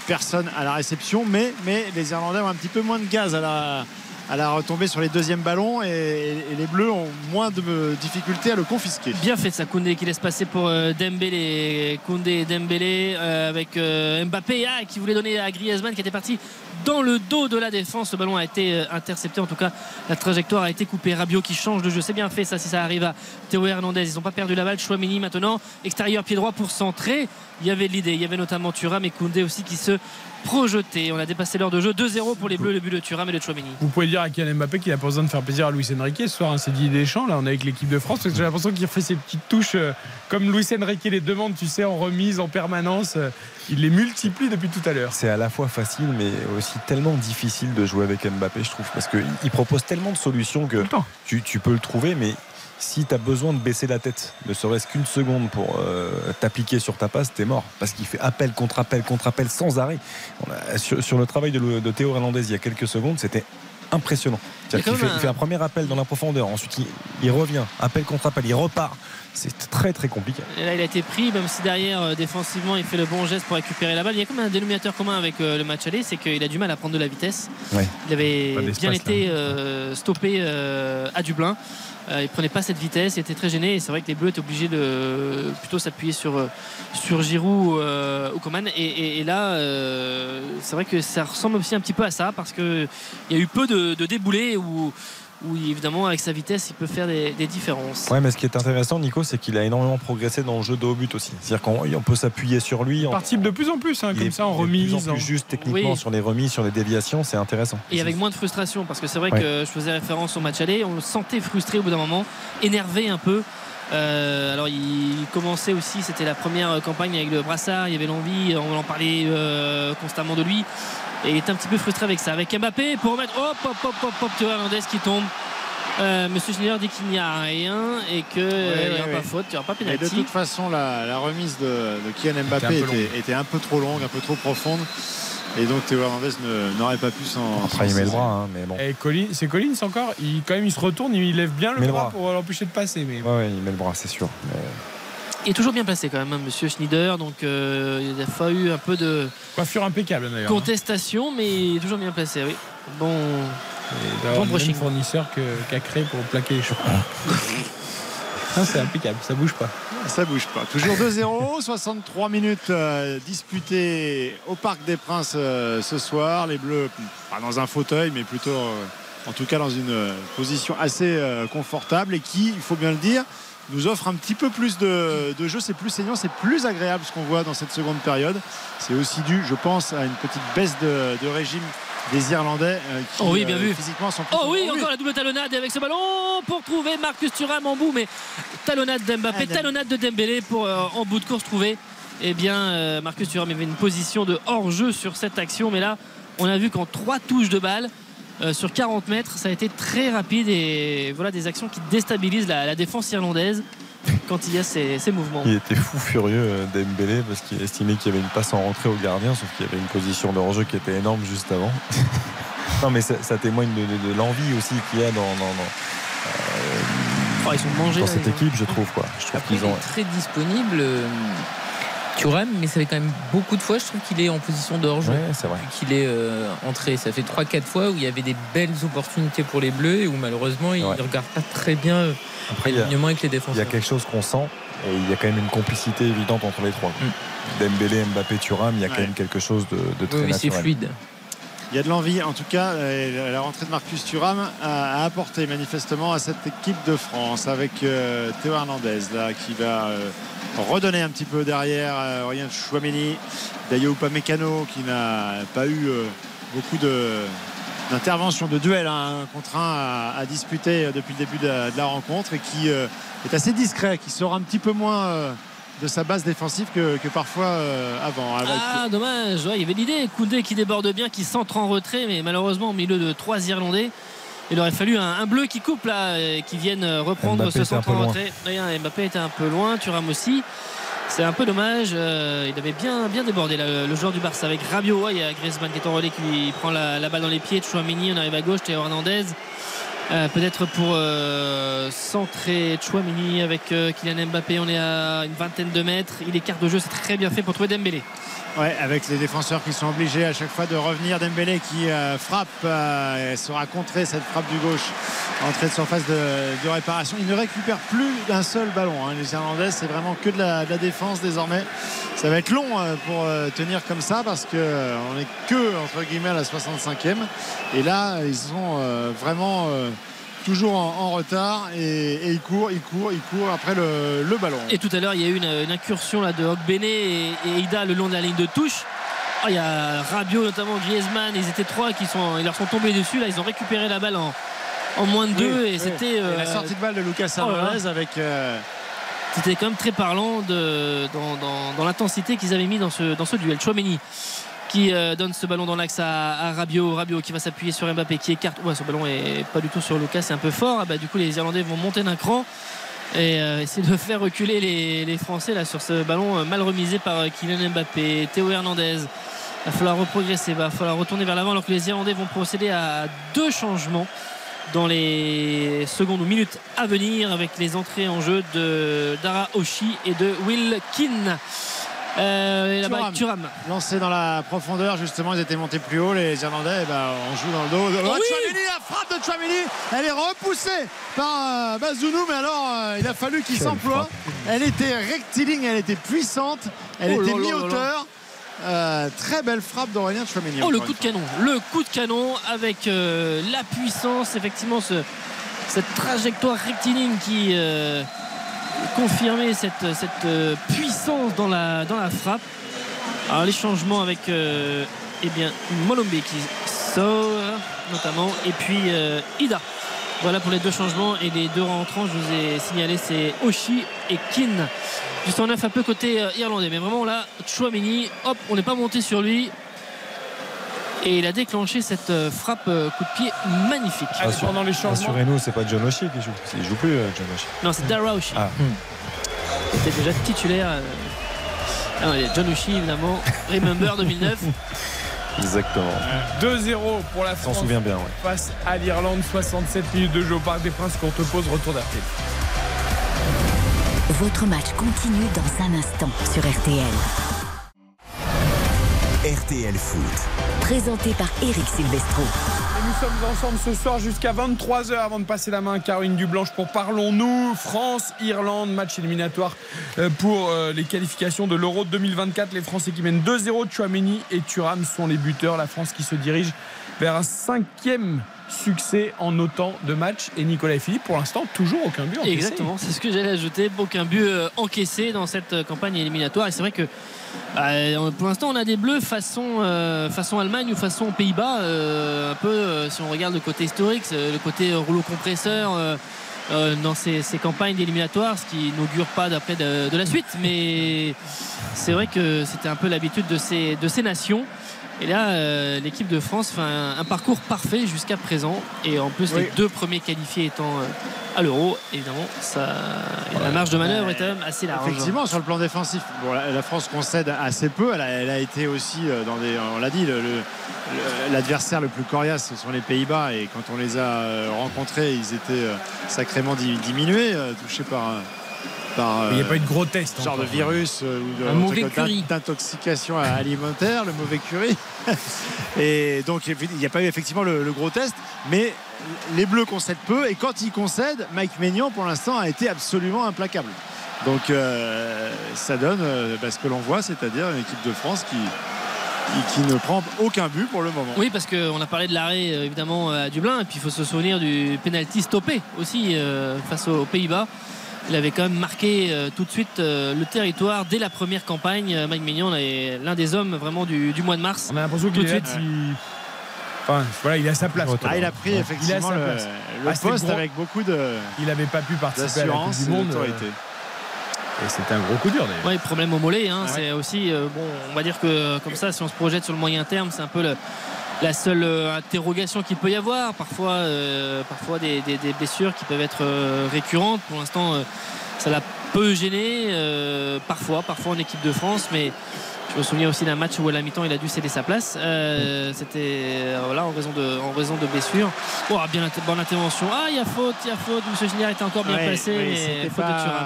Personne à la réception, mais, mais les Irlandais ont un petit peu moins de gaz à la, à la retombée sur les deuxièmes ballons et, les Bleus ont moins de difficultés à le confisquer. Bien fait ça, Koundé qui laisse passer pour euh, Dembélé. Koundé et Dembélé euh, avec euh, Mbappé ah, qui voulait donner à Griezmann qui était parti dans le dos de la défense. Le ballon a été intercepté. En tout cas, la trajectoire a été coupée. Rabiot qui change de jeu. C'est bien fait ça si ça arrive à Théo Hernandez. Ils n'ont pas perdu la balle. Chouamini maintenant. Extérieur pied droit pour centrer. Il y avait l'idée. Il y avait notamment Thuram et Koundé aussi qui se projeté. On a dépassé l'heure de jeu. 2-0 pour les Bleus, le but de Thuram et de Chouamini. Vous pouvez dire à Kylian Mbappé qu'il a pas besoin de faire plaisir à Luis Enrique ce soir. Hein, c'est dit Deschamps. Là, on est avec l'équipe de France. J'ai l'impression qu'il fait ses petites touches euh, comme Luis Enrique les demande, tu sais, en remise, en permanence. Euh, il les multiplie depuis tout à l'heure. C'est à la fois facile, mais aussi tellement difficile de jouer avec Mbappé, je trouve, parce qu'il propose tellement de solutions que tu, tu peux le trouver, mais si tu as besoin de baisser la tête, ne serait-ce qu'une seconde pour euh, t'appliquer sur ta passe, t'es mort. Parce qu'il fait appel contre appel contre appel sans arrêt. sur, le travail de, Théo Hernandez il y a quelques secondes, c'était impressionnant. Il, fait, un... premier appel dans la profondeur, ensuite il, revient, appel contre appel, il repart. C'est très très compliqué. Et là il a été pris, même si derrière euh, défensivement il fait le bon geste pour récupérer la balle. Il y a comme un dénominateur commun avec euh, le match aller, c'est qu'il a du mal à prendre de la vitesse. Il avait bien été stoppé à Dublin. Euh, il prenait pas cette vitesse, il était très gêné. Et c'est vrai que les Bleus étaient obligés de plutôt s'appuyer sur, euh, sur Giroud euh, ou Coman. Et, là, c'est vrai que ça ressemble aussi un petit peu à ça parce qu'il y a eu peu de, de déboulés où où évidemment avec sa vitesse il peut faire des, différences. Ouais mais ce qui est intéressant Nico c'est qu'il a énormément progressé dans le jeu de haut but aussi. C'est-à-dire qu'on peut s'appuyer sur lui. Il participe de plus en plus hein, comme ça en remise. De plus en plus juste techniquement sur les remises, sur les déviations, c'est intéressant. Et avec moins de frustration parce que c'est vrai que je faisais référence au match aller, on le sentait frustré au bout d'un moment, énervé un peu. Euh, alors il commençait aussi, c'était la première campagne avec le brassard, il y avait l'envie, on en parlait euh, constamment de lui. Et il est un petit peu frustré avec ça. Avec Mbappé pour remettre. Hop, hop, hop, hop, hop, Hernandez qui tombe. Euh, Monsieur Schneider dit qu'il n'y a rien et qu'il n'y aura pas faute, il n'y aura pas pénalty. de toute façon, la, remise de, de Kylian Mbappé était un, peu trop longue, un peu trop profonde. Et donc Théo Hernandez n'aurait pas pu s'en. Après, il met le bras, hein, mais bon. c'est Collins encore? Il, quand même, il se retourne, il lève bien le, bras, pour l'empêcher de passer. Mais... Ouais, il met le bras, c'est sûr. Il est toujours bien placé quand même, hein, Monsieur Schneider. Donc euh, il a fallu un peu de coiffure impeccable d'ailleurs. Hein. Contestation, mais il est toujours bien placé. Oui. Bon. bon brushing. fournisseur qu'a créé pour plaquer les cheveux. c'est impeccable, ça bouge pas. Ça bouge pas. Toujours 2-0, 63 minutes euh, disputées au Parc des Princes euh, ce soir. Les Bleus, pas dans un fauteuil, mais plutôt, en tout cas, dans une position assez confortable et qui, il faut bien le dire, nous offre un petit peu plus de, jeu. C'est plus saignant, c'est plus agréable ce qu'on voit dans cette seconde période. C'est aussi dû, je pense, à une petite baisse de, régime des Irlandais euh, qui oh oui, bien euh, vu. physiquement sont Oh oui, encore la double talonnade avec ce ballon pour trouver Marcus Thuram en bout, mais talonnade d'Mbappé, ah, talonnade de Dembélé pour euh, en bout de course trouver. Eh bien, Marcus Thuram avait une position de hors-jeu sur cette action, mais là, on a vu qu'en trois touches de balle, euh, sur 40 mètres. Ça a été très rapide et voilà des actions qui déstabilisent la, défense irlandaise quand il y a ces, mouvements. Il était fou furieux euh, Dembélé parce qu'il estimait qu'il y avait une passe en rentrée au gardien, sauf qu'il y avait une position de hors-jeu qui était énorme juste avant. non mais ça, témoigne de, l'envie aussi qu'il y a dans, euh, Oh, ils sont mangés dans là, cette ils ont- équipe, je trouve. Quoi. Je trouve Après, qu'ils il ont. est très disponible. Thuram, mais ça fait quand même beaucoup de fois, je trouve qu'il est en position de hors-jeu. Ouais, c'est vrai. Depuis qu'il est euh, entré. Ça fait 3-4 fois où il y avait des belles opportunités pour les Bleus et où malheureusement il ne Ouais. regarde pas très bien euh, Après, l'alignement avec les Il y a défenseurs. quelque chose qu'on sent et il y a quand même une complicité évidente entre les trois. Dembélé, Mbappé, Thuram, il y a quand même quelque chose de, de très Oui, oui, c'est naturel. fluide. Il y a de l'envie, en tout cas, la rentrée de Marcus Thuram a, apporté manifestement à cette équipe de France avec euh, Théo Hernandez qui va euh, redonner un petit peu derrière euh, Ryan Chouameni, Dayo qui n'a pas eu euh, beaucoup de d'intervention de duel hein, contre à, disputer depuis le début de la, de la rencontre et qui est assez discret, qui sort un petit peu moins de sa base défensive que, que parfois euh, avant. Avec- Ah, dommage. Ouais, il y avait l'idée. Koundé qui déborde bien, qui centre en retrait, mais malheureusement au milieu de trois Irlandais. Il aurait fallu un, un bleu qui coupe là, et qui vienne reprendre Mbappé ce centre en retrait. Mbappé était un peu loin, Thuram aussi. C'est un peu dommage. euh, il avait bien, bien débordé là, le, le joueur du Barça avec Rabiot. Ouais, il y a Griezmann qui est en relais qui lui prend la, la balle dans les pieds. Chouamini, on arrive à gauche. Théo Hernandez. Euh, Peut-être pour euh, centrer Chouamini avec euh, Kylian Mbappé. On est à une vingtaine de mètres. Il écarte de jeu. C'est très bien fait pour trouver Dembélé. Ouais, avec les défenseurs qui sont obligés à chaque fois de revenir. Dembélé qui euh, frappe, euh, sera contré cette frappe du gauche. Entrée de surface de, réparation. Il ne récupère plus d'un seul ballon. hein. Les Irlandais, c'est vraiment que de la, défense désormais. Ça va être long euh, pour euh, tenir comme ça parce euh, on est que entre guillemets à la 65e. Et là, ils sont vraiment toujours en, en retard et, et ils courent, ils courent, ils courent après le, le ballon. Et tout à l'heure, il y a eu une, une incursion là, de Ogbene et, et Ida le long de la ligne de touche. Ah, il y a Rabiot, notamment Griezmann. Ils étaient trois qui sont, ils leur sont tombés dessus. Là, ils ont récupéré la balle en, en moins de deux. Oui, et oui. c'était. La euh, sortie de balle de Lucas oh. Hernandez avec. euh, C'était quand même très parlant de, dans, dans- dans l'intensité qu'ils avaient mis dans ce, dans ce duel. Chouameni qui euh, donne ce ballon dans l'axe à, à Rabiot. Rabiot qui va s'appuyer sur Mbappé qui écarte. Ouais, ce ballon est pas du tout sur Lucas, c'est un peu fort. Ah bah, du coup, les Irlandais vont monter d'un cran et euh, essayer de faire reculer les, les Français là sur ce ballon euh, mal remisé par euh, Kylian Mbappé, Théo Hernandez. Il va falloir reprogresser, il va falloir retourner vers l'avant alors que les Irlandais vont procéder à deux changements dans les secondes ou minutes à venir avec les entrées en jeu de Dara Oshi et de Will Keane. Euh, et là-bas, Thuram. Lancé dans la profondeur justement ils étaient montés plus haut les Irlandais et ben, on joue dans le dos. Oh oui Chouameni, la frappe de Chouameni elle est repoussée par euh, Bazounou mais alors euh, il a fallu qu'il s'emploie. elle était rectiligne elle était puissante elle Oh était mi-hauteur. Euh, très belle frappe d'Aurélien Chouameni Oh, le coup de canon. Le coup de canon avec euh, la puissance, effectivement, ce- cette trajectoire rectiligne qui confirmait cette, cette euh, puissance dans la, dans la frappe. Alors, les changements avec euh, eh bien, Molombe qui sort, notamment, et puis euh, Ida. Voilà pour les deux changements et les deux rentrants, je vous ai signalé, c'est Oshi et Kin. Du 109 un peu côté euh, irlandais, mais vraiment là, Chouameni, hop, on n'est pas monté sur lui. Et il a déclenché cette euh, frappe euh, coup de pied magnifique. Allez, pendant les changements. Rassurez-nous, c'est pas John Oshie qui joue. Il joue plus, euh, John Oshie. Non, c'est Dara Oshie. Ah. Il était déjà titulaire. Ah non, il y a John Oshie, évidemment. Remember 2009. Exactement. 2-0 pour la On s'en France souvient bien, ouais. face à l'Irlande. 67 minutes de jeu au Parc des Princes. Qu'on te pose, retour d'RTL. Votre match continue dans un instant sur RTL. RTL Foot. Présenté par Eric Silvestro. Et nous sommes ensemble ce soir jusqu'à 23h avant de passer la main à Caroline Dublanche pour Parlons-nous. France-Irlande, match éliminatoire euh, pour euh, les qualifications de l'Euro 2024. Les Français qui mènent 2-0. Chouameni et Thuram sont les buteurs. La France qui se dirige vers un cinquième succès en autant de matchs. Et Nicolas Philippe, pour l'instant, toujours aucun but encaissé. Exactement, c'est ce que j'allais ajouter. Aucun but euh, encaissé dans cette euh, campagne éliminatoire. Et c'est vrai que euh, pour l'instant, on a des bleus façon, façon Allemagne ou façon Pays-Bas. un peu, si on regarde le côté historique, le côté rouleau compresseur. dans ces, campagnes d'éliminatoire, ce qui n'augure pas d'après de, de la suite, mais c'est vrai que c'était un peu l'habitude de ces, de ces nations. Et là, euh, l'équipe de France fait un, un parcours parfait jusqu'à présent. Et en plus, Oui. les deux premiers qualifiés étant euh, à l'Euro, évidemment, ça, la marge de manœuvre est quand même assez large. Effectivement, sur le plan défensif, bon, la, la France concède assez peu. Elle a, elle a été aussi euh, dans des. On l'a dit, le- le- le- l'adversaire le, plus coriace, ce sont les Pays-Bas. Et quand on les a rencontrés, ils étaient sacrément di- diminués, touchés par. Euh, par Il n'y a euh, pas eu de gros test. genre de virus euh, ou de, Un mauvais cas, curry. d'in- d'intoxication alimentaire, le mauvais curry. et donc il n'y a pas eu effectivement le, le gros test, mais les Bleus concèdent peu et quand ils concèdent, Mike Maignan pour l'instant a été absolument implacable. Donc euh, ça donne euh, bah, ce que l'on voit, c'est-à-dire une équipe de France qui, qui, qui ne prend aucun but pour le moment. Oui, parce qu'on a parlé de l'arrêt évidemment à Dublin, et puis il faut se souvenir du penalty stoppé aussi euh, face aux Pays-Bas. Il avait quand même marqué euh, tout de suite euh, le territoire dès la première campagne. Euh, Mike Maignan est l'un des hommes vraiment du, du mois de mars. On a l'impression Tout qu'il suite. il- Enfin, voilà, il a sa place. Ah, il a pris Il a effectivement sa le, place. le Ah, poste gros. avec beaucoup de- Il n'avait pas pu participer à la Coupe du et Monde. d'autorité. Et c'était un gros coup dur d'ailleurs. Ouais, problème au mollet. hein, C'est aussi, euh, bon, on va dire que comme ça, si on se projette sur le moyen terme, c'est un peu le- la seule euh, interrogation qu'il peut y avoir. Parfois, euh, parfois des, des- des blessures qui peuvent être euh, récurrentes. Pour l'instant, euh, ça l'a peu gêné. parfois, parfois en équipe de France, mais. Je me souviens aussi d'un match où à la mi-temps il a dû céder sa place. C'était voilà, en raison de, en raison de blessures. Oh, bien inter- bonne intervention. Ah, il y a faute, il y a faute. Monsieur Ginière était encore bien Ouais, placé, oui, mais c'était faute pas- de Thuram.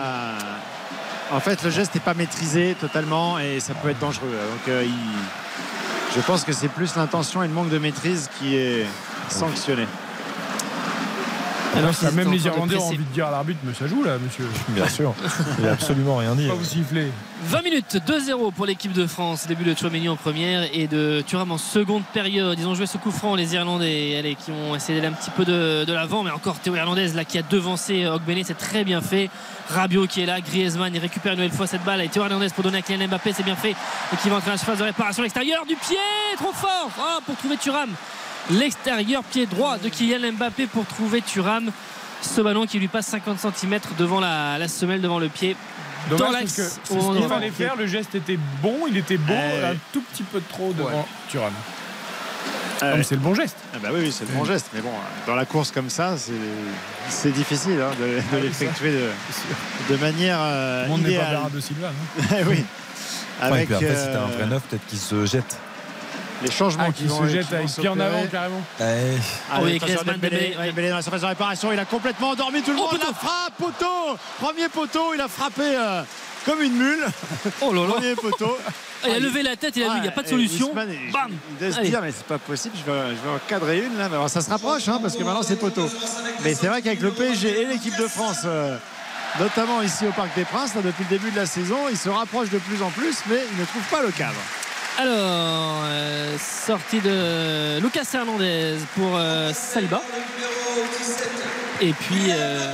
En fait, le geste n'est pas maîtrisé totalement et ça peut être dangereux. Donc, il- je pense que c'est plus l'intention et le manque de maîtrise qui est sanctionné. Ça, qu'ils même les Irlandais ont envie de dire à l'arbitre, mais ça joue là, monsieur. Bien sûr. Il a absolument rien dit. Pas vous siffler. 20 minutes, 2-0 pour l'équipe de France. Début de Chouameni en première et de Thuram en seconde période. Ils ont joué ce coup franc, les Irlandais, allez, qui ont essayé d'aller un petit peu de, de l'avant, mais encore Théo Hernandez là qui a devancé Ogbene, c'est très bien fait. Rabiot qui est là, Griezmann, il récupère une nouvelle fois cette balle et Théo Hernandez pour donner à Kylian Mbappé, c'est bien fait. Et qui va entrer dans la surface de réparation à l'extérieur du pied, trop fort Ah, pour trouver Thuram. L'extérieur pied droit de Kylian Mbappé pour trouver Thuram. Ce ballon qui lui passe 50 cm devant la, la semelle, devant le pied. dans Dommage que l'axe c'est ce qu'il moment fallait faire. Le geste était bon, il était beau, Euh, un tout petit peu de trop devant ouais. Thuram. Ah c'est le bon geste. Ah bah oui, oui, c'est le bon geste. Mais bon, dans la course comme ça, c'est, c'est difficile hein, de, de oui, l'effectuer de, de manière euh, Tout le monde n'est pas Silva. non Eh oui. Enfin, et Avec puis après, si t'as un euh, vrai neuf, peut-être qu'il se jette. Les changements Ah, qui qui vont se jette qui vont avec pied en avant carrément. Eh, Allez, oui, Dembélé, Dembélé, ouais. Dembélé dans la surface de réparation, il a complètement endormi tout le Oh, monde. poteau. La frappe, poteau Premier poteau, il a frappé euh, comme une mule. Oh là là Premier poteau. Il a levé la tête, il a dit il n'y a pas de solution. Ousmane, il- Bam Il doit se Allez. dire, mais c'est pas possible, je vais, je vais en cadrer une là. Mais alors, ça se rapproche, hein, parce que maintenant c'est poteau. Mais c'est vrai qu'avec le PSG et l'équipe de France, euh, notamment ici au Parc des Princes, là, depuis le début de la saison, ils se rapprochent de plus en plus, mais ils ne trouvent pas le cadre. Alors, euh, sortie de Lucas Hernandez pour euh, Saliba. Et puis euh,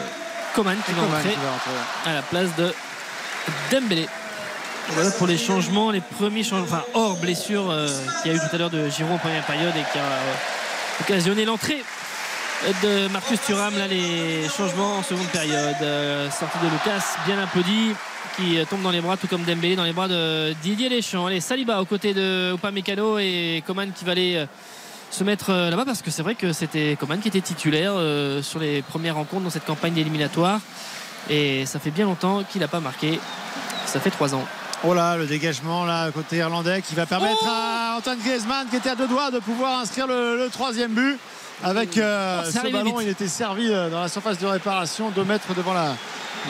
Coman qui va Coman entrer qui va entrer. à la place de Dembélé. Voilà pour les changements, les premiers changements, enfin hors blessure euh, qu'il y a eu tout à l'heure de Giroud en première période et qui a occasionné l'entrée de Marcus Thuram. Là, les changements en seconde période. Sortie de Lucas, bien applaudi, qui euh, tombe dans les bras, tout comme Dembélé, dans les bras de Didier Deschamps. Allez, Saliba aux côtés de Upamecano et Coman qui va aller euh, se mettre euh, là-bas parce que c'est vrai que c'était Coman qui était titulaire sur les premières rencontres dans cette campagne d'éliminatoire. Et ça fait bien longtemps qu'il n'a pas marqué. Ça fait trois ans. Oh là, le dégagement là côté irlandais qui va permettre à Antoine Griezmann qui était à deux doigts de pouvoir inscrire le, le troisième but. Avec euh, Oh, ce ballon, vite. il était servi dans la surface de réparation, deux mètres devant la,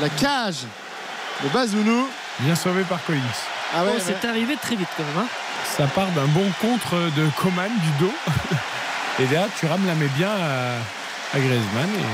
la cage de Bazounou. Bien sauvé par Collins. Ah ouais, Oh, ouais. c'est arrivé très vite quand même. hein. Ça part d'un bon contre de Coman du dos. Et là, Thuram la met bien à, à Griezmann. Et...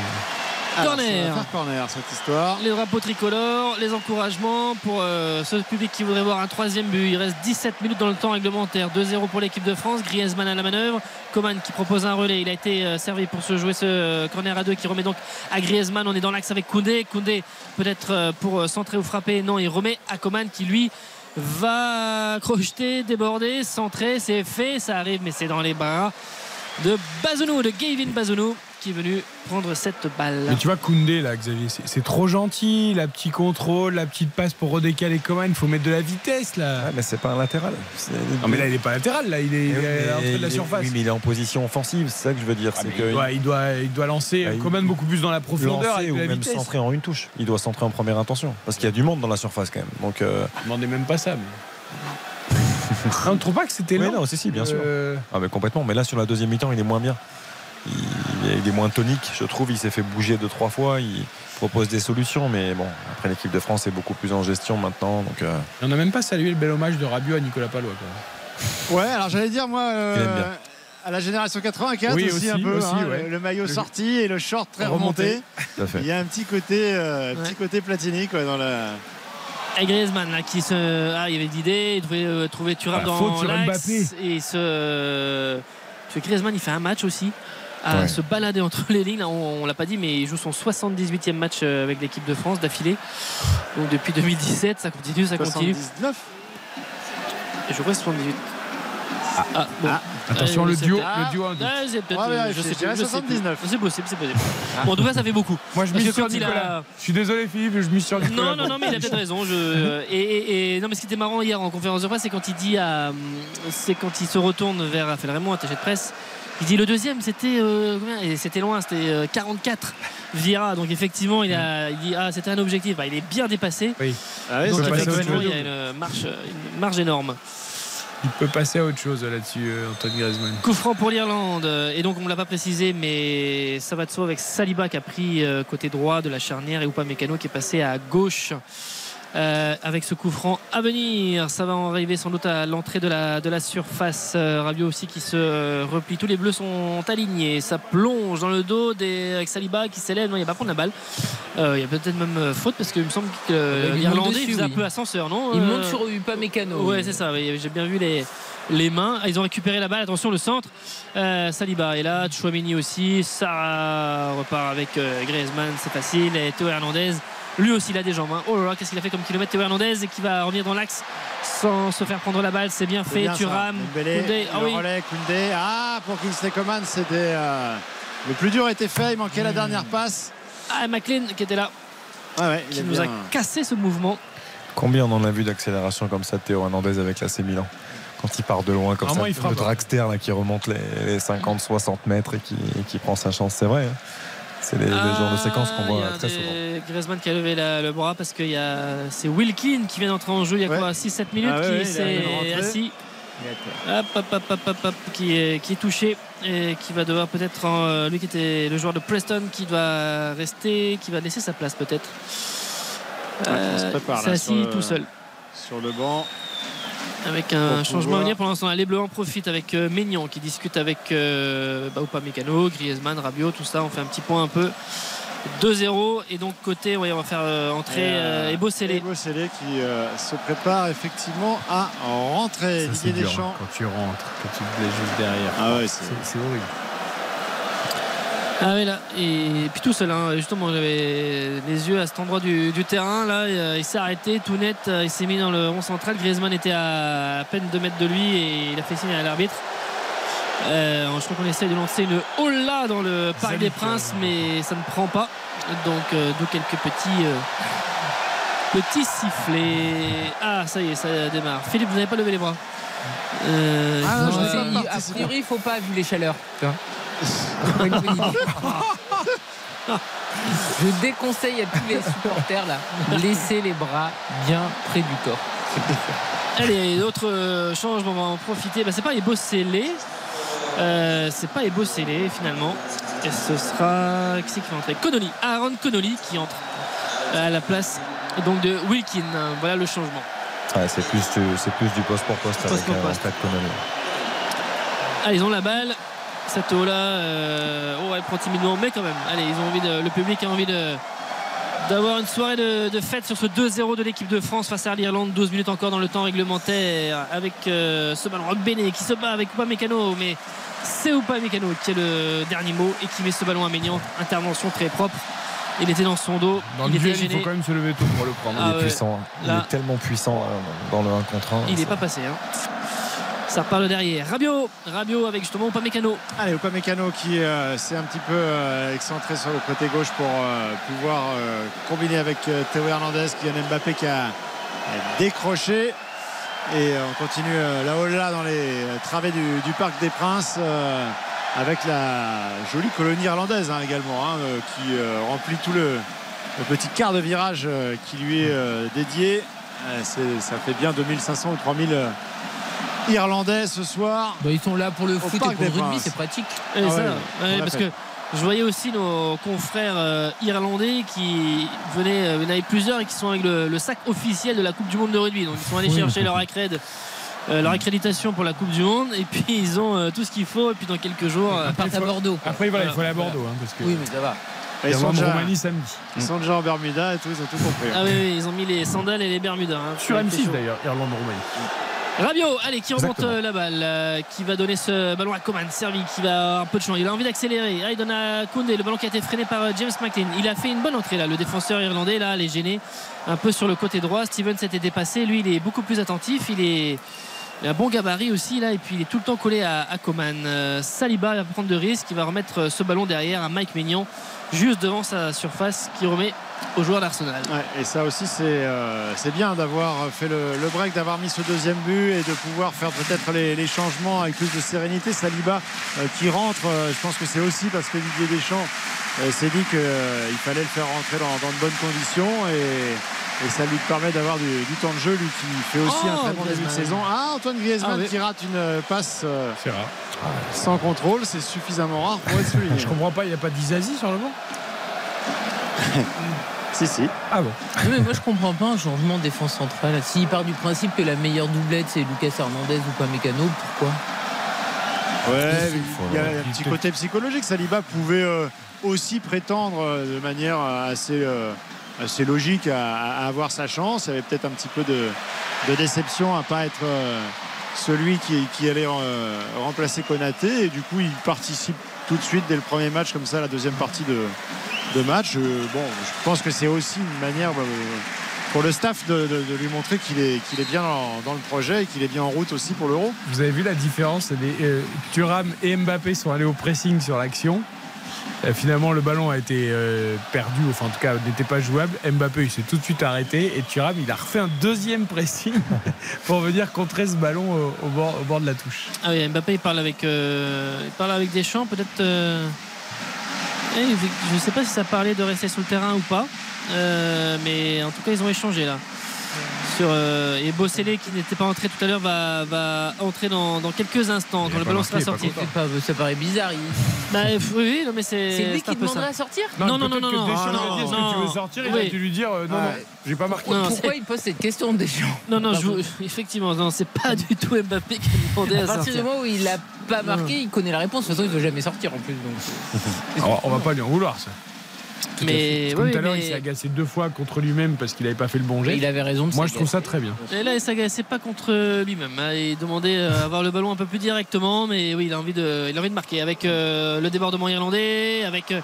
Corner. corner cette histoire. Les drapeaux tricolores, les encouragements pour euh, ce public qui voudrait voir un troisième but. Il reste 17 minutes dans le temps réglementaire. 2-0 pour l'équipe de France. Griezmann à la manœuvre. Coman qui propose un relais. Il a été euh, servi pour se jouer ce euh, corner à deux qui remet donc à Griezmann. On est dans l'axe avec Koundé. Koundé peut-être pour centrer ou frapper. Non, il remet à Coman qui lui va crocheter, déborder, centrer. C'est fait. Ça arrive, mais c'est dans les bras de Bazonou, de Gavin Bazonou, qui est venu prendre cette balle. Mais tu vois, Koundé, là, Xavier, c'est c'est trop gentil. La petite contrôle, la petite passe pour redécaler Coman. Il faut mettre de la vitesse, là. Ouais, mais c'est pas un latéral. C'est- Non, mais là, il est pas latéral, là. Il est, l'entrée de la surface. Oui, mais il est en position offensive, c'est ça que je veux dire. Ah, que il, doit, il, doit, il doit lancer Ah, euh, il- Coman beaucoup plus dans la profondeur lancer avec ou la même vitesse. centrer en une touche. Il doit centrer en première intention parce qu'il y a du monde dans la surface quand même. Donc, euh, Je demandais même pas ça. Mais... on ne trouve pas que c'était oui, lent non, si, si, bien sûr. Euh, Ah, mais complètement. Mais là, sur la deuxième mi-temps, il est moins bien. Il, il est moins tonique, je trouve. Il s'est fait bouger deux, trois fois. Il propose des solutions. Mais bon, après, l'équipe de France est beaucoup plus en gestion maintenant. Donc, euh, On n'a même pas salué le bel hommage de Rabiot à Nicolas Palois. Quoi. Ouais, alors j'allais dire, moi, euh, Il aime bien. à la génération 84 Oui, aussi, aussi, un peu. aussi, hein, ouais. le, le maillot sorti et le short très Remonté. Il y a un petit côté, euh, Ouais. petit côté Platini quoi, dans la. Et Griezmann là, qui se ah il y avait d'idées il devait euh, trouver Thuram Ah, dans l'axe et ce que Griezmann il fait un match aussi à Ouais. se balader entre les lignes Là, on, on l'a pas dit mais il joue son 78e match euh, avec l'équipe de France d'affilée donc depuis 2017 ça continue ça continue 79. et je crois 78 ah, bon. Ah. Attention, Ouais, le duo, le duo. Ah, c'est peut-être- Ouais, ouais, je sais dirais plus, je sais plus. 79. c'est possible c'est possible bon en tout cas ça fait beaucoup Moi, je mise sur a- Nicolas. Je suis désolé, Philippe, je mise sur Nicolas. Non, non, non, mais il a peut-être raison. Je... Et, et- et- non, mais ce qui était marrant hier en conférence de presse, c'est quand il dit à, c'est quand il se retourne vers Raphaël Raymond, attaché de presse. Il dit le deuxième, c'était euh, combien Et c'était loin, c'était euh, 44 Vieira. Donc effectivement, il a, il dit ah c'était un objectif. Bah, il est bien dépassé. Oui, Ah ouais, Donc effectivement, il y a une marge, une marge énorme. il peut passer à autre chose là-dessus, euh, Antoine Griezmann. Coup franc pour l'Irlande. Et donc, on ne l'a pas précisé, mais ça va de soi avec Saliba qui a pris euh, côté droit de la charnière et Upamecano qui est passé à gauche. Euh, avec ce coup franc à venir, ça va en arriver sans doute à l'entrée de la, de la surface. Euh, Rabiot aussi qui se euh, replie. Tous les bleus sont alignés. Ça plonge dans le dos des, avec Saliba qui s'élève. Non, il va pas prendre la balle. Euh, il y a peut-être même euh, faute parce qu'il me semble que l'Irlandais faisait un oui. peu ascenseur, non Il monte sur Upamecano. Ouais, c'est ça. oui, J'ai bien vu les, les mains. Ah, Ils ont récupéré la balle. Attention, le centre. Euh, Saliba est là. Chouamini aussi. Ça repart avec euh, Griezmann. C'est facile. Et Théo Hernandez. Lui aussi, il a des jambes. hein. Oh là là, qu'est-ce qu'il a fait comme kilomètre Théo Hernandez et qui va revenir dans l'axe sans se faire prendre la balle. C'est bien fait. bien. Thuram. Koundé. Ah le oui. relais, Koundé. Ah, pour Kingsley Coman, c'était. euh, Le plus dur était fait, il manquait la dernière passe. Ah, McLean qui était là. Ouais, il Qui nous bien. a cassé ce mouvement. Combien on en a vu d'accélération comme ça de Théo Hernandez avec l'AC Milan quand il part de loin comme Vraiment, ça, il frappe. le dragster là, qui remonte les, les 50-60 mètres et qui, et qui prend sa chance, c'est vrai. hein. C'est les, les genres de séquences qu'on Ah, voit a très souvent. Griezmann qui a levé la- le bras parce que il y a c'est Wilkin qui vient d'entrer en jeu il y a Ouais. quoi 6-7 minutes Ah qui ouais, s'est vient de rentrer. assis hop, hop, hop, hop, hop, hop, qui, est, qui est touché et qui va devoir peut-être euh, lui qui était le joueur de Preston qui doit rester qui va laisser sa place peut-être Ouais, il se prépare, c'est là, sur assis tout seul Sur le banc. Avec un changement à venir pour l'instant les Bleus en profitent avec euh, Maignan qui discute avec euh, bah, Upamecano Griezmann Rabiot tout ça on fait un petit point un peu 2-0 et donc côté ouais, on va faire euh, entrer euh, Ebo Sélé. Ebo Sélé qui euh, se prépare effectivement à rentrer. Ça, c'est Didier dur, Deschamps. hein, quand tu rentres, quand tu te blesses juste derrière. Ah ouais, c'est horrible. Ah oui là et puis tout seul hein. justement j'avais les yeux à cet endroit du, du terrain là. Euh, il s'est arrêté tout net euh, il s'est mis dans le rond central. Griezmann était à, à peine 2 mètres de lui et il a fait signe à l'arbitre. Euh, je crois qu'on essaye de lancer une hola dans le Parc des Princes mais ça ne prend pas. Donc euh, d'où quelques petits euh, petits sifflets. Ah ça y est ça démarre. Philippe vous n'avez pas levé les bras. Euh, Ah, non, je pas il- a priori, il faut pas vu les chaleurs. Je déconseille à tous les supporters là, laissez les bras bien près du corps. Allez, d'autres euh, changements, on va en profiter. Bah, c'est pas Ebo Sélé. Euh, c'est pas Ebo finalement. Et ce sera. Qui c'est qui va entrer? Connolly. Aaron Connolly qui entre à la place donc de Wilkin. Voilà le changement. Ouais, c'est plus, du- c'est plus du poste pour poste avec Poste pour un poste. Connolly. Ah, ils ont la balle. Cette eau là, oh, elle prend timidement, mais quand même. Allez, ils ont envie de, le public a envie de d'avoir une soirée de, de fête sur ce 2-0 de l'équipe de France face à l'Irlande. 12 minutes encore dans le temps réglementaire avec euh, ce ballon Rock Bene qui se bat avec Upamecano, mais c'est Upamecano qui est le dernier mot et qui met ce ballon à Maignan. Intervention très propre. Il était dans son dos. Dans il le était duel, il faut quand même se lever tôt pour le prendre. Ah il est ouais. puissant. Il Là. est tellement puissant euh, dans le 1 contre 1. Il n'est pas passé. hein. Ça reparle derrière. Rabiot, Rabiot avec justement Upamecano. Allez, Upamecano qui euh, s'est un petit peu euh, excentré sur le côté gauche pour euh, pouvoir combiner avec Théo Hernandez, Kylian Mbappé qui a décroché. Et on continue là-haut là dans les travées du, Parc des Princes avec la jolie colonie irlandaise hein, également hein, qui remplit tout le, petit quart de virage qui lui est dédié. Ça fait bien 2500 ou 3000 euh, Irlandais ce soir. Bah, ils sont là pour le foot et pour le rugby, c'est pratique. Et Ah ça, ouais, ouais, on l'a parce fait. que je voyais aussi nos confrères euh, irlandais qui venaient, euh, il y en avait plusieurs et qui sont avec le, le sac officiel de la Coupe du Monde de rugby. Donc ils sont allés Oui. chercher leur accred. euh, leur accréditation pour la Coupe du Monde et puis ils ont euh, tout ce qu'il faut et puis dans quelques jours Ils partent à Bordeaux. quoi. Après, voilà, il faut aller à Voilà. Bordeaux. hein, parce que Oui, mais ça va. Ils sont, déjà, Roumanie samedi. ils sont déjà en Bermuda et tout, ils ont tout compris. ah oui, oui, ils ont mis les sandales et les bermudas hein, Sur avec les M6 chauds. d'ailleurs, Irlande, Roumanie. Rabiot, allez, qui remonte Exactement. euh, la balle, euh, qui va donner ce ballon à Coman, servi, qui va un peu de champ. Il a envie d'accélérer. Ah, il donne à Koundé, le ballon qui a été freiné par euh, James McLean. Il a fait une bonne entrée là, le défenseur irlandais, là, il est gêné un peu sur le côté droit. Steven s'était dépassé. Lui, il est beaucoup plus attentif. Il est. Il a un bon gabarit aussi là et puis il est tout le temps collé à, à Coman. Euh, Saliba va prendre de risques, il va remettre ce ballon derrière à Mike Maignan juste devant sa surface qui remet au joueur d'Arsenal. Ouais, et ça aussi, c'est euh, c'est bien d'avoir fait le, le break, d'avoir mis ce deuxième but et de pouvoir faire peut-être les, les changements avec plus de sérénité. Saliba euh, qui rentre, euh, je pense que c'est aussi parce que Didier Deschamps euh, s'est dit qu'il fallait le faire rentrer dans, dans de bonnes conditions et, et ça lui permet d'avoir du, du temps de jeu, lui qui fait aussi Oh, un très bon début de saison. Ah, Antoine Griezmann Ah oui. qui rate une passe euh, rare. sans contrôle, c'est suffisamment rare pour être souligné. Je comprends pas, il n'y a pas d'Izazi sur le banc? si, si. Ah bon Non, mais moi je comprends pas un changement de défense centrale. S'il part du principe que la meilleure doublette c'est Lucas Hernandez ou pas Mécano, pourquoi? Ouais, Il y a un petit côté psychologique. Saliba pouvait euh, aussi prétendre euh, de manière euh, assez, euh, assez logique à, à avoir sa chance. Il y avait peut-être un petit peu de, de déception à pas être euh, celui qui, qui allait euh, remplacer Konaté. Et du coup, il participe tout de suite dès le premier match, comme ça, la deuxième partie de, de match. Bon, je pense que c'est aussi une manière. euh, pour le staff de, de- de lui montrer qu'il est, qu'il est bien dans, dans le projet et qu'il est bien en route aussi pour l'Euro. Vous avez vu la différence les, euh, Thuram et Mbappé sont allés au pressing sur l'action. Euh, finalement, le ballon a été euh, perdu, enfin en tout cas n'était pas jouable. Mbappé il s'est tout de suite arrêté et Thuram il a refait un deuxième pressing pour venir contrer ce ballon au, au bord, au bord de la touche. Ah oui, Mbappé il parle avec, euh, il parle avec Deschamps, peut-être. Eh, je ne sais pas si ça parlait de rester sur le terrain ou pas, Euh, mais en tout cas ils ont échangé là. Sur, euh, et Bossélé qui n'était pas entré tout à l'heure va, va entrer dans, dans quelques instants Il quand le pas ballon sera sorti. Ça paraît bizarre. il- Bah, oui, non mais c'est. C'est lui qui demanderait à sortir Non, non, non, non, non, que non. tu veux sortir Il a dû lui dire euh, non, Ouais. non, j'ai pas marqué. Non, Pourquoi il pose cette question Deschamps Non, non, je, effectivement, non, c'est pas du tout Mbappé qui a demandé À à partir du sortir. moment où il a pas marqué, il connaît la réponse. De toute façon, il veut jamais sortir en plus. Donc... Alors, on va pas lui en vouloir ça. Mais, Comme oui, tout à l'heure, mais- il s'est agacé deux fois contre lui-même parce qu'il avait pas fait le bon jet. il avait raison de Moi, je trouve ça très bien. Et là, il s'agaçait pas contre lui-même. hein. Il demandait euh, à avoir le ballon un peu plus directement, mais oui, il a envie de, il a envie de marquer avec euh, le débordement irlandais, avec euh,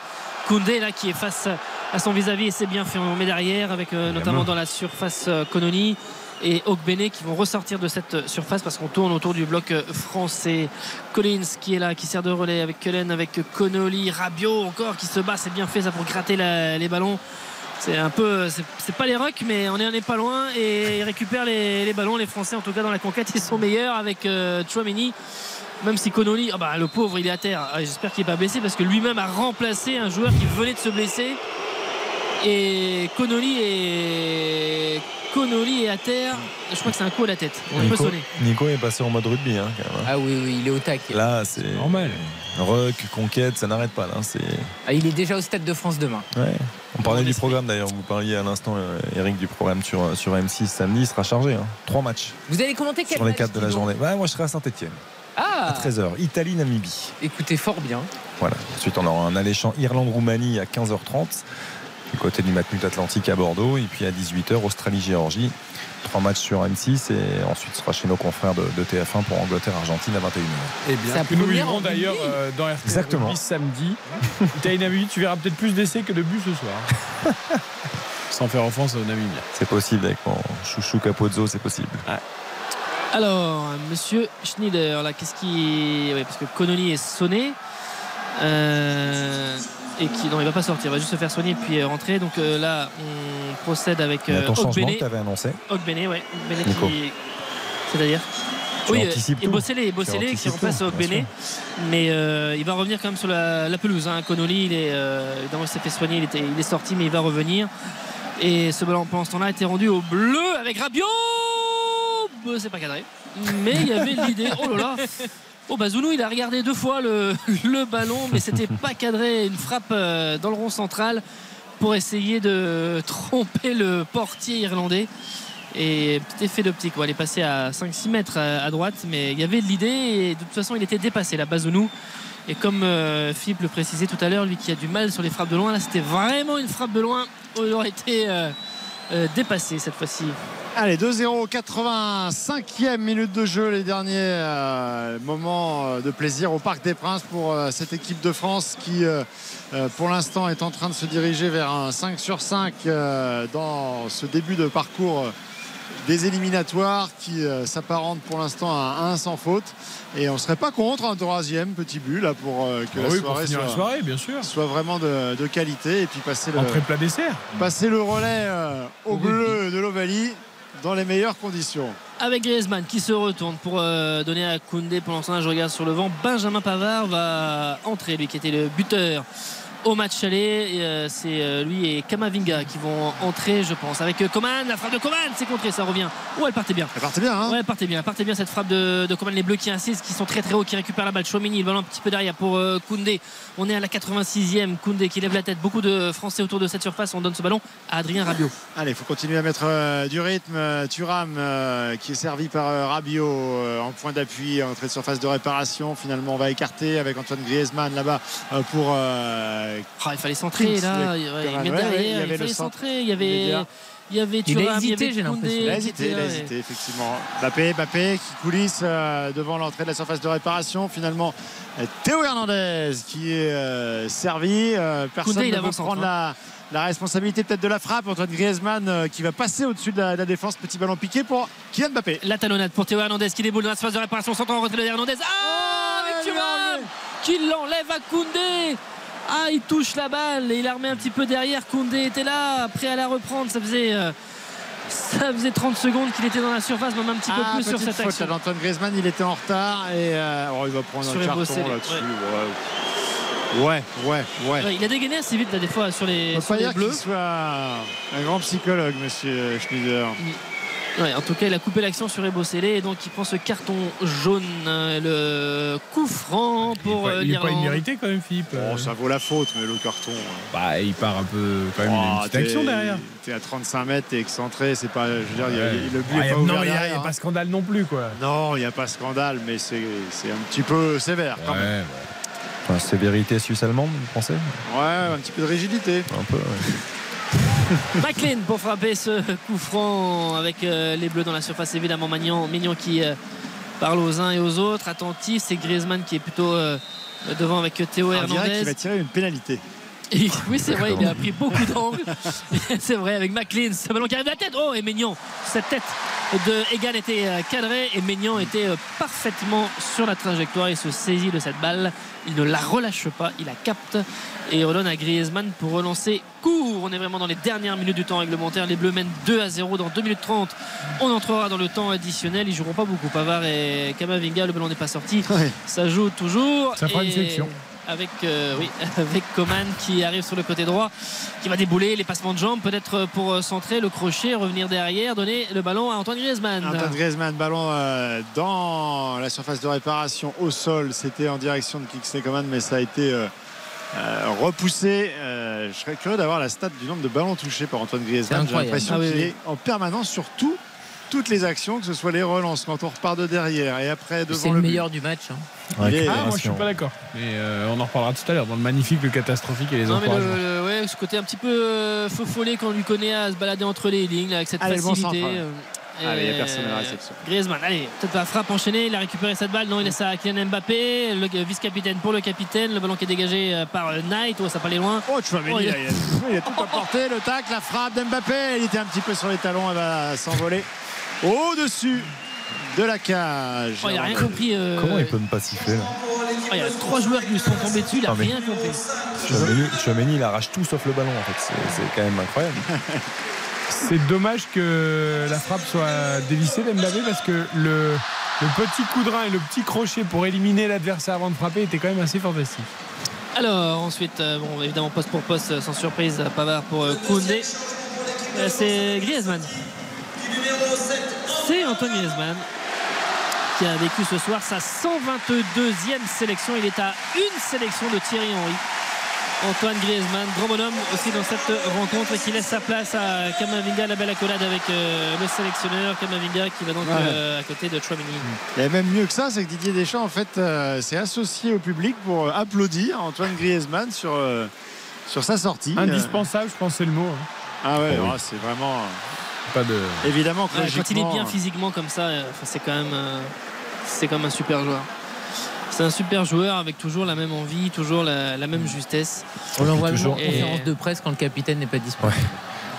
Koundé là qui est face à son vis-à-vis et c'est bien fait. On met derrière avec euh, notamment dans la surface euh, Kononi et Ogbene qui vont ressortir de cette surface parce qu'on tourne autour du bloc français. Collins qui est là, qui sert de relais avec Cullen, avec Connolly, Rabiot encore qui se bat. C'est bien fait ça pour gratter les ballons. C'est un peu, c'est pas les rocks, mais on est, on est pas loin et ils récupèrent les, ballons. Les Français, en tout cas dans la conquête, ils sont meilleurs avec euh. Même si Connolly, ah bah, le pauvre, il est à terre. Ah, J'espère qu'il n'est pas blessé parce que lui-même a remplacé un joueur qui venait de se blesser. Et Connolly est, Connolly est à terre. Je crois que c'est un coup à la tête. On peut Nico, sonner. Nico est passé en mode rugby hein, quand même. hein. Ah oui, oui, il est au taquet. Là, c'est Normal. Ruck, conquête, ça n'arrête pas. Là, c'est Ah, il est déjà au Stade de France demain. ouais. On parlait du programme d'ailleurs. Vous parliez à l'instant, euh, Eric, du programme sur euh, sur M6 samedi. Il sera chargé. hein. Trois matchs Vous allez commenter quel sur les quatre de la journée. Ouais, moi, je serai à Saint-Etienne Ah, à 13h. Italie, Namibie. écoutez fort bien. Voilà. Ensuite, on aura un alléchant Irlande-Roumanie à 15h30 du côté du Matmut Atlantique à Bordeaux. Et puis à 18h, Australie-Géorgie. Trois matchs sur M6 et ensuite ce sera chez nos confrères de, de TF1 pour Angleterre-Argentine à 21h. Eh bien, que nous vivrons d'ailleurs euh, dans RTL Exactement. Rugby samedi. Namibie, tu verras peut-être plus d'essais que de buts ce soir. Sans faire offense aux Namibiens. C'est possible avec mon chouchou Capozzo, c'est possible. Alors, monsieur Schneider, là, qu'est-ce qui. Oui, parce que Connolly est sonné. Euh, et qui. Non, il va pas sortir, il va juste se faire soigner puis euh, rentrer. Donc euh, là, on procède avec euh, ton changement Ogbene. que tu avais annoncé. Ogbene, ouais. Ogbene Nico. qui. C'est-à-dire Tu oui, anticipes et Tu Bossélé qui remplace Ogbene. Mais euh, il va revenir quand même sur la, la pelouse. Hein. Connolly, il est, euh, évidemment, il s'est fait soigner, il, était, il est sorti, mais il va revenir. Et ce ballon, pendant ce temps-là, a été rendu au bleu avec Rabiot. C'est pas cadré. Mais il y avait l'idée. Oh là là. Oh bah Zounou il a regardé deux fois le, le ballon mais c'était pas cadré. Une frappe euh, dans le rond central pour essayer de tromper le portier irlandais. Et petit effet d'optique on elle est passée à 5-6 mètres à, à droite mais il y avait de l'idée et de toute façon il était dépassé la Bazounou et comme euh, Philippe le précisait tout à l'heure lui qui a du mal sur les frappes de loin là c'était vraiment une frappe de loin. Il aurait été euh, euh, dépassé cette fois-ci. Allez, 2-0, 85e minute de jeu, les derniers euh, moments euh, de plaisir au Parc des Princes pour cette équipe de France qui, pour l'instant, est en train de se diriger vers un 5 sur 5 euh, dans ce début de parcours des éliminatoires qui euh, s'apparente pour l'instant à un sans faute. Et on ne serait pas contre un troisième petit but là pour euh, que Ah la oui, pour soirée, soit, la soirée, bien sûr. soit vraiment de, de qualité et puis passer le, Entrée plat dessert. passer le relais euh, au bleu de l'Ovalie dans les meilleures conditions. avec Griezmann qui se retourne pour euh, donner à Koundé pendant ce temps je regarde sur le vent Benjamin Pavard va entrer lui qui était le buteur au match aller euh, c'est euh, lui et Kamavinga qui vont entrer je pense avec euh, Coman la frappe de Coman c'est contré ça revient oh elle partait bien Elle partait bien, hein Ouais, elle partait bien, elle partait bien cette frappe de, de Coman. Les Bleus qui insistent, qui sont très très hauts, qui récupèrent la balle. Chouamini, le ballon un petit peu derrière pour Koundé. On est à la 86e. Koundé qui lève la tête. Beaucoup de Français autour de cette surface. On donne ce ballon à Adrien Rabiot. Allez, il faut continuer à mettre euh, du rythme. Thuram euh, qui est servi par euh, Rabiot euh, en point d'appui, entrée de surface de réparation. Finalement, on va écarter avec Antoine Griezmann là-bas pour. Euh, Ah, il fallait centrer là. Il, met derrière, il y il, avait le fallait centre centrer. Il y avait, il y avait Il a hésité, j'ai l'impression. Il a hésité, il a hésité, effectivement. Mbappé, Mbappé qui coulisse euh, devant l'entrée de la surface de réparation. Finalement, euh, Théo Hernandez qui est euh, servi. Euh, personne Koundé, il ne veut prendre la, la responsabilité peut-être de la frappe. Antoine Griezmann euh, qui va passer au-dessus de la, de la défense. Petit ballon piqué pour Kylian Mbappé. La talonnade pour Théo Hernandez qui déboule dans la surface de réparation. Centre en retrait de Hernandez. Ah, avec il a Thuram enlevé. qui l'enlève à Koundé. Ah, il touche la balle et il la remet un petit peu derrière. Koundé était là, prêt à la reprendre. Ça faisait, euh, ça faisait 30 secondes qu'il était dans la surface, même un petit peu Ah, plus sur cette faute action. là d'Antoine Griezmann, il était en retard et euh, oh, il va prendre Sur un carton là-dessus. ouais. Ouais, ouais, ouais. ouais. Ouais, il a dégainé assez vite là, des fois sur les, sur les dire bleus. soit un grand psychologue, monsieur Schneider. Ouais, en tout cas, il a coupé l'action sur Ebossélé et donc il prend ce carton jaune, euh, le coup franc pour euh, il est pas l'Irlande. immérité quand même, Philippe. Bon, ça vaut la faute, mais le carton. euh, Bah, il part un peu quand même. il y a une oh, petite action derrière. T'es à 35 mètres, t'es excentré, c'est pas. Je veux dire, y a- le but Ah, est y a- pas non, il n'y a, derrière, pas hein. scandale non plus, quoi. Non, il n'y a pas scandale, mais c'est c'est un petit peu sévère quand même. Ouais, Enfin, sévérité suisse-allemande, vous pensez? Ouais, un petit peu de rigidité. Un peu, ouais. McLean pour frapper ce coup franc avec euh, les bleus dans la surface évidemment Magnan, Mignon qui euh, parle aux uns et aux autres. Attentif c'est Griezmann qui est plutôt euh, devant avec Théo Hernandez. va tirer une pénalité. Et oui c'est vrai il a pris beaucoup d'angles. C'est vrai avec McLean ce ballon qui arrive de la tête. Oh et Mignon cette tête de Egan était cadrée et Maignan était parfaitement sur la trajectoire. Il se saisit de cette balle. Il ne la relâche pas. Il la capte et redonne à Griezmann pour relancer court on est vraiment dans les dernières minutes du temps réglementaire les Bleus mènent 2 à 0 dans 2 minutes 30 on entrera dans le temps additionnel ils joueront pas beaucoup Pavard et Kamavinga le ballon n'est pas sorti Ouais. ça joue toujours Ça fera une sélection. avec, euh, oui, avec Coman qui arrive sur le côté droit, qui va débouler les passements de jambes, peut-être pour euh, centrer le crochet, revenir derrière, donner le ballon à Antoine Griezmann. Antoine Griezmann, ballon euh, dans la surface de réparation au sol. C'était en direction de Kingsley Coman, mais ça a été euh, euh, repoussé. Euh, je serais curieux d'avoir la stat du nombre de ballons touchés par Antoine Griezmann. J'ai l'impression Ah oui, qu'il oui. est en permanence sur tout- toutes les actions, que ce soit les relances quand on repart de derrière et après devant C'est le, le but. meilleur du match. hein. Est- Ah, moi je suis pas d'accord. Mais euh, on en reparlera tout à l'heure dans le magnifique, le catastrophique et les Non, encouragements. le- ouais, ce côté un petit peu euh, faux follet qu'on lui connaît à se balader entre les lignes là, avec cette Allez, bon euh, Allez, il y a et- personne à la réception. Griezmann, allez, peut-être la frappe enchaînée, il a récupéré cette balle, non, il laisse ça à Kylian Mbappé, le euh, vice-capitaine pour le capitaine, le ballon qui est dégagé euh, par euh, Knight, oh, ça pas aller loin. Oh, Chouameni, Oh, il- a, il a tout apporté. Le tac, la frappe d'Mbappé. Il était un petit peu sur les talons. Elle va s'envoler au-dessus de la cage. Oh, il a rien compris. euh, Comment il peut ne pas siffler là oh, il y a trois joueurs qui lui sont tombés dessus, il a rien compris. Chouameni, il arrache tout sauf le ballon en fait. C'est quand même incroyable. C'est dommage que la frappe soit dévissée d'Mbappé parce que le, petit coup de rein et le petit crochet pour éliminer l'adversaire avant de frapper était quand même assez fantastique. Alors ensuite, euh, bon, évidemment poste pour poste, sans surprise, Pavard pour euh, Koundé. Euh, c'est Griezmann. C'est Antoine Griezmann qui a vécu ce soir sa 122e sélection. Il est à une sélection de Thierry Henry. Antoine Griezmann, grand bonhomme aussi dans cette rencontre et qui laisse sa place à Kamavinga, la belle accolade avec euh, le sélectionneur Kamavinga qui va donc Ouais. euh, à côté de Chouameni. Et même mieux que ça, c'est que Didier Deschamps en fait euh, s'est associé au public pour applaudir Antoine Griezmann sur, euh, sur sa sortie. Indispensable, je pense c'est le mot. hein. Ah ouais, Oh oui. c'est vraiment Pas de. évidemment Ouais, quand il est bien physiquement comme ça, c'est quand même euh, c'est quand même un super joueur. C'est un super joueur avec toujours la même envie, toujours la, la même justesse. On l'envoie le toujours- en conférence de presse quand le capitaine n'est pas disponible.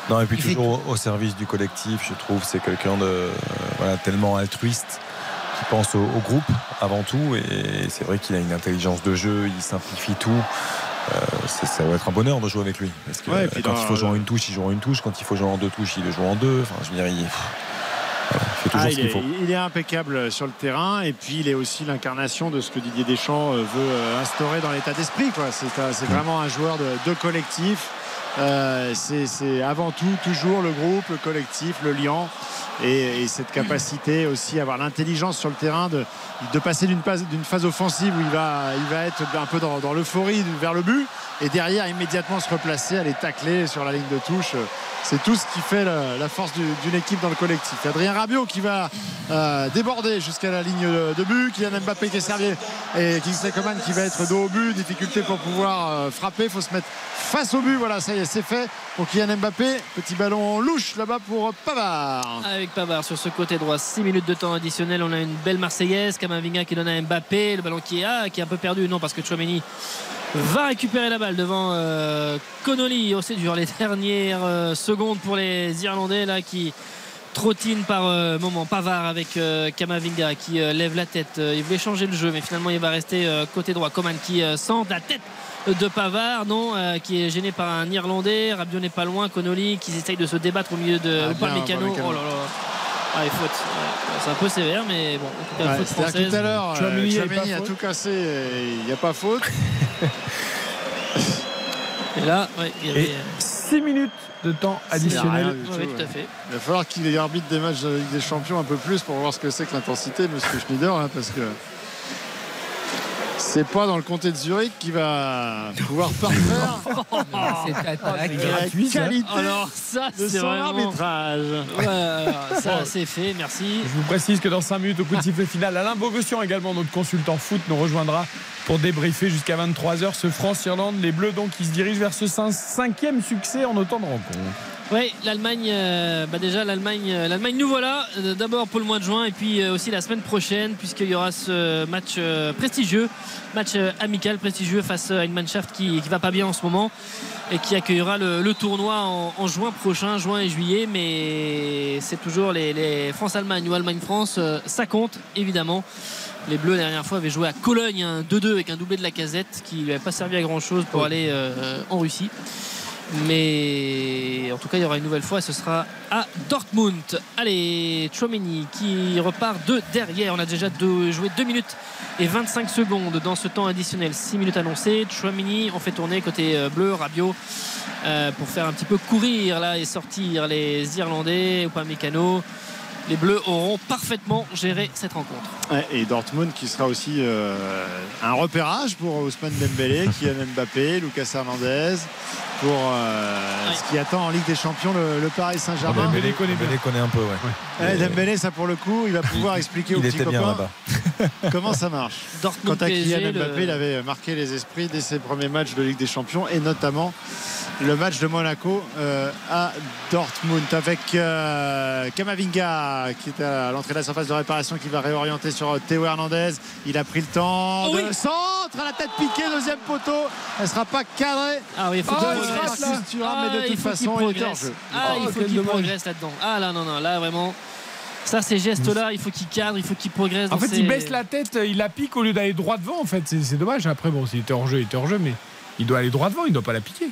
Non, et puis Il toujours au, au service du collectif, je trouve. C'est quelqu'un de euh, voilà, tellement altruiste qui pense au, au groupe avant tout. Et c'est vrai qu'il a une intelligence de jeu, il simplifie tout. Euh, ça va être un bonheur de jouer avec lui. Parce que Ouais, quand dans- il faut jouer en une touche, il joue en une touche. Quand il faut jouer en deux touches, il le joue en deux. Enfin, je veux dire, il, il fait toujours Ah, ce il, qu'il est, faut. il est impeccable sur le terrain et puis il est aussi l'incarnation de ce que Didier Deschamps euh, veut euh, instaurer dans l'état d'esprit. C'est c'est vraiment un joueur de, de collectif. Euh, c'est avant tout toujours le groupe, le collectif, le lien et, et cette capacité aussi à avoir l'intelligence sur le terrain de, passer d'une phase, offensive où il va, il va être un peu dans, l'euphorie vers le but et derrière immédiatement se replacer, aller tacler sur la ligne de touche. C'est tout ce qui fait la, force du- d'une équipe dans le collectif. Adrien Rabiot qui va euh, déborder jusqu'à la ligne de, but, Kylian Mbappé qui est servi et Kingsley Coman qui va être dos au but, difficulté pour pouvoir euh, frapper, il faut se mettre face au but, voilà ça y est c'est fait pour Kylian Mbappé, petit ballon louche là-bas pour Pavard. Avec Pavard sur ce côté droit, 6 minutes de temps additionnel. On a une belle Marseillaise, Kamavinga qui donne à Mbappé, le ballon qui est, ah, qui est un peu perdu, non, parce que Chouameni va récupérer la balle devant euh, Connolly. aussi durant les dernières euh, secondes pour les Irlandais là qui trottinent par euh, moment. Pavard avec euh, Kamavinga qui lève la tête. Il voulait changer le jeu, mais finalement il va rester côté droit. Coman qui centre la tête de Pavard, non, euh, qui est gêné par un Irlandais. Rabiot n'est pas loin. Connolly qui essaye de se débattre au milieu de Ah, bien, Mécano. Oh là là. Ah, et faute. Ouais, C'est un peu sévère, mais bon, en tout cas, Ouais, faute C'est-à-dire française. tout à l'heure, euh, il pas a tout cassé, et il n'y a pas faute. Et là, ouais, il y avait. Et 6 minutes de temps additionnel. Ouais, tout, tout à fait. Il va falloir qu'il arbitre des matchs de Ligue des Champions un peu plus pour voir ce que c'est que l'intensité, monsieur Schneider, hein, parce que c'est pas dans le comté de Zurich qui va pouvoir parfaire c'est la gratuit, ça. qualité Alors, ça, de c'est son vraiment. arbitrage. Ouais, alors, ça, c'est fait, merci. Je vous précise que dans 5 minutes, au coup de sifflet final, Alain Bogossian, également notre consultant foot, nous rejoindra pour débriefer jusqu'à 23h ce France-Irlande. Les Bleus, donc, qui se dirigent vers ce cin- cinquième succès en autant de rencontres. Oui, l'Allemagne, euh, bah déjà l'Allemagne, euh, l'Allemagne nous voilà. Euh, D'abord pour le mois de juin et puis aussi la semaine prochaine, puisqu'il y aura ce match prestigieux, match amical prestigieux face à une Mannschaft qui, qui va pas bien en ce moment et qui accueillera le, le tournoi en, en juin prochain, juin et juillet. Mais c'est toujours les, les France-Allemagne ou Allemagne-France, ça compte évidemment. Les Bleus, la dernière fois, avaient joué à Cologne un 2-2 avec un doublé de la casette qui lui avait pas servi à grand chose pour aller euh, en Russie. Mais en tout cas, il y aura une nouvelle fois et ce sera à Dortmund. Allez, Chouameni qui repart de derrière. On a déjà joué 2 minutes et 25 secondes dans ce temps additionnel. 6 minutes annoncées. Chouameni, on fait tourner côté euh, bleu, Rabiot, euh, pour faire un petit peu courir là et sortir les Irlandais. Ou pas Mécano. Les Bleus auront parfaitement géré cette rencontre. Et Dortmund qui sera aussi euh, un repérage pour Ousmane Dembélé, Kylian Mbappé, Lucas Hernandez, pour euh, Ouais. ce qui attend en Ligue des Champions le, le Paris Saint-Germain. Dembélé connaît bien. Dembélé connaît un peu, ouais. Ouais, Dembélé, ça pour le coup, il va pouvoir expliquer aux Il petits était copains comment ça marche. Dortmund Quant à Kylian le- Mbappé, il avait marqué les esprits dès ses premiers matchs de Ligue des Champions et notamment le match de Monaco euh, à Dortmund avec euh, Kamavinga qui est à l'entrée de la surface de réparation qui va réorienter sur Théo Hernandez. Il a pris le temps Oh de oui. centre à la tête piquée, deuxième poteau. Elle ne sera pas cadrée. Ah oui, il faut Oh, progresse. rate, là. Marcus Thuram, mais Ah, de il toute faut façon, qu'il il était en progresse. jeu. Ah, il faut quel qu'il dommage. progresse là-dedans. Ah là, non, non, là vraiment. Ça, ces gestes-là, il faut qu'il cadre, il faut qu'il progresse. En dans fait, ses- il baisse la tête, il la pique au lieu d'aller droit devant. En fait, c'est dommage. Après, bon, s'il était hors jeu, il était hors jeu, mais il doit aller droit devant, il doit pas la piquer.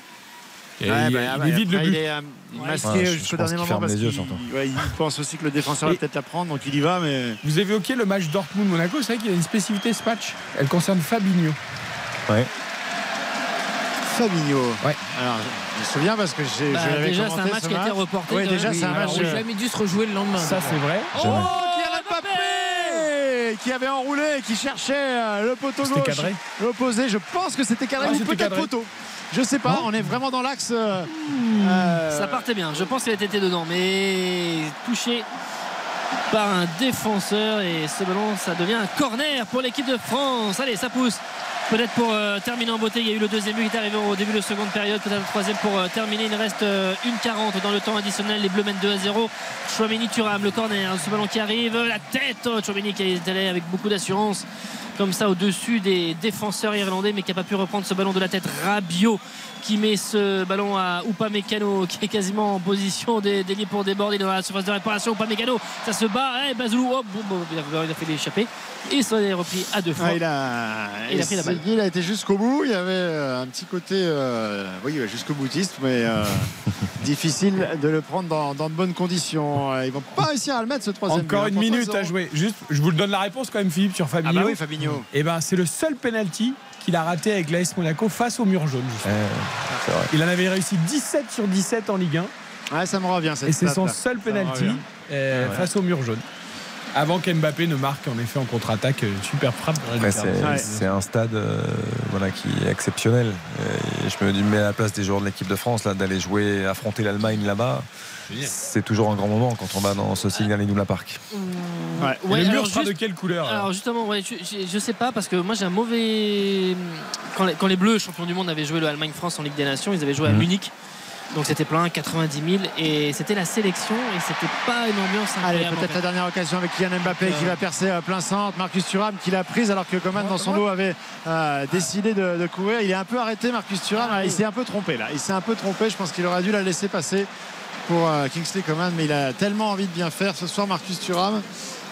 Et Ouais, il, bah, il bah, évite le but. Il est euh, Ouais. masqué Ouais, jusqu'au dernier moment ferme parce qu'il ouais, il pense aussi que le défenseur va peut-être la prendre, donc il y va, mais Vous avez évoqué le match Dortmund-Monaco, c'est vrai qu'il y a une spécificité ce match. Elle concerne Fabinho. Fabinho. Ouais. Alors, je me souviens parce que j'ai, Bah, je l'avais déjà, c'est un match ce qui a été reporté. Oui, quand déjà, c'est un match. alors, on aurait jamais dû se rejouer le lendemain. Ça, c'est vrai. Oh, Kylian Mbappé qui avait enroulé, qui cherchait euh, le poteau C'était gauche. cadré L'opposé, je pense que c'était cadré Ah, ou c'était peut-être cadré. poteau. Je sais pas, on est vraiment dans l'axe. euh, euh, Ça partait bien. Je pense qu'elle était dedans, mais touché par un défenseur et ce ballon, ça devient un corner pour l'équipe de France. Allez, ça pousse. Peut-être pour euh, terminer en beauté, il y a eu le deuxième but qui est arrivé au début de seconde période, peut-être le troisième pour euh, terminer. Il reste euh, une 40 dans le temps additionnel. Les Bleus mènent 2 à 0. Chouameni Thuram, le corner, ce ballon qui arrive, la tête. Chouameni qui est allé avec beaucoup d'assurance comme ça au-dessus des défenseurs irlandais mais qui n'a pas pu reprendre ce ballon de la tête Rabiot qui met ce ballon à Upamecano qui est quasiment en position d'ailier pour déborder dans la surface de réparation Upamecano ça se bat Bazoulou hop, boum, boum, il a- il a fait l'échapper et ça est repris à deux fois ah, il, a, Il a pris la balle. il a été jusqu'au bout. Il y avait euh, un petit côté, euh, oui, jusqu'au boutiste, mais euh, difficile de le prendre dans, dans de bonnes conditions. Euh, Ils vont pas réussir à le mettre ce troisième. Encore but, une hein, pour minute 3-0. à jouer. Juste, je vous le donne la réponse quand même, Philippe, sur Ah Fabinho. bah oui, Fabinho. Et ben, c'est le seul penalty qu'il a raté avec l'AS Monaco face au mur jaune. justement. Eh, vrai. Il en avait réussi 17 sur 17 en Ligue 1 Ouais, ça me revient. Cette et c'est son là. seul penalty euh, Ouais. face au mur jaune. Avant qu'Mbappé ne marque en effet en contre-attaque, une super frappe. c'est Ouais. c'est un stade euh, voilà, qui est exceptionnel. Et je me mets à la place des joueurs de l'équipe de France là, d'aller jouer, affronter l'Allemagne là-bas. C'est toujours un grand moment quand on va dans ce Signal Iduna Park. Ouais. Et Ouais, le mur alors sera juste- de quelle couleur alors Alors justement, ouais, je, je- je sais pas parce que moi j'ai un mauvais. Quand les, quand les Bleus, champions du monde, avaient joué le Allemagne-France en Ligue des Nations, ils avaient joué à Mhm. Munich. Donc c'était plein, 90 000 et c'était la sélection et c'était pas une ambiance Allez, incroyable. peut-être en la dernière occasion avec Kylian Mbappé Euh, qui va percer à plein centre. Marcus Thuram qui l'a prise alors que Coman dans son dos avait euh, décidé de, de courir. Il est un peu arrêté, Marcus Thuram. Ah, il oui. s'est un peu trompé là. Il s'est un peu trompé. Je pense qu'il aurait dû la laisser passer pour euh, Kingsley Coman, mais il a tellement envie de bien faire ce soir, Marcus Thuram,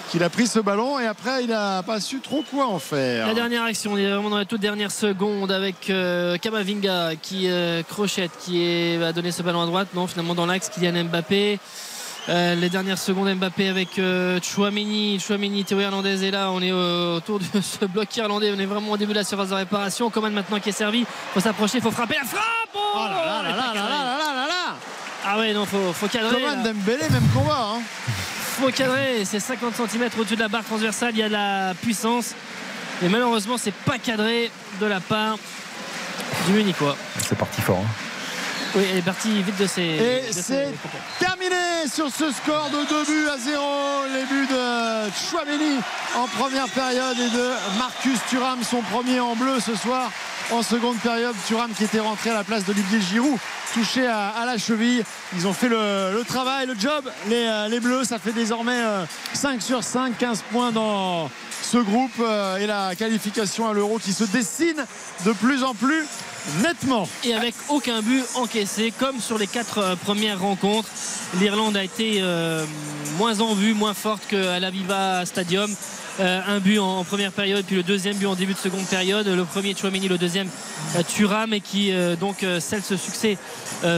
qu'il a pris ce ballon et après il a pas su trop quoi en faire. La dernière action, on est vraiment dans la toute dernière seconde avec euh, Kamavinga qui euh, crochette, qui est, va donner ce ballon à droite. Non, finalement dans l'axe, Kylian Mbappé. Euh, les dernières secondes Mbappé avec euh, Chouameni, Chouameni, Théo Hernandez est là, on est euh, autour de ce bloc irlandais, on est vraiment au début de la surface de réparation. Coman maintenant qui est servi, faut s'approcher, faut frapper la frappe. Oh, Oh là là elle là Ah ouais non faut, faut cadrer. Coman là. Dembélé, même combat. hein. Faut cadrer, c'est 50 cm au-dessus de la barre transversale, il y a de la puissance. Et malheureusement c'est pas cadré de la part du Munichois. C'est parti fort. hein. Oui, elle est partie vite de ses. Et c'est terminé sur ce score de 2 buts à 0. Les buts de Chouameni en première période et de Marcus Thuram, son premier en bleu ce soir. En seconde période, Thuram qui était rentré à la place d'Olivier Giroud, touché à, la cheville. Ils ont fait le, travail, le job. Les, euh, les Bleus, ça fait désormais euh, 5 sur 5, 15 points dans ce groupe euh, et la qualification à l'Euro qui se dessine de plus en plus nettement. Et avec aucun but encaissé, comme sur les quatre euh, premières rencontres. L'Irlande a été euh, moins en vue, moins forte qu'à l'Aviva Stadium. Euh, un but en, première période, puis le deuxième but en début de seconde période. Le premier Chouameni, le deuxième euh, Thuram, et qui euh, donc euh, scelle ce succès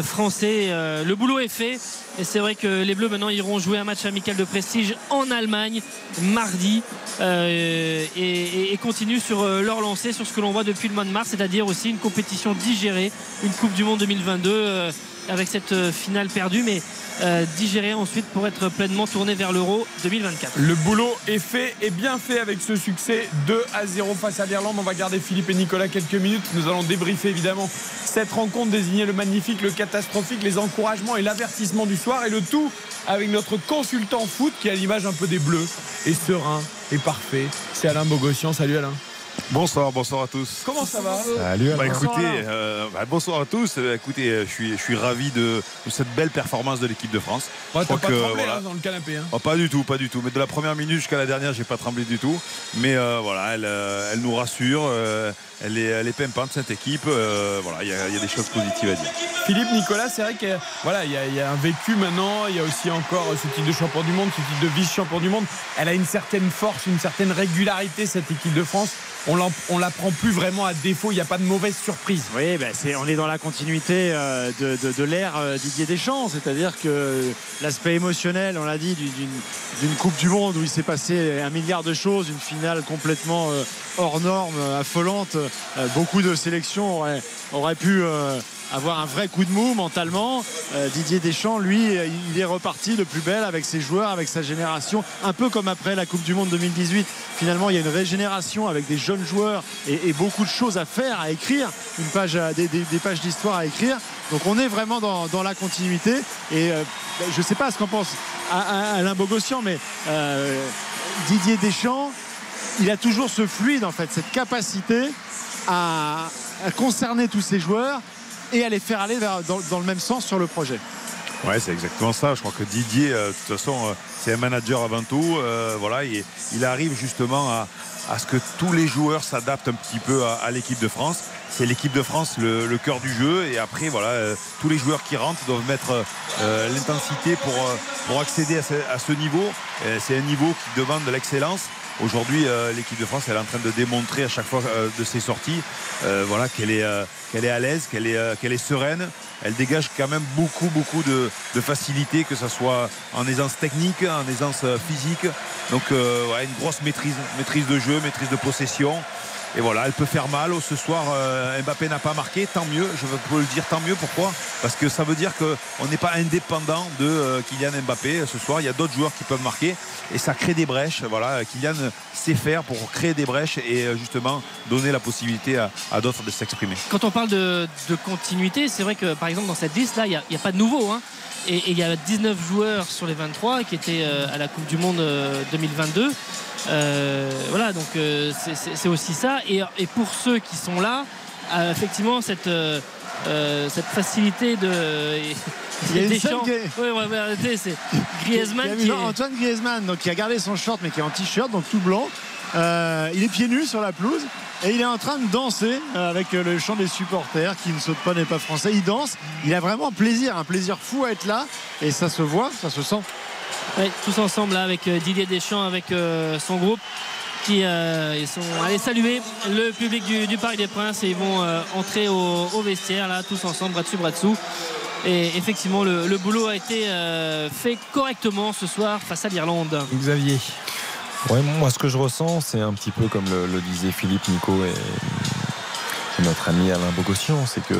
français. Le boulot est fait. Et c'est vrai que les Bleus maintenant iront jouer un match amical de prestige en Allemagne mardi et, continuent sur leur lancée sur ce que l'on voit depuis le mois de mars, c'est-à-dire aussi une compétition digérée, une Coupe du Monde 2022 euh, avec cette euh, finale perdue, mais euh, digérée ensuite pour être pleinement tournée vers l'Euro 2024. Le boulot est fait et bien fait avec ce succès 2 à 0 face à l'Irlande. On va garder Philippe et Nicolas quelques minutes. Nous allons débriefer évidemment cette rencontre, désigner le magnifique, le catastrophique, les encouragements et l'avertissement du soir. Et le tout avec notre consultant foot qui a l'image un peu des Bleus et serein et parfait. C'est Alain Bogossian. Salut Alain. Bonsoir, bonsoir à tous. Comment ça va Salut, bah, écoutez, euh, bah, bonsoir à tous. Euh, écoutez, euh, je suis, je suis ravi de, de cette belle performance de l'équipe de France. Ouais, Je T'as crois pas que, tremblé voilà. hein, dans le canapé. hein. Oh, pas du tout, pas du tout. Mais de la première minute jusqu'à la dernière, j'ai pas tremblé du tout. Mais euh, voilà, elle, euh, elle nous rassure. euh, elle est, elle est pimpante cette équipe. Euh, voilà, il y, a- il y a des choses positives à dire. Philippe, Nicolas, c'est vrai qu'il voilà, il y, y a un vécu maintenant. Il y a aussi encore ce titre de champion du monde, ce titre de vice-champion du monde. Elle a une certaine force, une certaine régularité, cette équipe de France. On l'en- on la prend plus vraiment à défaut. Il n'y a pas de mauvaise surprise. Oui, ben, c'est, on est dans la continuité euh, de, de- l'ère euh, Didier Deschamps, c'est-à-dire que l'aspect émotionnel, on l'a dit, d'une, Coupe du Monde où il s'est passé un milliard de choses, une finale complètement euh, hors norme, affolante. Beaucoup de sélections auraient, pu avoir un vrai coup de mou mentalement. Euh, Didier Deschamps, lui, euh, il est reparti de plus belle avec ses joueurs, avec sa génération, un peu comme après la Coupe du Monde 2018. Finalement, il y a une régénération avec des jeunes joueurs et, beaucoup de choses à faire, à écrire, une page, à- des, pages d'histoire à écrire. Donc on est vraiment dans, la continuité. Et euh, ben, je ne sais pas ce qu'en pense Alain Bogossian, mais euh, Didier Deschamps, il a toujours ce fluide, en fait, cette capacité à concerner tous ses joueurs et à les faire aller dans, le même sens sur le projet. Ouais, c'est exactement ça. Je crois que Didier, euh, de toute façon, euh, c'est un manager avant tout. Euh, voilà, il, arrive justement à, ce que tous les joueurs s'adaptent un petit peu à, l'équipe de France. C'est l'équipe de France le, cœur du jeu. Et après, voilà, tous les joueurs qui rentrent doivent mettre l'intensité pour, pour accéder à ce, à ce niveau. C'est un niveau qui demande de l'excellence. Aujourd'hui, euh, l'équipe de France est en train de démontrer à chaque fois euh, de ses sorties euh, qu'elle est, à l'aise, qu'elle est, sereine. Elle dégage quand même beaucoup, de, facilité, que ce soit en aisance technique, en aisance physique. Donc, une grosse maîtrise, maîtrise de jeu, maîtrise de possession. Et voilà, elle peut faire mal. Ce soir, euh, Mbappé n'a pas marqué, tant mieux. Je peux le dire tant mieux. Pourquoi? Parce que ça veut dire qu'on n'est pas indépendant de euh, Kylian Mbappé. Ce soir, il y a d'autres joueurs qui peuvent marquer et ça crée des brèches. Voilà, Kylian sait faire pour créer des brèches et euh, justement donner la possibilité à, d'autres de s'exprimer. Quand on parle de, continuité, c'est vrai que par exemple dans cette liste là, il n'y a, pas de nouveau. hein. Et il y a 19 joueurs sur les 23 qui étaient euh, à la Coupe du Monde euh, 2022. Euh, voilà, donc euh, c'est- aussi ça. Et, et pour ceux qui sont là, euh, effectivement, cette, euh, cette facilité de. Il y a une Deschamps- qui est- Ouais, ouais, c'est Griezmann Il y a qui est- Antoine Griezmann donc, qui a gardé son short mais qui est en t-shirt donc tout blanc Euh, il est pieds nus sur la pelouse et il est en train de danser avec le chant des supporters qui ne saute pas n'est pas français il danse il a vraiment plaisir un plaisir fou à être là et ça se voit ça se sent Tous ensemble là, avec euh, Didier Deschamps, avec euh, son groupe qui euh, ils sont allés saluer le public du, du Parc des Princes et ils vont euh, entrer au, au vestiaire là tous ensemble bras dessus bras dessous. Et effectivement le, le boulot a été euh, fait correctement ce soir face à l'Irlande. Xavier. Ouais, moi, ce que je ressens, c'est un petit peu comme le, le disaient Philippe, Nico et notre ami Alain Bogossian, c'est que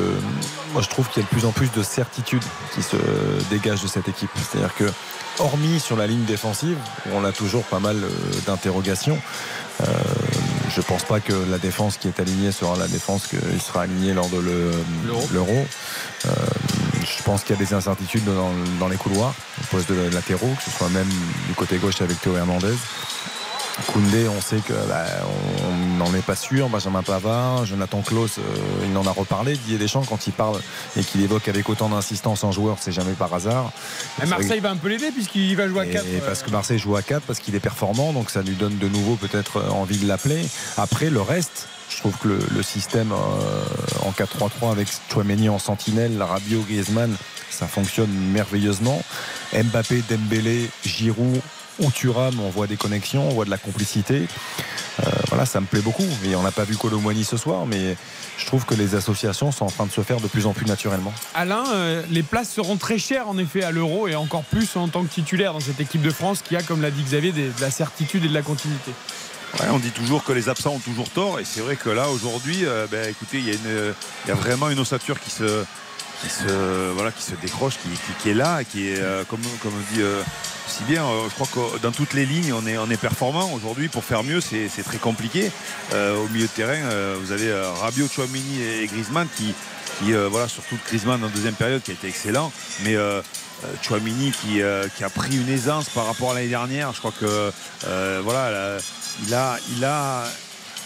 moi, je trouve qu'il y a de plus en plus de certitude qui se dégage de cette équipe. C'est-à-dire que, hormis sur la ligne défensive, on a toujours pas mal euh, d'interrogations. euh, je pense pas que la défense qui est alignée sera la défense qui sera alignée lors de le- l'Euro. Euh, je pense qu'il y a des incertitudes dans, dans les couloirs, au poste de latéraux, que ce soit même du côté gauche avec Théo Hernandez. Koundé, on sait que bah, on n'en est pas sûr. Benjamin Pavard, Jonathan Klaus, euh, il en a reparlé. Didier Deschamps, quand il parle et qu'il évoque avec autant d'insistance en joueur, c'est jamais par hasard. Et Marseille va un peu l'aider puisqu'il va jouer à euh, 4. Et parce que Marseille joue à 4, parce qu'il est performant, donc ça lui donne de nouveau peut-être euh, envie de l'appeler. Après, le reste, je trouve que le, le système euh, en 4-3-3 avec Chouameni en sentinelle, Rabiot, Griezmann, ça fonctionne merveilleusement. Mbappé, Dembélé, Giroud Thuram, on voit des connexions, on voit de la complicité. Euh, voilà, ça me plaît beaucoup. Et on n'a pas vu Colomboigny ce soir, mais je trouve que les associations sont en train de se faire de plus en plus naturellement. Alain, euh, les places seront très chères en effet à l'Euro et encore plus en tant que titulaire dans cette équipe de France qui a, comme l'a dit Xavier, des- de la certitude et de la continuité. Ouais, on dit toujours que les absents ont toujours tort et c'est vrai que là aujourd'hui, euh, ben, écoutez, y, il y a vraiment une ossature qui se, qui se, voilà, qui se décroche, qui, qui- qui est là, qui est euh, comme, comme dit euh, si bien. euh, je crois que dans toutes les lignes, on est, on est performant aujourd'hui. Pour faire mieux, c'est très compliqué. Euh, au milieu de terrain, euh, vous avez euh, Rabiot, Chouamini et Griezmann qui, qui voilà, surtout Griezmann en deuxième période qui a été excellent, mais Chouamini qui, euh, qui a pris une aisance par rapport à l'année dernière. Je crois que euh, voilà, là, il a, il a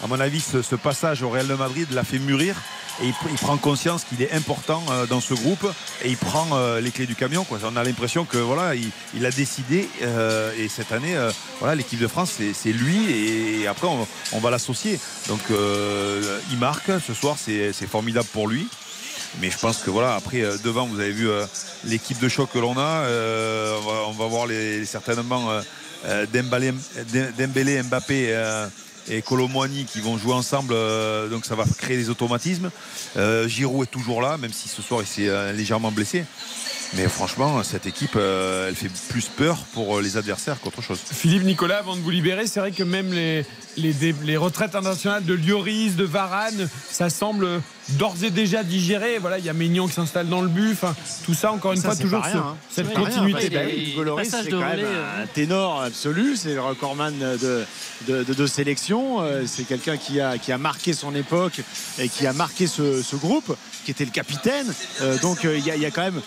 à mon avis, ce, passage au Real de Madrid l'a fait mûrir et il, prend conscience qu'il est important euh, dans ce groupe et il prend euh, les clés du camion. On a l'impression que voilà, il, a décidé euh, et cette année, voilà, l'équipe de France, c'est lui et, après on, va l'associer. Donc il marque ce soir, c'est formidable pour lui. Mais je pense que voilà, après devant, vous avez vu l'équipe de choc que l'on a. On, va, voir certainement Dembélé, Dembélé, Mbappé et Colomboigny qui vont jouer ensemble. euh, donc ça va créer des automatismes. Euh, Giroud est toujours là, même si ce soir il s'est euh, légèrement blessé. Mais franchement, cette équipe, euh, elle fait plus peur pour euh, les adversaires qu'autre chose. Philippe Nicolas, avant de vous libérer, c'est vrai que même les, les, retraites internationales de Lloris, de Varane, ça semble d'ores et déjà digéré. Voilà, il y a Maignan qui s'installe dans le but. Enfin, tout ça, encore une Ça, fois, toujours rien, hein. cette continuité. Bah c'est quand même un ténor absolu, c'est le recordman de, de, de- de sélection. Euh, C'est quelqu'un qui a, qui a marqué son époque et qui a marqué ce, ce groupe, qui était le capitaine. Donc il y, a- il y a quand même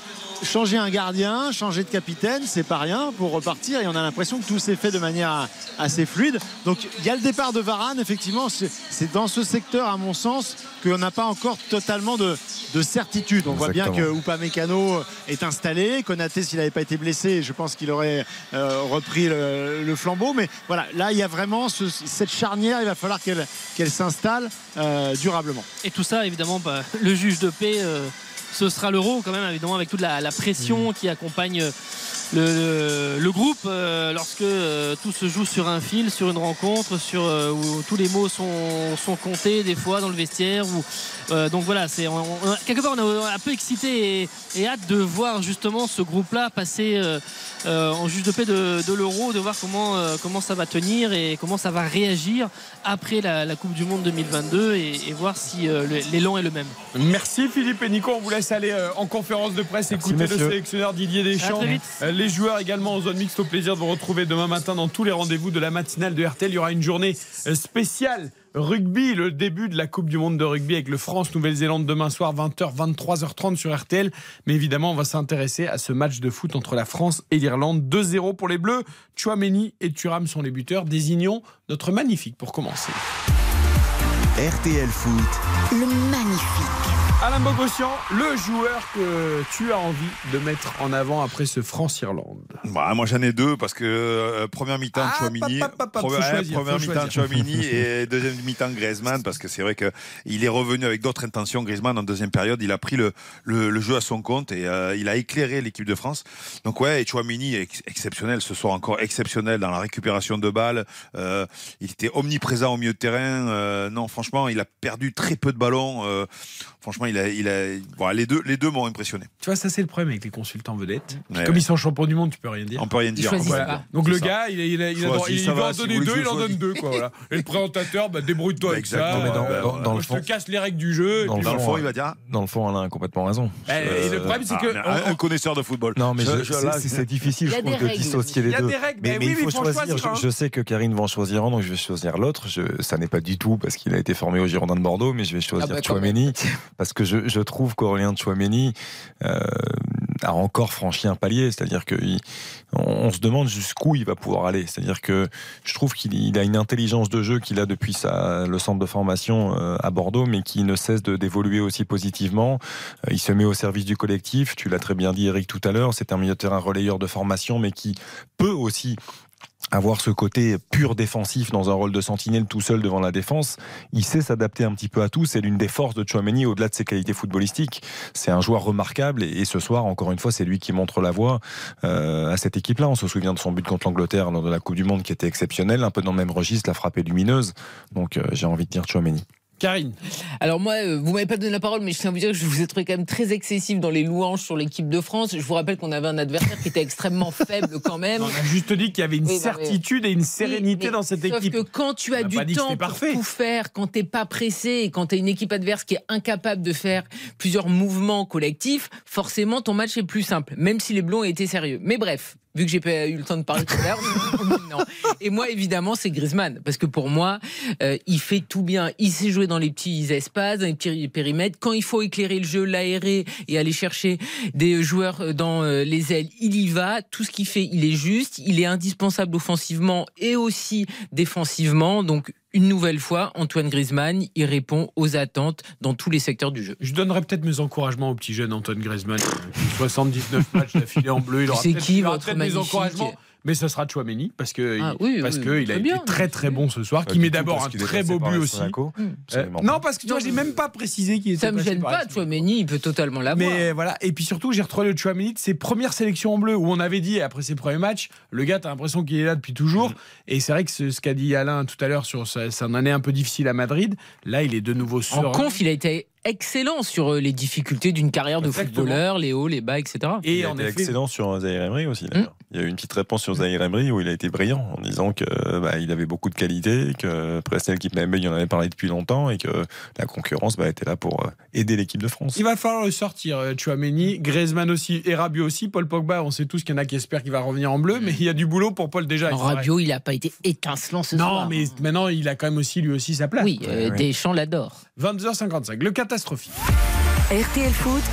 changer un gardien, changer de capitaine, c'est pas rien pour repartir. Et on a l'impression que tout s'est fait de manière assez fluide. Donc il y a le départ de Varane, effectivement, c'est dans ce secteur, à mon sens, qu'on n'a pas encore totalement de, de certitude. On voit bien que. Upamecano est installé. Konaté, s'il n'avait pas été blessé, je pense qu'il aurait euh, repris le, le flambeau. Mais voilà, là, il y a vraiment ce- cette charnière. Il va falloir qu'elle qu'elle s'installe euh, durablement. Et tout ça, évidemment, bah, le juge de paix, euh, ce sera l'euro quand même, évidemment, avec toute la, la pression qui accompagne euh, le, le- le groupe euh, lorsque euh, tout se joue sur un fil, sur une rencontre, sur euh, où tous les mots sont, sont comptés des fois dans le vestiaire. Où, euh, donc voilà, c'est on- on- quelque part on est un peu excité et, et hâte de voir justement ce groupe-là passer euh, euh, en juge de paix de, de l'euro, de voir comment euh, comment ça va tenir et comment ça va réagir après la, la Coupe du Monde 2022 et, et voir si euh, l'élan est le même. Merci Philippe et Nico. On vous laisse aller euh, en conférence de presse Merci, écouter le sélectionneur Didier Deschamps. À très vite. Les joueurs également en zone mixte. Au plaisir de vous retrouver demain matin dans tous les rendez-vous de la matinale de RTL. Il y aura une journée euh, spéciale rugby, le début de la Coupe du Monde de rugby avec le France-Nouvelle-Zélande demain soir 20h, 23h30 sur RTL. Mais évidemment, on va s'intéresser à ce match de foot entre la France et l'Irlande. 2-0 pour les Bleus. Chouameni et Thuram sont les buteurs. Désignons notre magnifique pour commencer. RTL Foot, Le magnifique. Alain Bogossian, le joueur que tu as envie de mettre en avant après ce France-Irlande. Bah, moi j'en ai deux parce que euh, première mi-temps Ah, Chouamini, première, faut mi-temps. Chouamini et deuxième mi-temps Griezmann parce que c'est vrai que il est revenu avec d'autres intentions. Griezmann en deuxième période, il a pris le, le, le jeu à son compte et euh, il a éclairé l'équipe de France. Donc ouais, et Chouamini est ex- exceptionnel ce soir encore exceptionnel dans la récupération de balles. Euh, il était omniprésent au milieu de terrain. Non, franchement, il a perdu très peu de ballons. Franchement, il a, il a, voilà, les deux, les deux m'ont impressionné. Tu vois, ça c'est le problème avec les consultants vedettes. Ouais, Comme ouais. ils sont champions du monde, tu peux rien dire. On peut rien dire. choisissent Voilà. pas. Donc le ça. gars, il, il, il, va, en si donner deux, il en donne deux. Quoi, voilà. Et le présentateur, bah, débrouille-toi avec ça. Exactement, mais dans- Euh, dans- dans moi, le je fond- te casse les règles du jeu. Dans le Dans le voilà. fond, il va dire. ah, Dans le fond, Alain a complètement raison. Eh, Et le problème, c'est Ah, que. on- un, connaisseur de football. Non, mais c'est- là, c'est c'est difficile, Il y a je trouve, des de règles. dissocier les Il y a deux. des règles, mais, oui, il faut choisir. Je, sais que Karine va en choisir un, donc je vais choisir l'autre. Je- Ça n'est pas du tout parce qu'il a été formé au Girondin de Bordeaux, mais je vais choisir Chouameni parce que je, je trouve qu'Aurélien Chouameni euh, a encore franchi un palier. C'est-à-dire que il- on, se demande jusqu'où il va pouvoir aller. C'est-à-dire que je trouve qu'il il a une intelligence de jeu qu'il a depuis le centre de formation euh, à Bordeaux, mais qui ne cesse d'évoluer aussi positivement. Euh, Il se met au service du collectif. Tu l'as très bien dit, Eric, tout à l'heure. C'est un milieu de terrain relayeur de formation, mais qui peut aussi avoir ce côté pur défensif dans un rôle de sentinelle tout seul devant la défense. Il sait s'adapter un petit peu à tout. C'est l'une des forces de Chouameni au-delà de ses qualités footballistiques. C'est un joueur remarquable et, ce soir, encore une fois, c'est lui qui montre la voie euh, à cette équipe-là. On se souvient de son but contre l'Angleterre lors de la Coupe du Monde qui était exceptionnel, un peu dans le même registre, la frappe est lumineuse. Donc euh, j'ai envie de dire Chouameni. Karine, Alors moi, euh, vous m'avez pas donné la parole, mais je tiens à vous dire que je vous ai trouvé quand même très excessif dans les louanges sur l'équipe de France. Je vous rappelle qu'on avait un adversaire qui était extrêmement faible quand même. on a juste dit qu'il y avait une Oui, non, mais- certitude et une sérénité dans cette sauf équipe. que quand tu as du temps pour tout faire, quand t'es pas pressé et quand t'as une équipe adverse qui est incapable de faire plusieurs mouvements collectifs, forcément ton match est plus simple, même si les Blonds étaient sérieux. Mais bref, vu que j'ai pas eu le temps de parler tout à l'heure. Et moi, évidemment, c'est Griezmann, parce que pour moi, euh, il fait tout bien. Il sait jouer dans les petits espaces, dans les petits périmètres. Quand il faut éclairer le jeu, l'aérer et aller chercher des joueurs dans euh, les ailes, il y va. Tout ce qu'il fait, il est juste. Il est indispensable offensivement et aussi défensivement. Donc, une nouvelle fois, Antoine Griezmann, il répond aux attentes dans tous les secteurs du jeu. Je donnerais peut-être mes encouragements au petit jeune Antoine Griezmann. 79 matchs d'affilée en bleu. Il aura C'est peut-être- mes encouragements. Mais ça sera Chouameni parce que Ah oui, parce oui, que il a très été très très bon ce soir. Qui met d'abord un très beau but aussi. Mm. Euh, non parce que tu vois, j'ai même pas précisé qu'il était Ça me gêne pas. Chouameni, il peut totalement l'avoir. Mais voilà, et puis surtout, j'ai retrouvé le Chouameni de ses premières sélections en bleu où on avait dit après ses premiers matchs, le gars, t'as l'impression qu'il est là depuis toujours. Et c'est vrai que ce, ce qu'a dit Alain tout à l'heure sur sa, son année un peu difficile à Madrid, là, il est de nouveau En sur. conf, il a été excellent sur euh, les difficultés d'une carrière de Exactement. footballeur, les hauts, les bas, etc. Et il a en été effet, excellent sur Zahir Emery aussi. d'ailleurs. Il y a eu une petite réponse sur Zahir Emery où il a été brillant en disant que bah, il avait beaucoup de qualités, que presque l'équipe même il en avait parlé depuis longtemps et que la concurrence bah, était là pour euh, aider l'équipe de France. il va falloir le sortir, euh, Chouameni, Griezmann aussi, et Rabiot aussi, Paul Pogba. On sait tous qu'il y en a qui espèrent qu'il va revenir en bleu, mais il y a du boulot pour Paul déjà. Rabiot, il n'a pas été étincelant ce Non, soir. mais maintenant, il a quand même aussi lui aussi sa place. Oui, euh, oui. Deschamps l'adore. 22h55, le catastrophique. RTL Foot,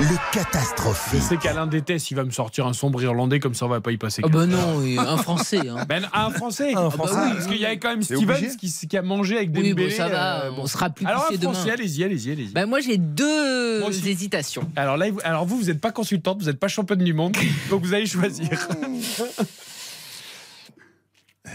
Le Je catastrophique. sais qu'Alain déteste, il va me sortir un sombre irlandais, comme ça on va pas y passer. Ah bah non, oui, un Français. hein. Ben, un Français. Un Ah bah Français. oui, parce qu'il y avait quand même Stevens qui, qui a mangé avec Oui, Dembélé. bon, ça va, euh, on sera plus Alors un Français, demain. allez-y, allez-y, allez-y. Bah, moi, j'ai deux Moi hésitations. Alors là, vous- alors vous, vous n'êtes pas consultante, vous n'êtes pas championne du monde, donc vous allez choisir.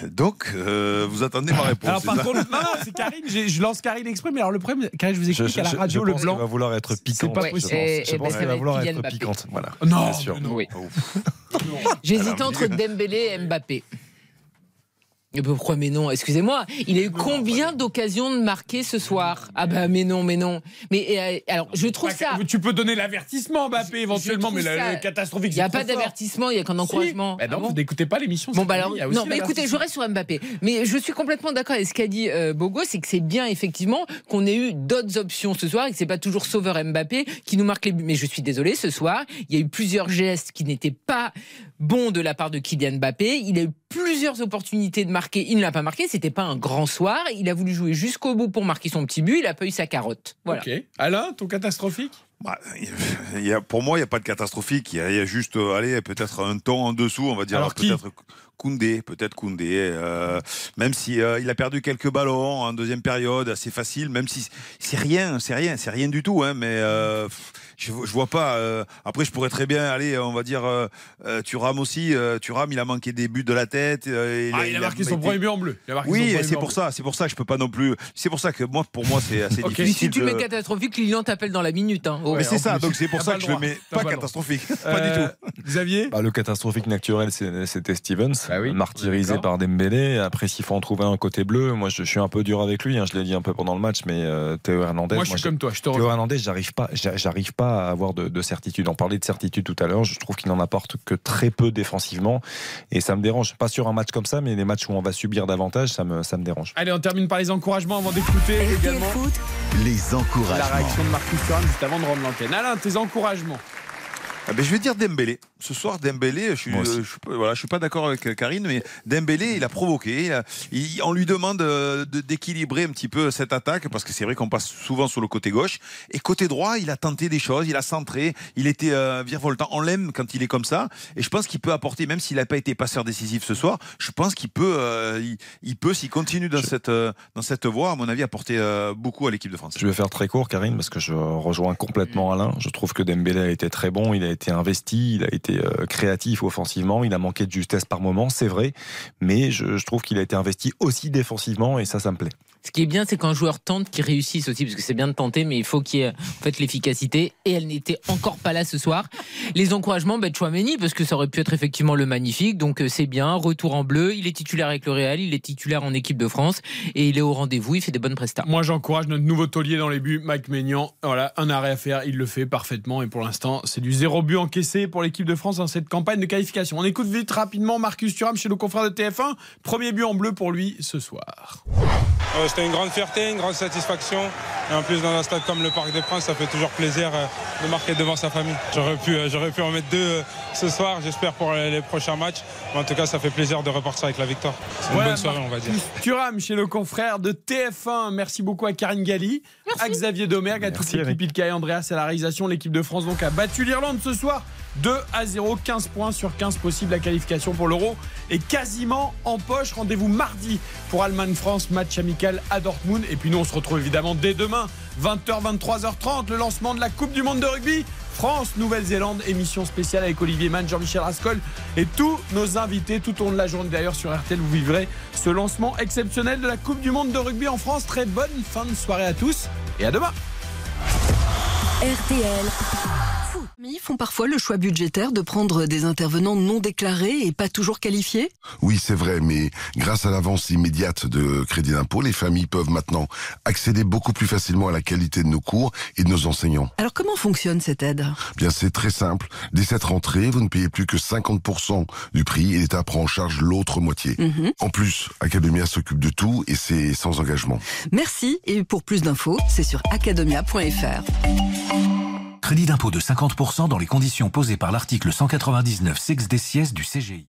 Donc, euh, vous attendez ma réponse. Alors c'est par contre, non, non, c'est Karine, je lance Karine exprès, mais alors le problème, Karine, je vous Je, explique je- à la je- radio, je le pense qu'elle blanc. va vouloir être C'est piquante. pas je possible. pense. Et- Je et pense ben, ça qu'elle va vouloir être piquante. Voilà. Non, Bien sûr. non. Oui. J'hésite entre Dembélé et Mbappé. Et pourquoi mais non Excusez-moi, il a eu combien d'occasions de marquer ce soir? Ah bah mais non, mais non. Mais euh, alors je trouve ça. Tu peux donner l'avertissement, Mbappé, éventuellement, mais le catastrophique. Il n'y a pas d'avertissement, il n'y a qu'un Si. encouragement. Ben non, Ah bon vous n'écoutez pas l'émission. Bon, bah alors, il y a aussi non, mais écoutez, je reste sur Mbappé. Mais je suis complètement d'accord avec ce qu'a dit euh, Bogo, c'est que c'est bien, effectivement, qu'on ait eu d'autres options ce soir et que c'est pas toujours Sauveur Mbappé qui nous marque les buts. Mais je suis désolé, ce soir, il y a eu plusieurs gestes qui n'étaient pas bons de la part de Kylian Mbappé. Il a eu plusieurs opportunités de marquer. Il ne l'a pas marqué. C'était pas un grand soir. Il a voulu jouer jusqu'au bout pour marquer son petit but. Il a pas eu sa carotte. Voilà. Alain, ton catastrophique Bah, il y a- pour moi, il n'y a pas de catastrophique. Il y, a- il y a juste, euh, allez, peut-être un ton en dessous, on va dire. Alors qui peut-être Koundé, peut-être Koundé. euh, même si euh, il a perdu quelques ballons en deuxième période, assez facile. Même si c'est rien, c'est rien, c'est rien du tout. Hein, mais euh, pff, je, je vois pas. euh, après, je pourrais très bien aller, on va dire, euh, euh, Thuram aussi. Euh, Thuram, il a manqué des buts de la tête. euh, Ah, il a marqué son été- premier but en bleu. Il a marqué son Oui, c'est pour ça, c'est pour ça que je peux pas non plus. C'est pour ça que moi, pour moi, c'est assez difficile. si tu de- mets catastrophique, Lilian t'appelle dans la minute. Hein. Oh. mais c'est ça, plus. donc c'est pour T'as ça que le je le mets pas catastrophique. Pas Euh, du tout. Xavier Bah, le catastrophique naturel, c'était Stevens, Bah oui, martyrisé par Dembélé. Après, s'il faut en trouver un côté bleu, moi je, suis un peu dur avec lui. hein, je l'ai dit un peu pendant le match, mais euh, Théo Hernandez. Moi, je suis comme toi, je te Théo. Hernandez, j'arrive pas, j'a- j'arrive pas à avoir de, de certitude. On parlait de certitude tout à l'heure. Je trouve qu'il n'en apporte que très peu défensivement, et ça me dérange. Pas sur un match comme ça, mais les matchs où on va subir davantage, ça me, ça me dérange. Allez, on termine par les encouragements avant d'écouter également Foot, Les la encouragements. réaction de Marcus Thuram juste avant de rendre l'antenne. Alain, tes encouragements Ah ben, je vais dire Dembélé. Ce soir, Dembélé, je suis, euh, je, suis pas- voilà, je suis pas d'accord avec Karine, mais Dembélé, il a provoqué. il a- il- on lui demande euh, de- d'équilibrer un petit peu cette attaque parce que c'est vrai qu'on passe souvent sur le côté gauche et côté droit, il a tenté des choses, il a centré, il était euh, virevoltant. On l'aime quand il est comme ça et je pense qu'il peut apporter, même s'il n'a pas été passeur décisif ce soir, je pense qu'il peut, euh, il, il peut s'il continue dans cette dans cette voie, à mon avis, apporter beaucoup à l'équipe de France. Je vais faire très court, Karine, parce que je rejoins complètement Alain. Je trouve que Dembélé a été très bon, il a été investi, il a été euh, créatif offensivement, il a manqué de justesse par moment, c'est vrai, mais je, je trouve qu'il a été investi aussi défensivement, et ça, ça me plaît. Ce qui est bien, c'est qu'un joueur tente qu'il réussisse aussi, parce que c'est bien de tenter, mais il faut qu'il y ait en fait l'efficacité. Et elle n'était encore pas là ce soir. Les encouragements, ben, Chouameni, parce que ça aurait pu être effectivement le magnifique. Donc euh, c'est bien. Retour en bleu. Il est titulaire avec le Real, il est titulaire en équipe de France et il est au rendez-vous. Il fait des bonnes prestats. Moi, j'encourage notre nouveau taulier dans les buts, Mike Maignan. Voilà, un arrêt à faire, il le fait parfaitement. Et pour l'instant, c'est du zéro but encaissé pour l'équipe de France dans cette campagne de qualification. On écoute vite, rapidement, Marcus Thuram chez nos confrères de TF1. Premier but en bleu pour lui ce soir. Euh, C'était une grande fierté, une grande satisfaction. Et en plus, dans un stade comme le Parc des Princes, ça fait toujours plaisir euh, de marquer devant sa famille. J'aurais pu, euh, j'aurais pu en mettre deux euh, ce soir, j'espère pour les prochains matchs. Mais en tout cas, ça fait plaisir de repartir avec la victoire. C'est une Voilà, bonne soirée, on va dire. Thuram chez nos confrères de TF1. Merci beaucoup à Karine Galli. à Xavier Domergue, à toute l'équipe Ilkay Andreas à la réalisation. L'équipe de France donc a battu l'Irlande ce soir 2 à 0, 15 points sur 15 possibles. La qualification pour l'Euro est quasiment en poche. Rendez-vous mardi pour Allemagne-France, match amical à Dortmund. Et puis nous, on se retrouve évidemment dès demain, 20h, 23h30, le lancement de la Coupe du Monde de rugby. France, Nouvelle-Zélande, émission spéciale avec Olivier Mann, Jean-Michel Rascol et tous nos invités tout au long de la journée. D'ailleurs, sur RTL, vous vivrez ce lancement exceptionnel de la Coupe du Monde de rugby en France. Très bonne fin de soirée à tous et à demain. RTL. Ils font parfois le choix budgétaire de prendre des intervenants non déclarés et pas toujours qualifiés Oui, c'est vrai, mais grâce à l'avance immédiate de crédit d'impôt, les familles peuvent maintenant accéder beaucoup plus facilement à la qualité de nos cours et de nos enseignants. Alors comment fonctionne cette aide? Bien, c'est très simple. Dès cette rentrée, vous ne payez plus que 50% du prix et l'État prend en charge l'autre moitié. Mhm. En plus, Academia s'occupe de tout et c'est sans engagement. Merci et pour plus d'infos, c'est sur academia.fr. Crédit d'impôt de 50% dans les conditions posées par l'article 199 6 des sièges du CGI.